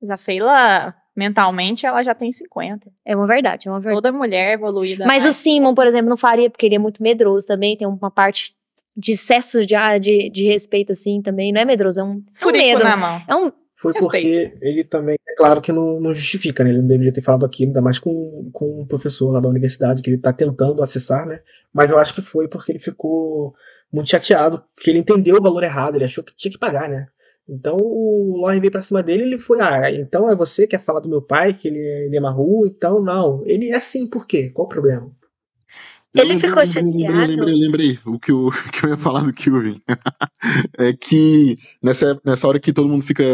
S5: Mas a Feila mentalmente ela já tem 50.
S1: É uma verdade, é uma verdade.
S5: Toda mulher evoluída.
S1: Mas o
S5: mais.
S1: Simon, por exemplo, não faria, porque ele é muito medroso também, tem uma parte de excesso de, ah, de, de respeito, assim, também. Não é medroso, é um, é um medo.
S5: na mão.
S1: É um.
S6: Foi
S5: Respeito.
S6: porque ele também, é claro que não, não justifica, né? Ele não deveria ter falado aquilo, ainda mais com, com um professor lá da universidade que ele tá tentando acessar, né? Mas eu acho que foi porque ele ficou muito chateado, porque ele entendeu o valor errado, ele achou que tinha que pagar, né? Então o Lauren veio pra cima dele ele foi, ah, então é você que quer falar do meu pai, que ele é Demarru, então não. Ele é assim, por quê? Qual o problema?
S4: Ele
S7: lembrei,
S4: ficou chateado?
S7: Lembrei, lembrei, lembrei. O que eu, que eu ia falar do Kilvin. é que nessa, nessa hora que todo mundo fica,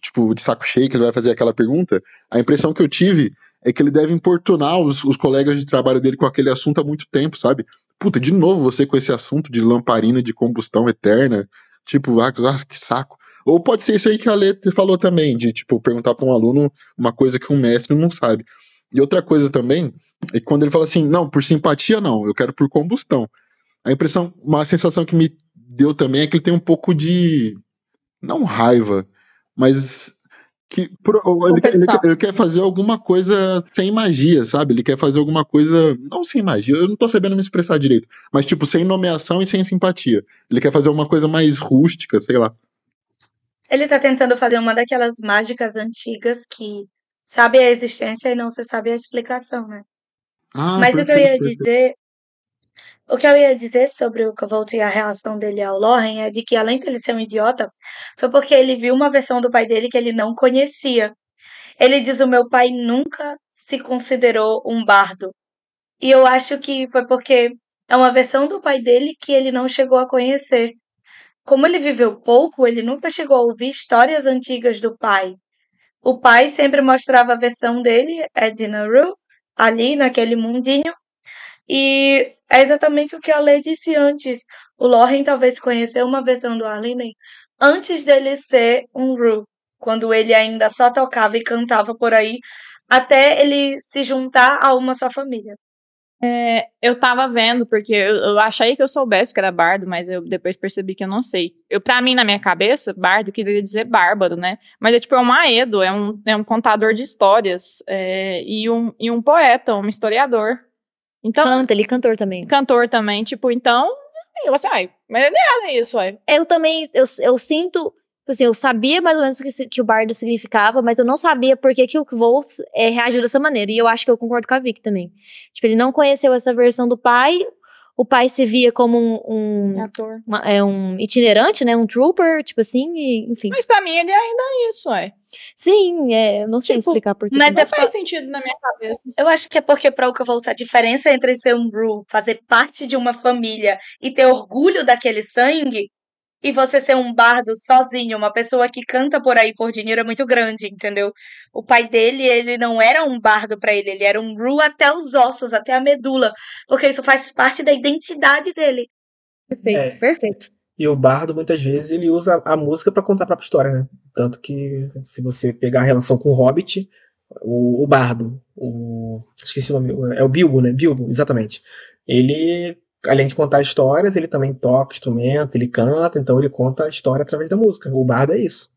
S7: tipo, de saco cheio, que ele vai fazer aquela pergunta, a impressão que eu tive é que ele deve importunar os, os colegas de trabalho dele com aquele assunto há muito tempo, sabe? Puta, de novo você com esse assunto de lamparina de combustão eterna. Tipo, ah, ah, que saco. Ou pode ser isso aí que a Lê falou também, de, tipo, perguntar para um aluno uma coisa que um mestre não sabe. E outra coisa também, é quando ele fala assim, não, por simpatia não, eu quero por combustão. A impressão, uma sensação que me deu também é que ele tem um pouco de. Não raiva, mas. Que, pro- ele, ele, ele quer fazer alguma coisa sem magia, sabe? Ele quer fazer alguma coisa. Não sem magia, eu não tô sabendo me expressar direito. Mas, tipo, sem nomeação e sem simpatia. Ele quer fazer alguma coisa mais rústica, sei lá.
S4: Ele tá tentando fazer uma daquelas mágicas antigas que sabe a existência e não se sabe a explicação, né?
S7: Ah,
S4: Mas o que eu
S7: perfeito,
S4: ia
S7: perfeito.
S4: dizer, o que eu ia dizer sobre o Cavolt e a relação dele ao Loren é de que além dele ser um idiota, foi porque ele viu uma versão do pai dele que ele não conhecia. Ele diz: "O meu pai nunca se considerou um bardo". E eu acho que foi porque é uma versão do pai dele que ele não chegou a conhecer. Como ele viveu pouco, ele nunca chegou a ouvir histórias antigas do pai. O pai sempre mostrava a versão dele, Edna Rue, ali naquele mundinho. E é exatamente o que a Lei disse antes. O Loren talvez conheceu uma versão do Arlinen antes dele ser um Rue, quando ele ainda só tocava e cantava por aí, até ele se juntar a uma só família.
S5: É, eu tava vendo, porque eu, eu achei que eu soubesse que era bardo, mas eu depois percebi que eu não sei. Eu, pra mim, na minha cabeça, bardo queria dizer bárbaro, né? Mas é tipo, é um aedo, é um, é um contador de histórias, é, e, um, e um poeta, um historiador. Então,
S1: Canta, ele é cantor também.
S5: cantor também, tipo, então, eu assim, ai, mas é isso, ai.
S1: Eu também, eu, eu sinto, tipo assim, eu sabia mais ou menos o que, que o bardo significava, mas eu não sabia por que, que o Kvolt é, reagiu dessa maneira. E eu acho que eu concordo com a Vicky também. Tipo, ele não conheceu essa versão do pai, o pai se via como um, um,
S5: Ator.
S1: uma- é, um itinerante, né, um trooper, tipo assim, e, enfim.
S5: Mas pra mim ele ainda é isso, ai.
S1: Sim, é, eu não sei
S5: Tipo,
S1: explicar por que.
S4: mas
S1: também.
S5: Não faz sentido na minha cabeça.
S4: Eu acho que é porque para o Cavolt a diferença entre ser um Rue, fazer parte de uma família e ter orgulho daquele sangue, e você ser um bardo sozinho, uma pessoa que canta por aí por dinheiro é muito grande, entendeu? O pai dele, ele não era um bardo pra ele, ele era um Rue até os ossos, até a medula, porque isso faz parte da identidade dele.
S1: Perfeito,
S6: É.
S1: perfeito.
S6: E o bardo, muitas vezes, ele usa a música pra contar a própria história, né? Tanto que, se você pegar a relação com o Hobbit, o, o bardo, o. Esqueci o nome, é o Bilbo, né? Bilbo, exatamente. Ele, além de contar histórias, ele também toca instrumento, ele canta, então ele conta a história através da música. O bardo é isso.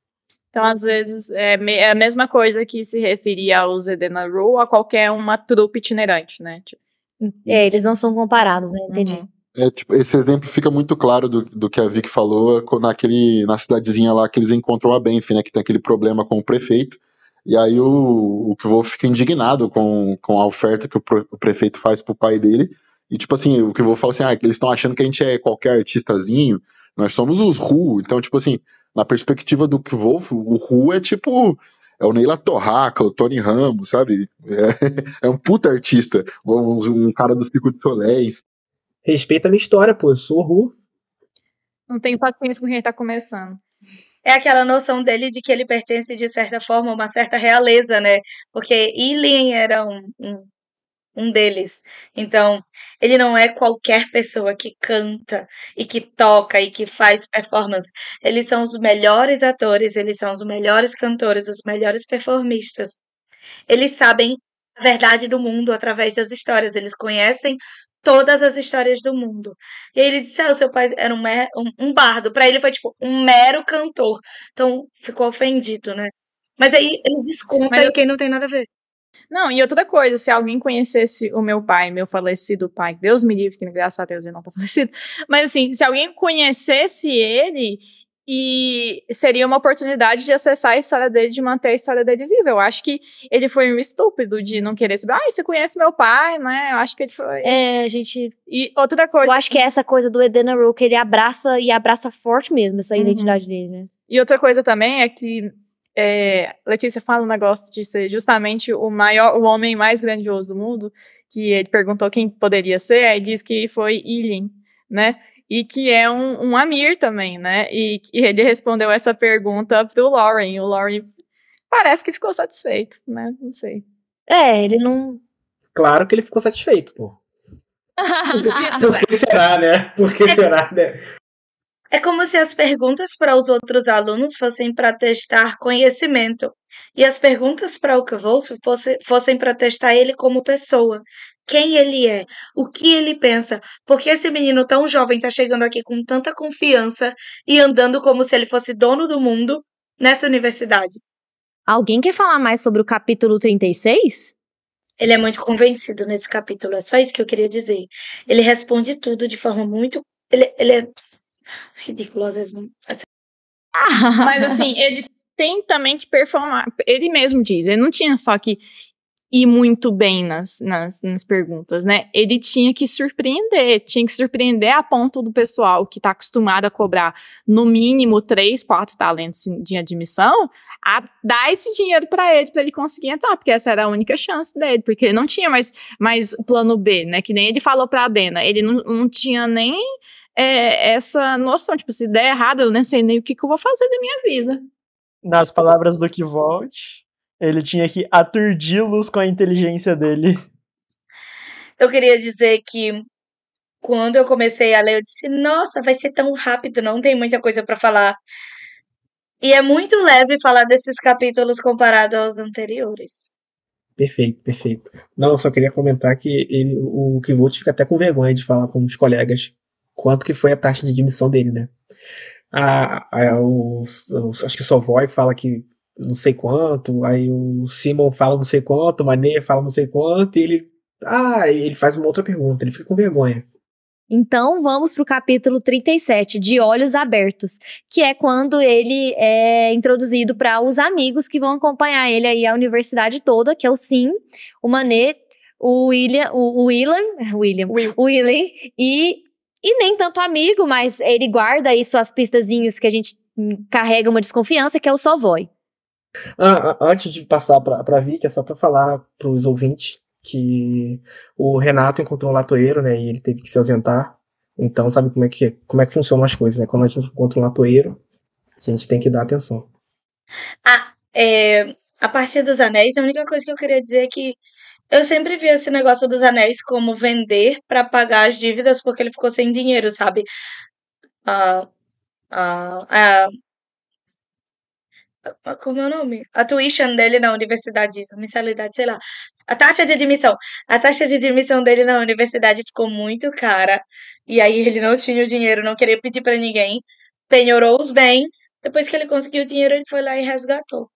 S5: Então, às vezes, é, me- é a mesma coisa que se referia ao Zedena Rule a qualquer uma trupe itinerante, né? Tipo,
S1: É, eles não são comparados, né? Entendi.
S5: uhum.
S7: É, tipo, esse exemplo fica muito claro do, do que a Vic falou naquele, na cidadezinha lá que eles encontram a Benf, né? Que tem aquele problema com o prefeito. E aí o, o Kvolf fica indignado com, com a oferta que o, pro- o prefeito faz pro pai dele. E tipo assim, o Kvolf fala assim, ah, que eles estão achando que a gente é qualquer artistazinho, nós somos os Ru. Então, tipo assim, na perspectiva do Kvolf, o Ru é tipo... É o Neila Torraca, o Tony Ramos, sabe? É, é um puta artista. Um, um cara do Circo de Soleil.
S6: Respeita a minha história, pô. Eu sou o Ru.
S5: Não tenho paciência com quem tá começando.
S4: É aquela noção dele de que ele pertence, de certa forma, a uma certa realeza, né? Porque Ilien era um, um, um deles. Então, ele não é qualquer pessoa que canta e que toca e que faz performance. Eles são os melhores atores, eles são os melhores cantores, os melhores performistas. Eles sabem a verdade do mundo através das histórias, eles conhecem todas as histórias do mundo. E aí ele disse: ah, o seu pai era um, mer- um, um bardo. Pra ele foi tipo um mero cantor. Então ficou ofendido, né? Mas aí ele desconta
S5: Mas
S4: quem não tem nada a ver.
S5: Não, e outra coisa, se alguém conhecesse o meu pai, meu falecido pai, Deus me livre, que graças a Deus ele não tá falecido, mas assim, se alguém conhecesse ele, e seria uma oportunidade de acessar a história dele, de manter a história dele viva. Eu acho que ele foi um estúpido de não querer saber, ah, você conhece meu pai, né? Eu acho que ele foi.
S1: É, gente.
S5: E outra coisa.
S1: Eu acho que é essa coisa do Edena Rook, ele abraça e abraça forte mesmo essa
S5: Uhum.
S1: identidade dele, né?
S5: E outra coisa também é que é, Letícia fala um negócio de ser justamente o maior, o homem mais grandioso do mundo, que ele perguntou quem poderia ser, aí diz que foi Ilin, né? E que é um, um Amir também, né? E, e ele respondeu essa pergunta pro Lauren. E o Lauren parece que ficou satisfeito, né? Não sei.
S1: É, ele não.
S6: Claro que ele ficou satisfeito, pô. Por que será, né? Por que será, né?
S4: É como se as perguntas para os outros alunos fossem para testar conhecimento e as perguntas para o fosse, fossem para testar ele como pessoa. Quem ele é, o que ele pensa, por que esse menino tão jovem está chegando aqui com tanta confiança e andando como se ele fosse dono do mundo nessa universidade.
S1: Alguém quer falar mais sobre o capítulo 36?
S4: Ele é muito convencido nesse capítulo, é só isso que eu queria dizer. Ele responde tudo de forma muito. Ele, ele é ridículo às vezes.
S5: Mas assim, ele tem também que performar. Ele mesmo diz, ele não tinha só que ir muito bem nas, nas, nas perguntas, né? Ele tinha que surpreender, tinha que surpreender a ponto do pessoal que está acostumado a cobrar no mínimo três, quatro talentos de admissão, a dar esse dinheiro para ele, para ele conseguir entrar, porque essa era a única chance dele, porque ele não tinha mais, mais plano B, né? Que nem ele falou para a Dena, ele não, não tinha nem é, essa noção, tipo, se der errado, eu nem sei nem o que, que eu vou fazer da minha vida.
S2: Nas palavras do Kivolt, ele tinha que aturdi-los com a inteligência dele.
S4: Eu queria dizer que quando eu comecei a ler, eu disse: Nossa, vai ser tão rápido, não tem muita coisa para falar. E é muito leve falar desses capítulos comparado aos anteriores.
S6: Perfeito, perfeito. Não, eu só queria comentar que ele, o Kivolt fica até com vergonha de falar com os colegas quanto que foi a taxa de admissão dele, né? A, a, os, os, acho que o Sovoy fala que não sei quanto, aí o Simon fala não sei quanto, o Mané fala não sei quanto, e ele. Ah, ele faz uma outra pergunta, ele fica com vergonha.
S1: Então vamos para o capítulo 37, de Olhos Abertos, que é quando ele é introduzido para os amigos que vão acompanhar ele aí a universidade toda, que é o Sim, o Mané, o William, o, o William, William,
S5: Will.
S1: o William e, e nem tanto amigo, mas ele guarda aí suas pistazinhas que a gente hum, carrega uma desconfiança, que é o Sovoy.
S6: Ah, antes de passar para a Vicky, é só para falar para os ouvintes que o Renato encontrou um latoeiro, né, e ele teve que se ausentar. Então, sabe como é que, como é que funcionam as coisas, né? Quando a gente encontra um latoeiro, a gente tem que dar atenção.
S4: Ah, é, a partir dos anéis, a única coisa que eu queria dizer é que eu sempre vi esse negócio dos anéis como vender para pagar as dívidas porque ele ficou sem dinheiro, sabe? Ah, como é o nome? A tuition dele na universidade, a mensalidade, sei lá. A taxa de admissão. A taxa de admissão dele na universidade ficou muito cara. E aí ele não tinha o dinheiro, não queria pedir para ninguém. Penhorou os bens. Depois que ele conseguiu o dinheiro, ele foi lá e resgatou.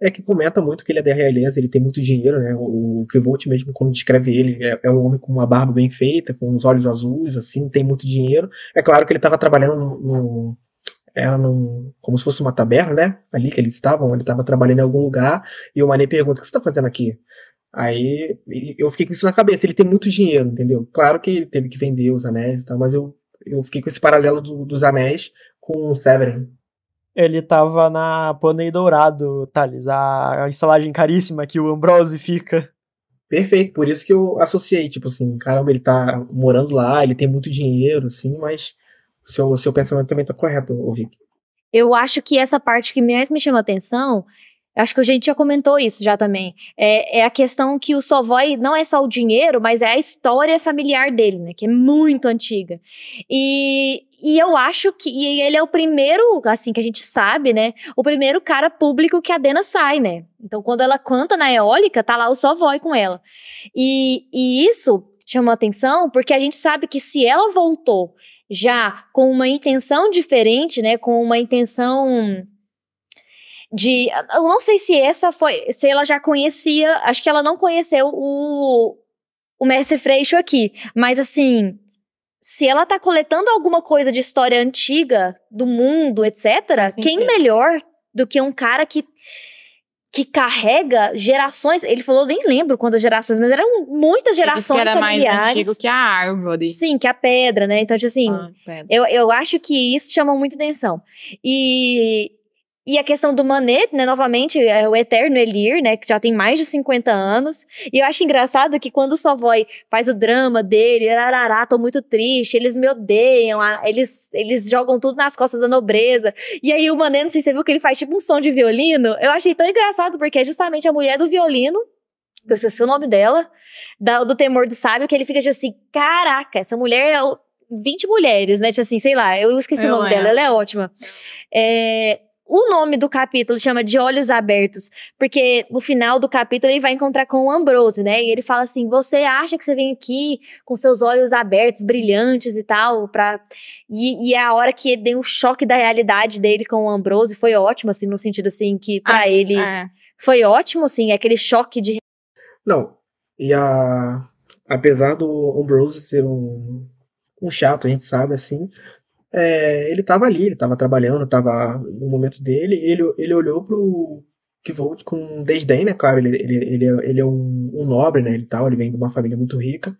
S6: É que comenta muito que ele é da realeza, ele tem muito dinheiro, né? O, o Kivolt mesmo, quando descreve ele, é, é, um homem com uma barba bem feita, com os olhos azuis, assim, tem muito dinheiro. É claro que ele estava trabalhando no, era num, como se fosse uma taberna, né? Ali que eles estavam, ele estava trabalhando em algum lugar, e o Mané pergunta: o que você está fazendo aqui? Aí eu fiquei com isso na cabeça, ele tem muito dinheiro, entendeu? Claro que ele teve que vender os anéis e tal, mas eu, eu fiquei com esse paralelo do, dos anéis com o Severin.
S2: Ele tava na Pônei Dourado, Thales, a, estalagem caríssima que o Ambrose fica.
S6: Perfeito, por isso que eu associei, tipo assim, caramba, ele tá morando lá, ele tem muito dinheiro, assim, mas seu, seu pensamento também tá correto, Vic.
S1: Eu acho que essa parte que mais me chama atenção, acho que a gente já comentou isso já também, é, é a questão que o Sovoy não é só o dinheiro, mas é a história familiar dele, né, que é muito antiga. E, e eu acho que e ele é o primeiro, assim, que a gente sabe, né, o primeiro cara público que a Dena sai, né. Então, quando ela canta na eólica, tá lá o Sovoy com ela. E, e isso chama atenção porque a gente sabe que se ela voltou já com uma intenção diferente, né, com uma intenção de. Eu não sei se essa foi. Se ela já conhecia. Acho que ela não conheceu o, o Mestre Freixo aqui. Mas assim. Se ela tá coletando alguma coisa de história antiga do mundo, etc.,
S5: Faz
S1: quem
S5: sentido.
S1: melhor do que um cara que, que carrega gerações. Ele falou, nem lembro quantas gerações, mas eram muitas
S5: Ele disse que
S1: gerações
S5: era mais
S1: familiares.
S5: antigo que a árvore.
S1: Sim, que a pedra, né? Então, tipo assim,
S5: Ah,
S1: eu, eu acho que isso chama muita atenção. E, e a questão do Manet, né? Novamente, é o eterno Elir, né? Que já tem mais de 50 anos. E eu acho engraçado que quando o Savoy faz o drama dele, arará, tô muito triste, eles me odeiam, eles, eles jogam tudo nas costas da nobreza. E aí o Manet, não sei se você viu que ele faz tipo um som de violino. Eu achei tão engraçado, porque é justamente a mulher do violino, que eu esqueci o nome dela, da- do temor do sábio, que ele fica tipo assim, caraca, essa mulher é o- 20 mulheres, né? Tipo assim, sei lá, eu esqueci o
S5: Eu
S1: nome dela,
S5: lembro.
S1: ela é ótima. É, o nome do capítulo chama De Olhos Abertos, porque no final do capítulo ele vai encontrar com o Ambrose, né? E ele fala assim: Você acha que você vem aqui com seus olhos abertos, brilhantes e tal, pra. E, e é a hora que ele deu um choque da realidade dele com o Ambrose foi ótimo, assim, no sentido assim, que pra
S5: Ah,
S1: ele
S5: É.
S1: foi ótimo, assim, aquele choque de.
S6: Não. E a. Apesar do Ambrose ser um, um chato, a gente sabe, assim. É, ele tava ali, ele tava trabalhando, tava no momento dele. Ele, ele olhou pro Kvolt com desdém, né? Claro, ele, ele, ele, é- ele é um, um nobre, né? Ele, tal, ele vem de uma família muito rica.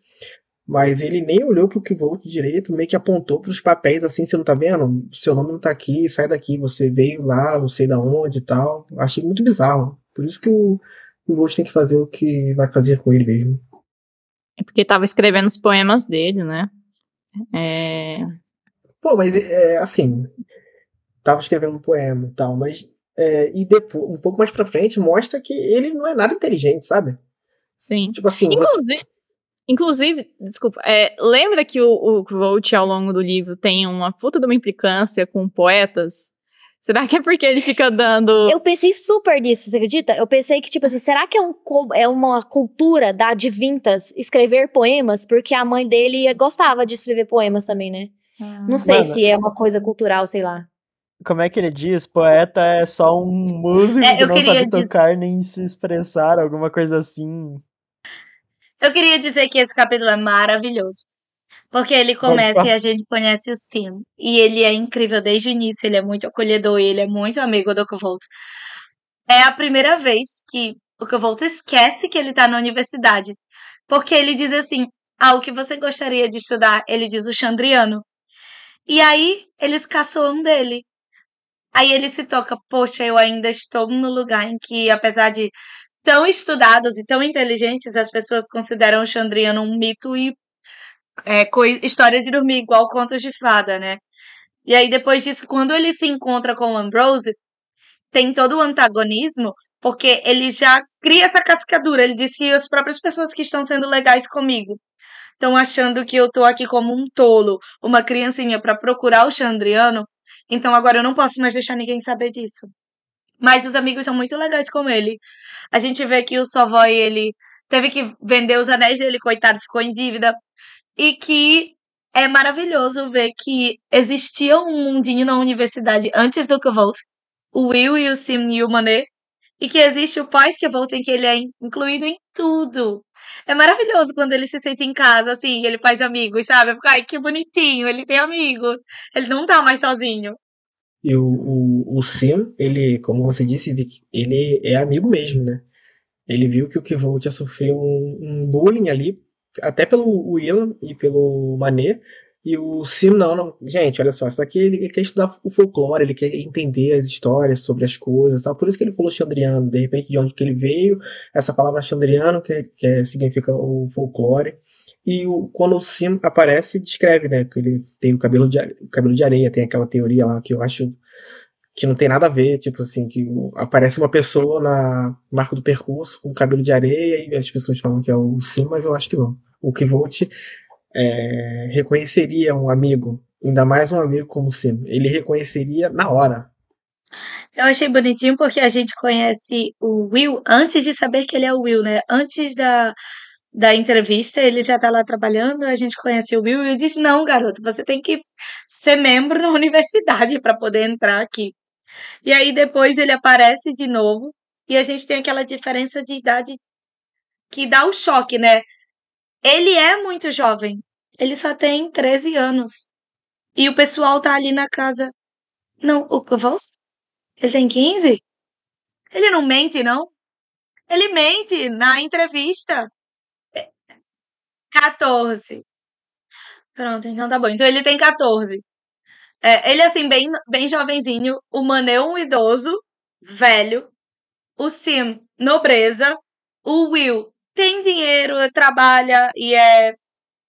S6: Mas ele nem olhou pro Kvolt direito, meio que apontou pros papéis assim, você não tá vendo? Seu nome não tá aqui, sai daqui, você veio lá, não sei da onde e tal. Achei muito bizarro. Por isso que o, Kvolt tem que fazer o que vai fazer com ele mesmo.
S5: É porque tava escrevendo os poemas dele, né? É,
S6: Pô, mas é assim, tava escrevendo um poema e tal, mas é, e depois, um pouco mais pra frente, mostra que ele não é nada inteligente, sabe?
S5: sim.
S6: Tipo assim, você-
S5: Inclusive, inclusive desculpa, é, lembra que o, o Kvolt, ao longo do livro, tem uma puta de uma implicância com poetas? Será que é porque ele fica dando.
S1: Eu pensei super nisso, você acredita? Eu pensei que, tipo assim, será que é, um, é uma cultura da de Vintas escrever poemas? Porque a mãe dele gostava de escrever poemas também, né? Não sei
S2: Mano,
S1: se é uma coisa cultural, sei lá.
S2: Como é que ele diz? Poeta é só um músico
S4: É,
S2: que não sabe
S4: dizer-
S2: tocar nem se expressar, alguma coisa assim.
S4: Eu queria dizer que esse capítulo é maravilhoso. Porque ele começa e a gente conhece o Sim. E ele é incrível desde o início, ele é muito acolhedor, ele é muito amigo do Kvolt. É a primeira vez que o Kvolt esquece que ele tá na universidade. Porque ele diz assim: Ah, o que você gostaria de estudar? Ele diz o Chandriano. E aí eles caçoam dele. Aí ele se toca, poxa, eu ainda estou no lugar em que, apesar de tão estudados e tão inteligentes, as pessoas consideram o Chandriano um mito e é, história de dormir igual contos de fada, né? E aí, depois disso, quando ele se encontra com o Ambrose, tem todo o antagonismo, porque ele já cria essa cascadura. Ele disse as próprias pessoas que estão sendo legais comigo estão achando que eu tô aqui como um tolo, uma criancinha para procurar o Chandriano, então agora eu não posso mais deixar ninguém saber disso. Mas os amigos são muito legais com ele. A gente vê que o Savoy, ele teve que vender os anéis dele, coitado, ficou em dívida. E que é maravilhoso ver que existia um mundinho na universidade antes do Kvolt, o Will e o Sim e o Manet, e que existe o pós-Kvolt em que ele é in- incluído em tudo. É maravilhoso quando ele se sente em casa, assim, e ele faz amigos, sabe? Fico, ai, que bonitinho, ele tem amigos. Ele não tá mais sozinho.
S6: E o, o, o ele, como você disse, ele é amigo mesmo, né? Ele viu que o Kvolt ia sofrer um, um bullying ali, até pelo William e pelo Manet. E o Sim, não, não. Gente, olha só, isso aqui ele, quer estudar o folclore, ele quer entender as histórias sobre as coisas tal. Por isso que ele falou Chandriano, de repente, de onde que ele veio, essa palavra Chandriano, que, que é- significa o folclore. E o, quando o Sim aparece, descreve, né? Que ele tem o cabelo de, o cabelo de areia, tem aquela teoria lá que eu acho que não tem nada a ver, tipo assim, que aparece uma pessoa na marco do percurso com cabelo de areia e as pessoas falam que é o Sim, mas eu acho que não. O Kvolt é, reconheceria um amigo, ainda mais um amigo como Sim. Ele reconheceria na hora.
S4: Eu achei bonitinho porque a gente conhece o Will antes de saber que ele é o Will, né? Antes da, da entrevista, ele já tá lá trabalhando, a gente conhece o Will e diz: Não, garoto, você tem que ser membro da universidade para poder entrar aqui. E aí depois ele aparece de novo e a gente tem aquela diferença de idade que dá o choque, né? Ele é muito jovem. Ele só tem 13 anos. E o pessoal tá ali na casa. Não, o Kowalski? Ele tem 15? Ele não mente, não? Ele mente na entrevista. 14. Pronto, então tá bom. Então ele tem 14. É, ele, assim, bem, bem jovenzinho. O Manel, um idoso, velho. O Sim, nobreza. O Will tem dinheiro, trabalha e é.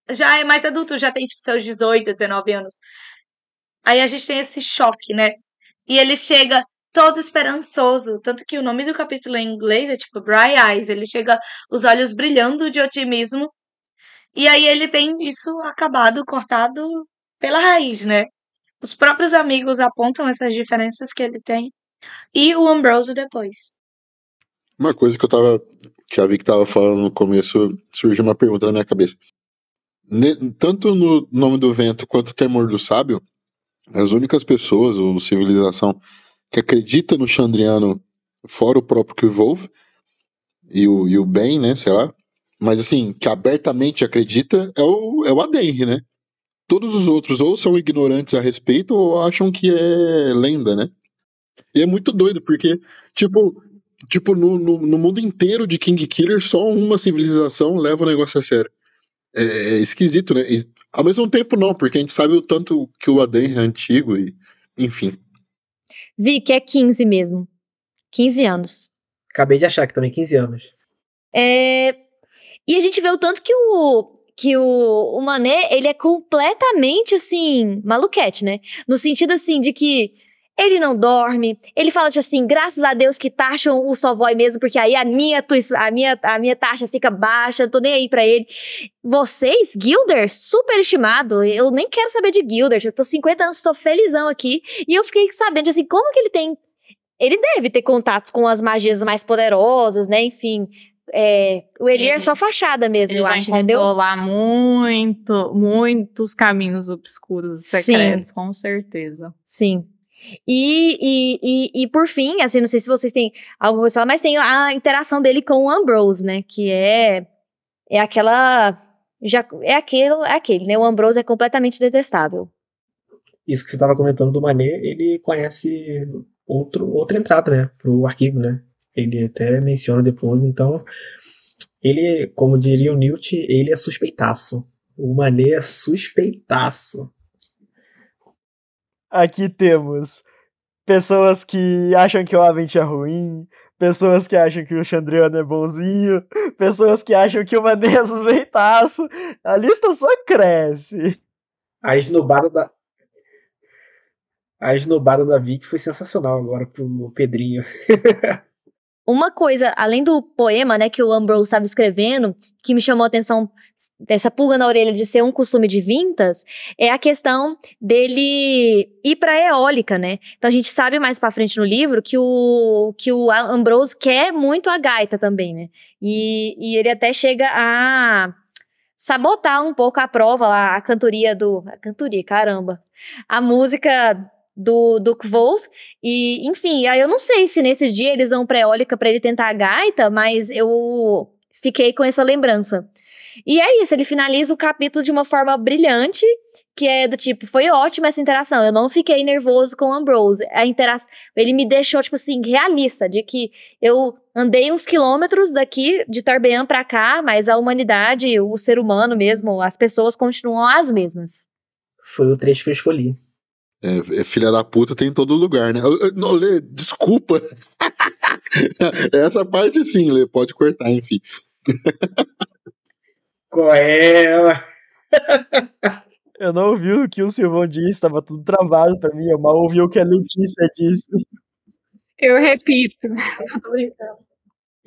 S4: Já é mais adulto, já tem tipo seus 18, 19 anos. Aí a gente tem esse choque, né? E ele chega todo esperançoso. Tanto que o nome do capítulo em inglês é tipo Bright Eyes. Ele chega, os olhos brilhando de otimismo. E aí ele tem isso acabado, cortado pela raiz, né? Os próprios amigos apontam essas diferenças que ele tem. E o Ambrose depois.
S7: Uma coisa que eu tava. Que a Vicky tava falando no começo, surgiu uma pergunta na minha cabeça. Ne- tanto no Nome do Vento quanto no Temor do Sábio, as únicas pessoas, ou civilização, que acredita no Chandriano, fora o próprio Kvolv, e o, e o Ben, né, sei lá, mas assim, que abertamente acredita é o, é o Adenri, né? Todos os outros ou são ignorantes a respeito ou acham que é lenda, né? E é muito doido, porque, tipo, tipo no, no, no mundo inteiro de King Killer, só uma civilização leva o negócio a sério. É, é esquisito, né? E, ao mesmo tempo, não, porque a gente sabe o tanto que o Adenri é antigo e. Enfim.
S1: Vi que é 15 mesmo. 15 anos.
S6: Acabei de achar que também 15 anos.
S1: É, E a gente vê o tanto que o que o, o Mané, ele é completamente assim, maluquete, né? No sentido assim de que ele não dorme, ele fala de assim, graças a Deus que taxam o Savoy mesmo, porque aí a minha, a minha, a minha taxa fica baixa, não tô nem aí pra ele. Vocês, Gilder, super estimado, eu nem quero saber de Gilder, eu tô 50 anos, tô felizão aqui, e eu fiquei sabendo, assim, como que ele tem... Ele deve ter contato com as magias mais poderosas, né, enfim... É, o Eli é só fachada mesmo,
S5: Ele
S1: eu
S5: vai
S1: acho, entendeu?
S5: controlar muito, muitos caminhos obscuros e
S1: Sim.
S5: secretos, com certeza.
S1: Sim. E, e, e, e por fim, assim, não sei se vocês têm coisa a falar, mas tem a interação dele com o Ambrose, né? Que é, é aquela. Já, é aquele, é aquele, né? O Ambrose é completamente detestável.
S6: Isso que você estava comentando do Mané, ele conhece outro, outra entrada, né? Pro arquivo, né? Ele até menciona depois, então. Ele, como diria o Newt, ele é suspeitaço. O Mané é suspeitaço.
S2: Aqui temos pessoas que acham que o Avent é ruim, pessoas que acham que o Chandriano é bonzinho, pessoas que acham que o Mané é suspeitaço. A lista só cresce.
S6: A esnobada da. A esnobada da Vic foi sensacional agora pro Pedrinho.
S1: Uma coisa, além do poema, né, que o Ambrose estava escrevendo, que me chamou a atenção dessa pulga na orelha de ser um costume de vintas, é a questão dele ir para eólica, né? Então a gente sabe mais para frente no livro que o que o Ambrose quer muito a gaita também, né? E, e ele até chega a sabotar um pouco a prova lá, a cantoria do, a cantoria, caramba. A música do, do Kvolt, e, enfim, aí eu não sei se nesse dia eles vão pra eólica pra ele tentar a gaita, mas eu fiquei com essa lembrança. E é isso, ele finaliza o capítulo de uma forma brilhante, que é do tipo, foi ótima essa interação, eu não fiquei nervoso com o Ambrose. A interação, ele me deixou, tipo assim, realista, de que eu andei uns quilômetros daqui, de Tarbean pra cá, mas a humanidade, o ser humano mesmo, as pessoas continuam as mesmas.
S6: Foi o trecho que eu escolhi.
S7: É, é filha da puta tem em todo lugar, né? Eu- eu- Não, Lê, desculpa. Essa parte sim, Lê, pode cortar, enfim.
S6: Qual é?
S2: Eu não ouvi o que o Silvão disse, tava tudo travado pra mim. Eu mal ouvi o que a Letícia disse.
S5: Eu repito.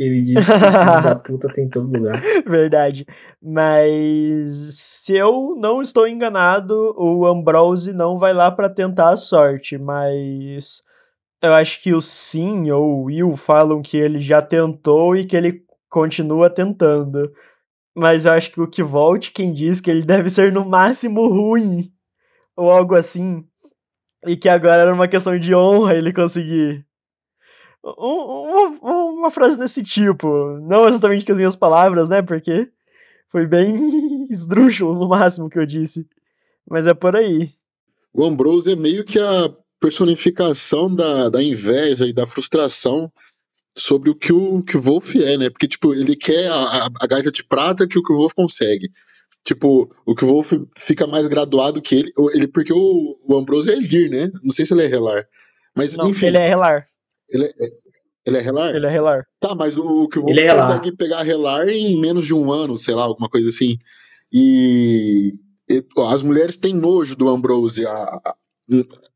S6: Ele disse que filho da puta tem em todo lugar.
S2: Verdade. Mas se eu não estou enganado, o Ambrose não vai lá pra tentar a sorte, mas eu acho que o Sim ou o Will falam que ele já tentou e que ele continua tentando. Mas eu acho que o que volte quem diz que ele deve ser no máximo ruim ou algo assim. E que agora era uma questão de honra ele conseguir. Um- uma, uma frase desse tipo. Não exatamente com as minhas palavras, né? Porque foi bem esdrúxulo no máximo que eu disse. Mas é por aí.
S7: O Ambrose é meio que a personificação da, da inveja e da frustração sobre o que o, que o Wolf é, né? Porque, tipo, ele quer a, a, a gaita de prata que o que o Wolf consegue. Tipo, o que o Wolf fica mais graduado que ele, ele porque o, o Ambrose é Elir, né? Não sei se ele é Relar. Mas,
S2: Não,
S7: enfim,
S2: ele é relar.
S7: Ele é, ele é Relar?
S2: Ele é relar.
S7: Tá, mas o, o que o
S6: Ele é Relar.
S7: consegue pegar Relar em menos de um ano, sei lá, alguma coisa assim. E, e, ó, as mulheres têm nojo do Ambrose. A, a-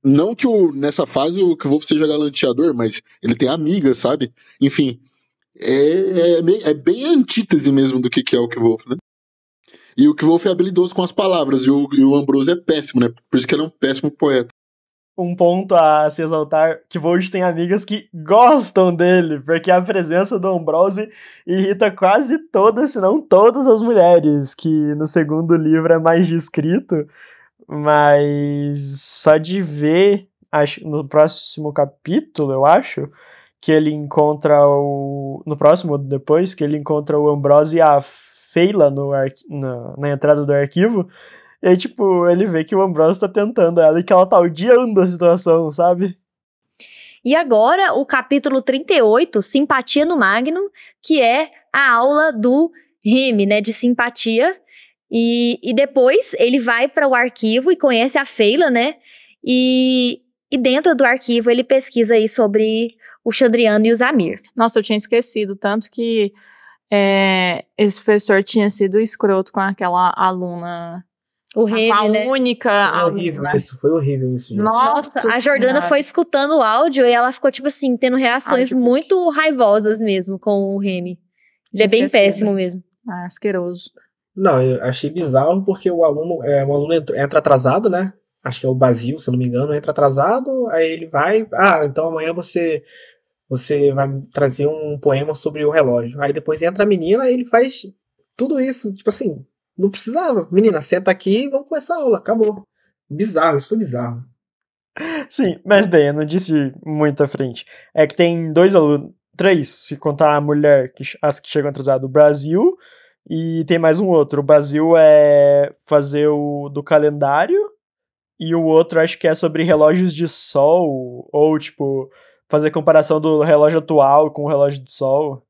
S7: não que o, nessa fase o que o Wolf seja galanteador, mas ele tem amigas, sabe? Enfim, é, é, meio- é bem antítese mesmo do que, que é o que Wolf, né? E o que Wolf é habilidoso com as palavras, e o, e o Ambrose é péssimo, né? Por isso que ele é um péssimo poeta.
S2: Um ponto a se exaltar, que Vold tem amigas que gostam dele, porque a presença do Ambrose irrita quase todas, se não todas as mulheres, que no segundo livro é mais descrito, mas só de ver, acho, no próximo capítulo, eu acho, que ele encontra o. No próximo, depois, que ele encontra o Ambrose e a Feila no na, na entrada do arquivo. E aí, tipo, ele vê que o Ambrose tá tentando ela e que ela tá odiando a situação, sabe?
S1: E agora, o capítulo 38, Simpatia no Magno, que é a aula do Rime, né, de simpatia. E, e depois ele vai para o arquivo e conhece a Feila, né? E, e dentro do arquivo ele pesquisa aí sobre o Chandriano e o Zamir.
S5: Nossa, eu tinha esquecido, tanto que é, esse professor tinha sido escroto com aquela aluna,
S1: O
S5: com a
S1: né?
S5: única
S6: Foi horrível isso, foi horrível isso, gente.
S5: Nossa,
S1: Nossa, a Jordana
S5: Senhora.
S1: foi escutando o áudio e ela ficou, tipo assim, tendo reações
S5: Áudio.
S1: muito raivosas mesmo com o Remy. Ele é bem péssimo mesmo.
S5: Ah, asqueroso.
S6: Não, eu achei bizarro porque o aluno, é, o aluno entra, atrasado, né? Acho que é o Basil, se eu não me engano, entra atrasado, aí ele vai, ah, então amanhã você você vai trazer um poema sobre o relógio. Aí depois entra a menina e ele faz tudo isso, tipo assim, não precisava. Menina, senta aqui e vamos começar a aula, acabou. Bizarro, isso foi bizarro.
S2: Sim, mas bem, eu não disse muito à frente. É que tem dois alunos, três, se contar a mulher, que, as que chegam atrasadas, o Brasil, e tem mais um outro. O Brasil é fazer o do calendário, e o outro acho que é sobre relógios de sol, ou tipo, fazer comparação do relógio atual com o relógio de sol.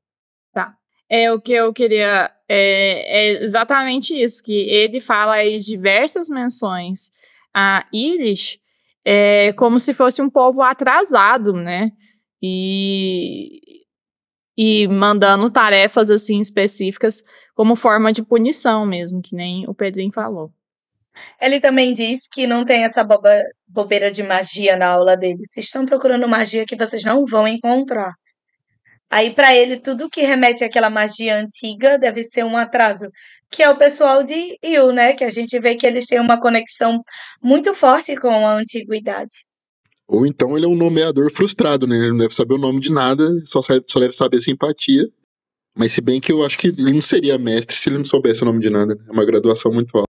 S5: É o que eu queria. É, é exatamente isso, que ele fala aí diversas menções a Irish é, como se fosse um povo atrasado, né? E, e mandando tarefas assim específicas como forma de punição mesmo, que nem o Pedrinho falou.
S4: Ele também diz que não tem essa boba, bobeira de magia na aula dele. Vocês estão procurando magia que vocês não vão encontrar. Aí, para ele, tudo que remete àquela magia antiga deve ser um atraso, que é o pessoal de Il, né? Que a gente vê que eles têm uma conexão muito forte com a antiguidade.
S7: Ou então ele é um nomeador frustrado, né? Ele não deve saber o nome de nada, só, sabe- só deve saber simpatia. Mas se bem que eu acho que ele não seria mestre se ele não soubesse o nome de nada. né? É uma graduação muito alta.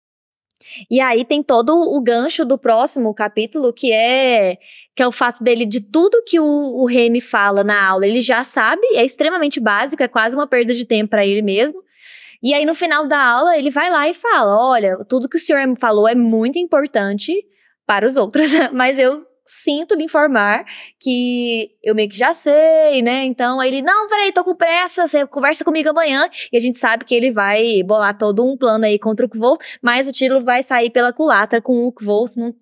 S1: E aí tem todo o gancho do próximo capítulo, que é que é o fato dele, de tudo que o, o Remy fala na aula, ele já sabe, é extremamente básico, é quase uma perda de tempo para ele mesmo. E aí no final da aula, ele vai lá e fala: Olha, tudo que o senhor falou é muito importante para os outros, mas eu sinto lhe informar que eu meio que já sei, né? Então aí ele, não, peraí, tô com pressa, você conversa comigo amanhã. E a gente sabe que ele vai bolar todo um plano aí contra o Kvolt, mas o título vai sair pela culatra com o Kvolt. Não...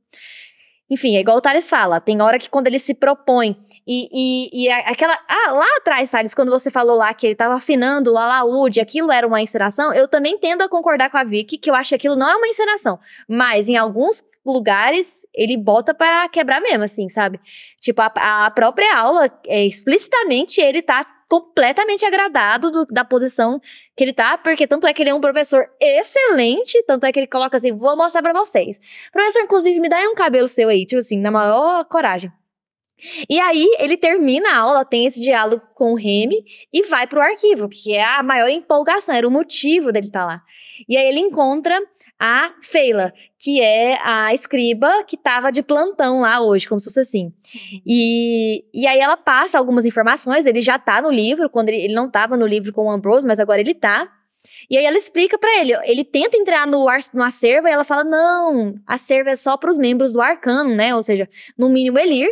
S1: Enfim, é igual o Thales fala, tem hora que quando ele se propõe, e, e, e aquela. Ah, lá atrás, Thales, quando você falou lá que ele tava afinando o alaúde, aquilo era uma encenação, eu também tendo a concordar com a Vicky, que eu acho que aquilo não é uma encenação. Mas em alguns lugares ele bota pra quebrar mesmo, assim, sabe? Tipo, a, a própria aula, é, explicitamente, ele tá completamente agradado do- da posição que ele tá, porque tanto é que ele é um professor excelente, tanto é que ele coloca assim, vou mostrar pra vocês. Professor, inclusive, me dá aí um cabelo seu aí, tipo assim, na maior coragem. E aí, ele termina a aula, tem esse diálogo com o Remy e vai pro arquivo, que é a maior empolgação, era o motivo dele estar lá. E aí ele encontra a Feila, que é a escriba que estava de plantão lá hoje, como se fosse assim. E, e aí ela passa algumas informações, ele já tá no livro, quando ele, ele não estava no livro com o Ambrose, mas agora ele tá. E aí ela explica para ele, ele tenta entrar no, ar, no acervo e ela fala, não, acervo é só para os membros do arcano, né, ou seja, no mínimo Elir.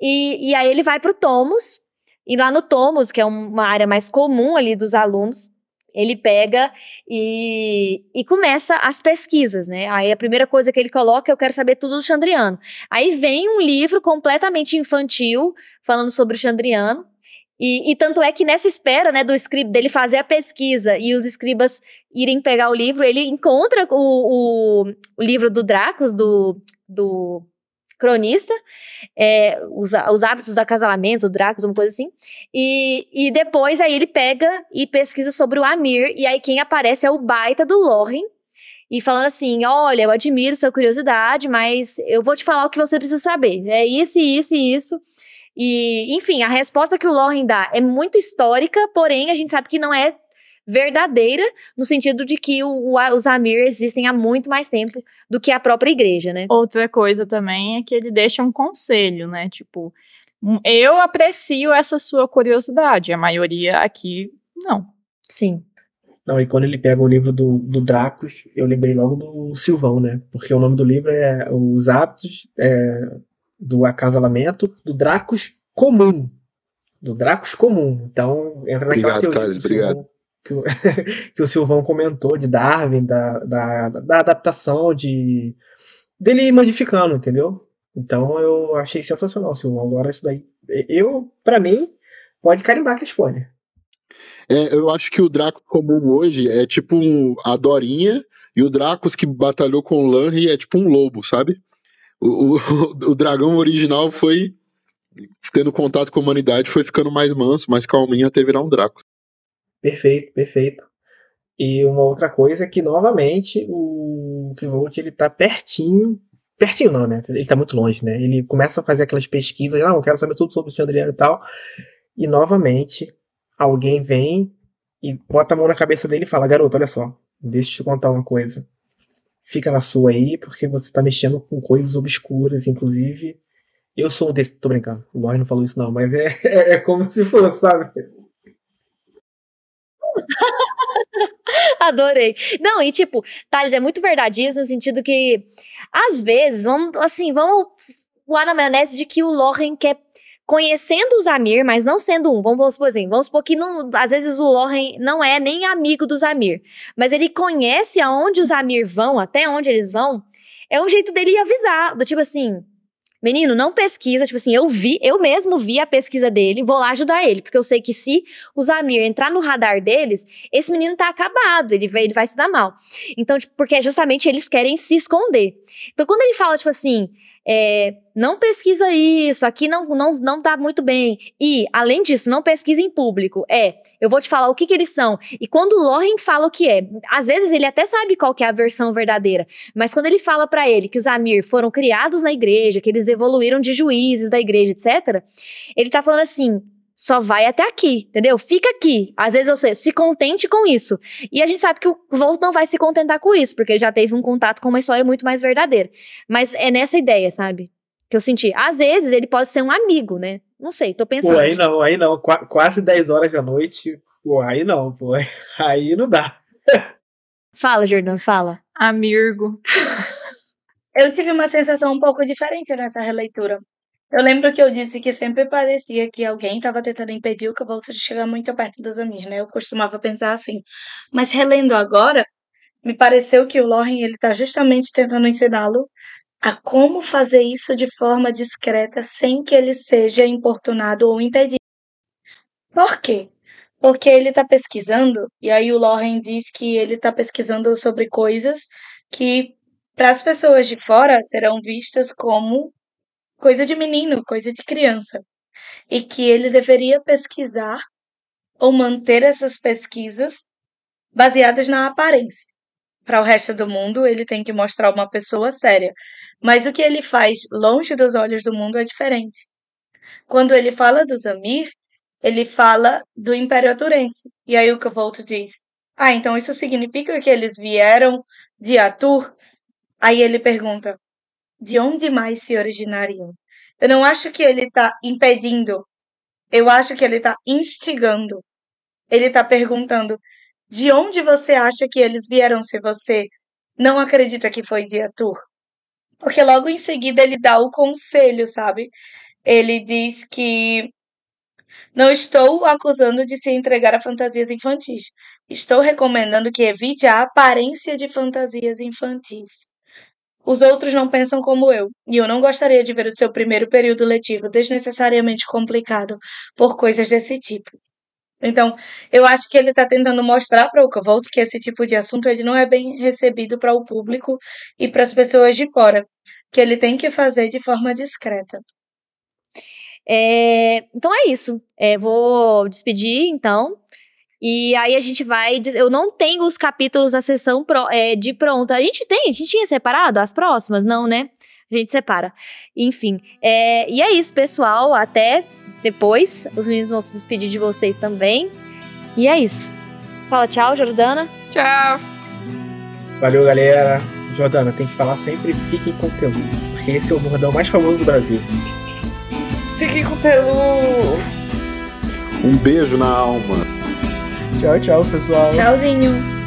S1: E, e aí ele vai pro Tomos, e lá no Tomos, que é uma área mais comum ali dos alunos, ele pega e, e começa as pesquisas, né? Aí a primeira coisa que ele coloca é eu quero saber tudo do Chandriano. Aí vem um livro completamente infantil falando sobre o Chandriano. E, e tanto é que nessa espera, né, do escriba, dele fazer a pesquisa e os escribas irem pegar o livro, ele encontra o, o, o livro do Dracos, do, do cronista, é, os, os hábitos do acasalamento, Dracos, uma coisa assim. E, e depois aí ele pega e pesquisa sobre o Amir, e aí quem aparece é o baita do Loren, e falando assim: olha, eu admiro sua curiosidade, mas eu vou te falar o que você precisa saber. É isso, isso e isso. E, enfim, a resposta que o Loren dá é muito histórica, porém a gente sabe que não é verdadeira, no sentido de que o, o, os Amir existem há muito mais tempo do que a própria igreja, né?
S5: Outra coisa também é que ele deixa um conselho, né? Tipo, eu aprecio essa sua curiosidade, a maioria aqui não.
S1: Sim.
S6: Não, e quando ele pega o livro do, do Dracos, eu lembrei logo do Silvão, né? Porque o nome do livro é Os Hábitos é, do Acasalamento do Dracos Comum. Do Dracos Comum. Então, entra naquela
S7: Obrigado,
S6: teoria.
S7: Thales, obrigado
S6: que o, que o Silvão comentou de Darwin, da, da, da adaptação de dele modificando, entendeu? Então eu achei sensacional, Silvão. Agora isso daí, eu, para mim, pode carimbar que é spoiler.
S7: É, eu acho que o Draco comum hoje é tipo um, a Dorinha e o Dracos que batalhou com o Lanry é tipo um lobo, sabe? O, o, o dragão original foi tendo contato com a humanidade, foi ficando mais manso, mais calminho até virar um Draco.
S6: Perfeito, perfeito. E uma outra coisa é que, novamente, o Kivolt, ele tá pertinho, pertinho não, né? Ele tá muito longe, né? Ele começa a fazer aquelas pesquisas, não, eu quero saber tudo sobre o Chandriano e tal, e novamente, alguém vem e bota a mão na cabeça dele e fala, garoto, olha só, deixa eu te contar uma coisa. Fica na sua aí, porque você tá mexendo com coisas obscuras, inclusive... Eu sou um desse... Tô brincando, o Lorde não falou isso não, mas é, é, é como se fosse, sabe?
S1: Adorei. Não, e tipo, Thales, é muito verdade isso no sentido que, às vezes, vamos, assim, vamos voar na maionese de que o Loren quer conhecendo os Amir, mas não sendo um. Vamos supor assim, vamos supor que não, às vezes o Loren não é nem amigo dos Amir, mas ele conhece aonde os Amir vão, até onde eles vão. É um jeito dele avisar, do tipo assim, Menino, não pesquisa, tipo assim, eu vi, eu mesmo vi a pesquisa dele, vou lá ajudar ele, porque eu sei que se o Zamir entrar no radar deles, esse menino tá acabado, ele vai, ele vai se dar mal. Então, tipo, porque é justamente eles querem se esconder. Então, quando ele fala, tipo assim, é, não pesquisa isso, aqui não, não, não tá muito bem. E, além disso, não pesquisa em público. É, eu vou te falar o que, que eles são. E quando o Loren fala o que é, às vezes ele até sabe qual que é a versão verdadeira, mas quando ele fala para ele que os Amir foram criados na igreja, que eles evoluíram de juízes da igreja, etc., ele tá falando assim: só vai até aqui, entendeu? Fica aqui. Às vezes você se contente com isso. E a gente sabe que o Volt não vai se contentar com isso, porque ele já teve um contato com uma história muito mais verdadeira. Mas é nessa ideia, sabe? Que eu senti. Às vezes ele pode ser um amigo, né? Não sei, tô pensando.
S6: Pô, aí não, aí não. Qu quase 10 horas da noite. Pô, aí não, pô. Aí não dá.
S1: fala, Jordan, fala.
S5: Amirgo.
S4: Eu tive uma sensação um pouco diferente nessa releitura. Eu lembro que eu disse que sempre parecia que alguém estava tentando impedir o Caboto de chegar muito perto do Zamir, né? Eu costumava pensar assim. Mas relendo agora, me pareceu que o Loren ele está justamente tentando ensiná-lo a como fazer isso de forma discreta sem que ele seja importunado ou impedido. Por quê? Porque ele está pesquisando, e aí o Loren diz que ele está pesquisando sobre coisas que, para as pessoas de fora, serão vistas como coisa de menino, coisa de criança. E que ele deveria pesquisar ou manter essas pesquisas baseadas na aparência. Para o resto do mundo, ele tem que mostrar uma pessoa séria. Mas o que ele faz longe dos olhos do mundo é diferente. Quando ele fala do Zamir, ele fala do Império Aturense. E aí o Cavolto diz: Ah, então isso significa que eles vieram de Arthur, aí ele pergunta: de onde mais se originariam? Eu não acho que ele está impedindo, eu acho que ele está instigando. Ele está perguntando: de onde você acha que eles vieram se você não acredita que foi de Arthur? Porque logo em seguida ele dá o conselho, sabe? Ele diz que não estou acusando de se entregar a fantasias infantis. Estou recomendando que evite a aparência de fantasias infantis. Os outros não pensam como eu, e eu não gostaria de ver o seu primeiro período letivo desnecessariamente complicado por coisas desse tipo. Então, eu acho que ele está tentando mostrar para o Cavolt que esse tipo de assunto ele não é bem recebido para o público e para as pessoas de fora, que ele tem que fazer de forma discreta.
S1: É, então é isso. É, vou despedir, então. E aí a gente vai. Eu não tenho os capítulos da sessão pro, é, de pronta. A gente tem? A gente tinha separado as próximas? Não, né? A gente separa. Enfim. É, e é isso, pessoal. Até depois. Os meninos vão se despedir de vocês também. E é isso. Fala tchau, Jordana.
S5: Tchau.
S6: Valeu, galera. Jordana, tem que falar sempre fique com conteúdo. Porque esse é o bordão mais famoso do Brasil.
S5: Fiquem com Telu.
S7: Um beijo na alma.
S2: Tchau, tchau, pessoal.
S4: Tchauzinho.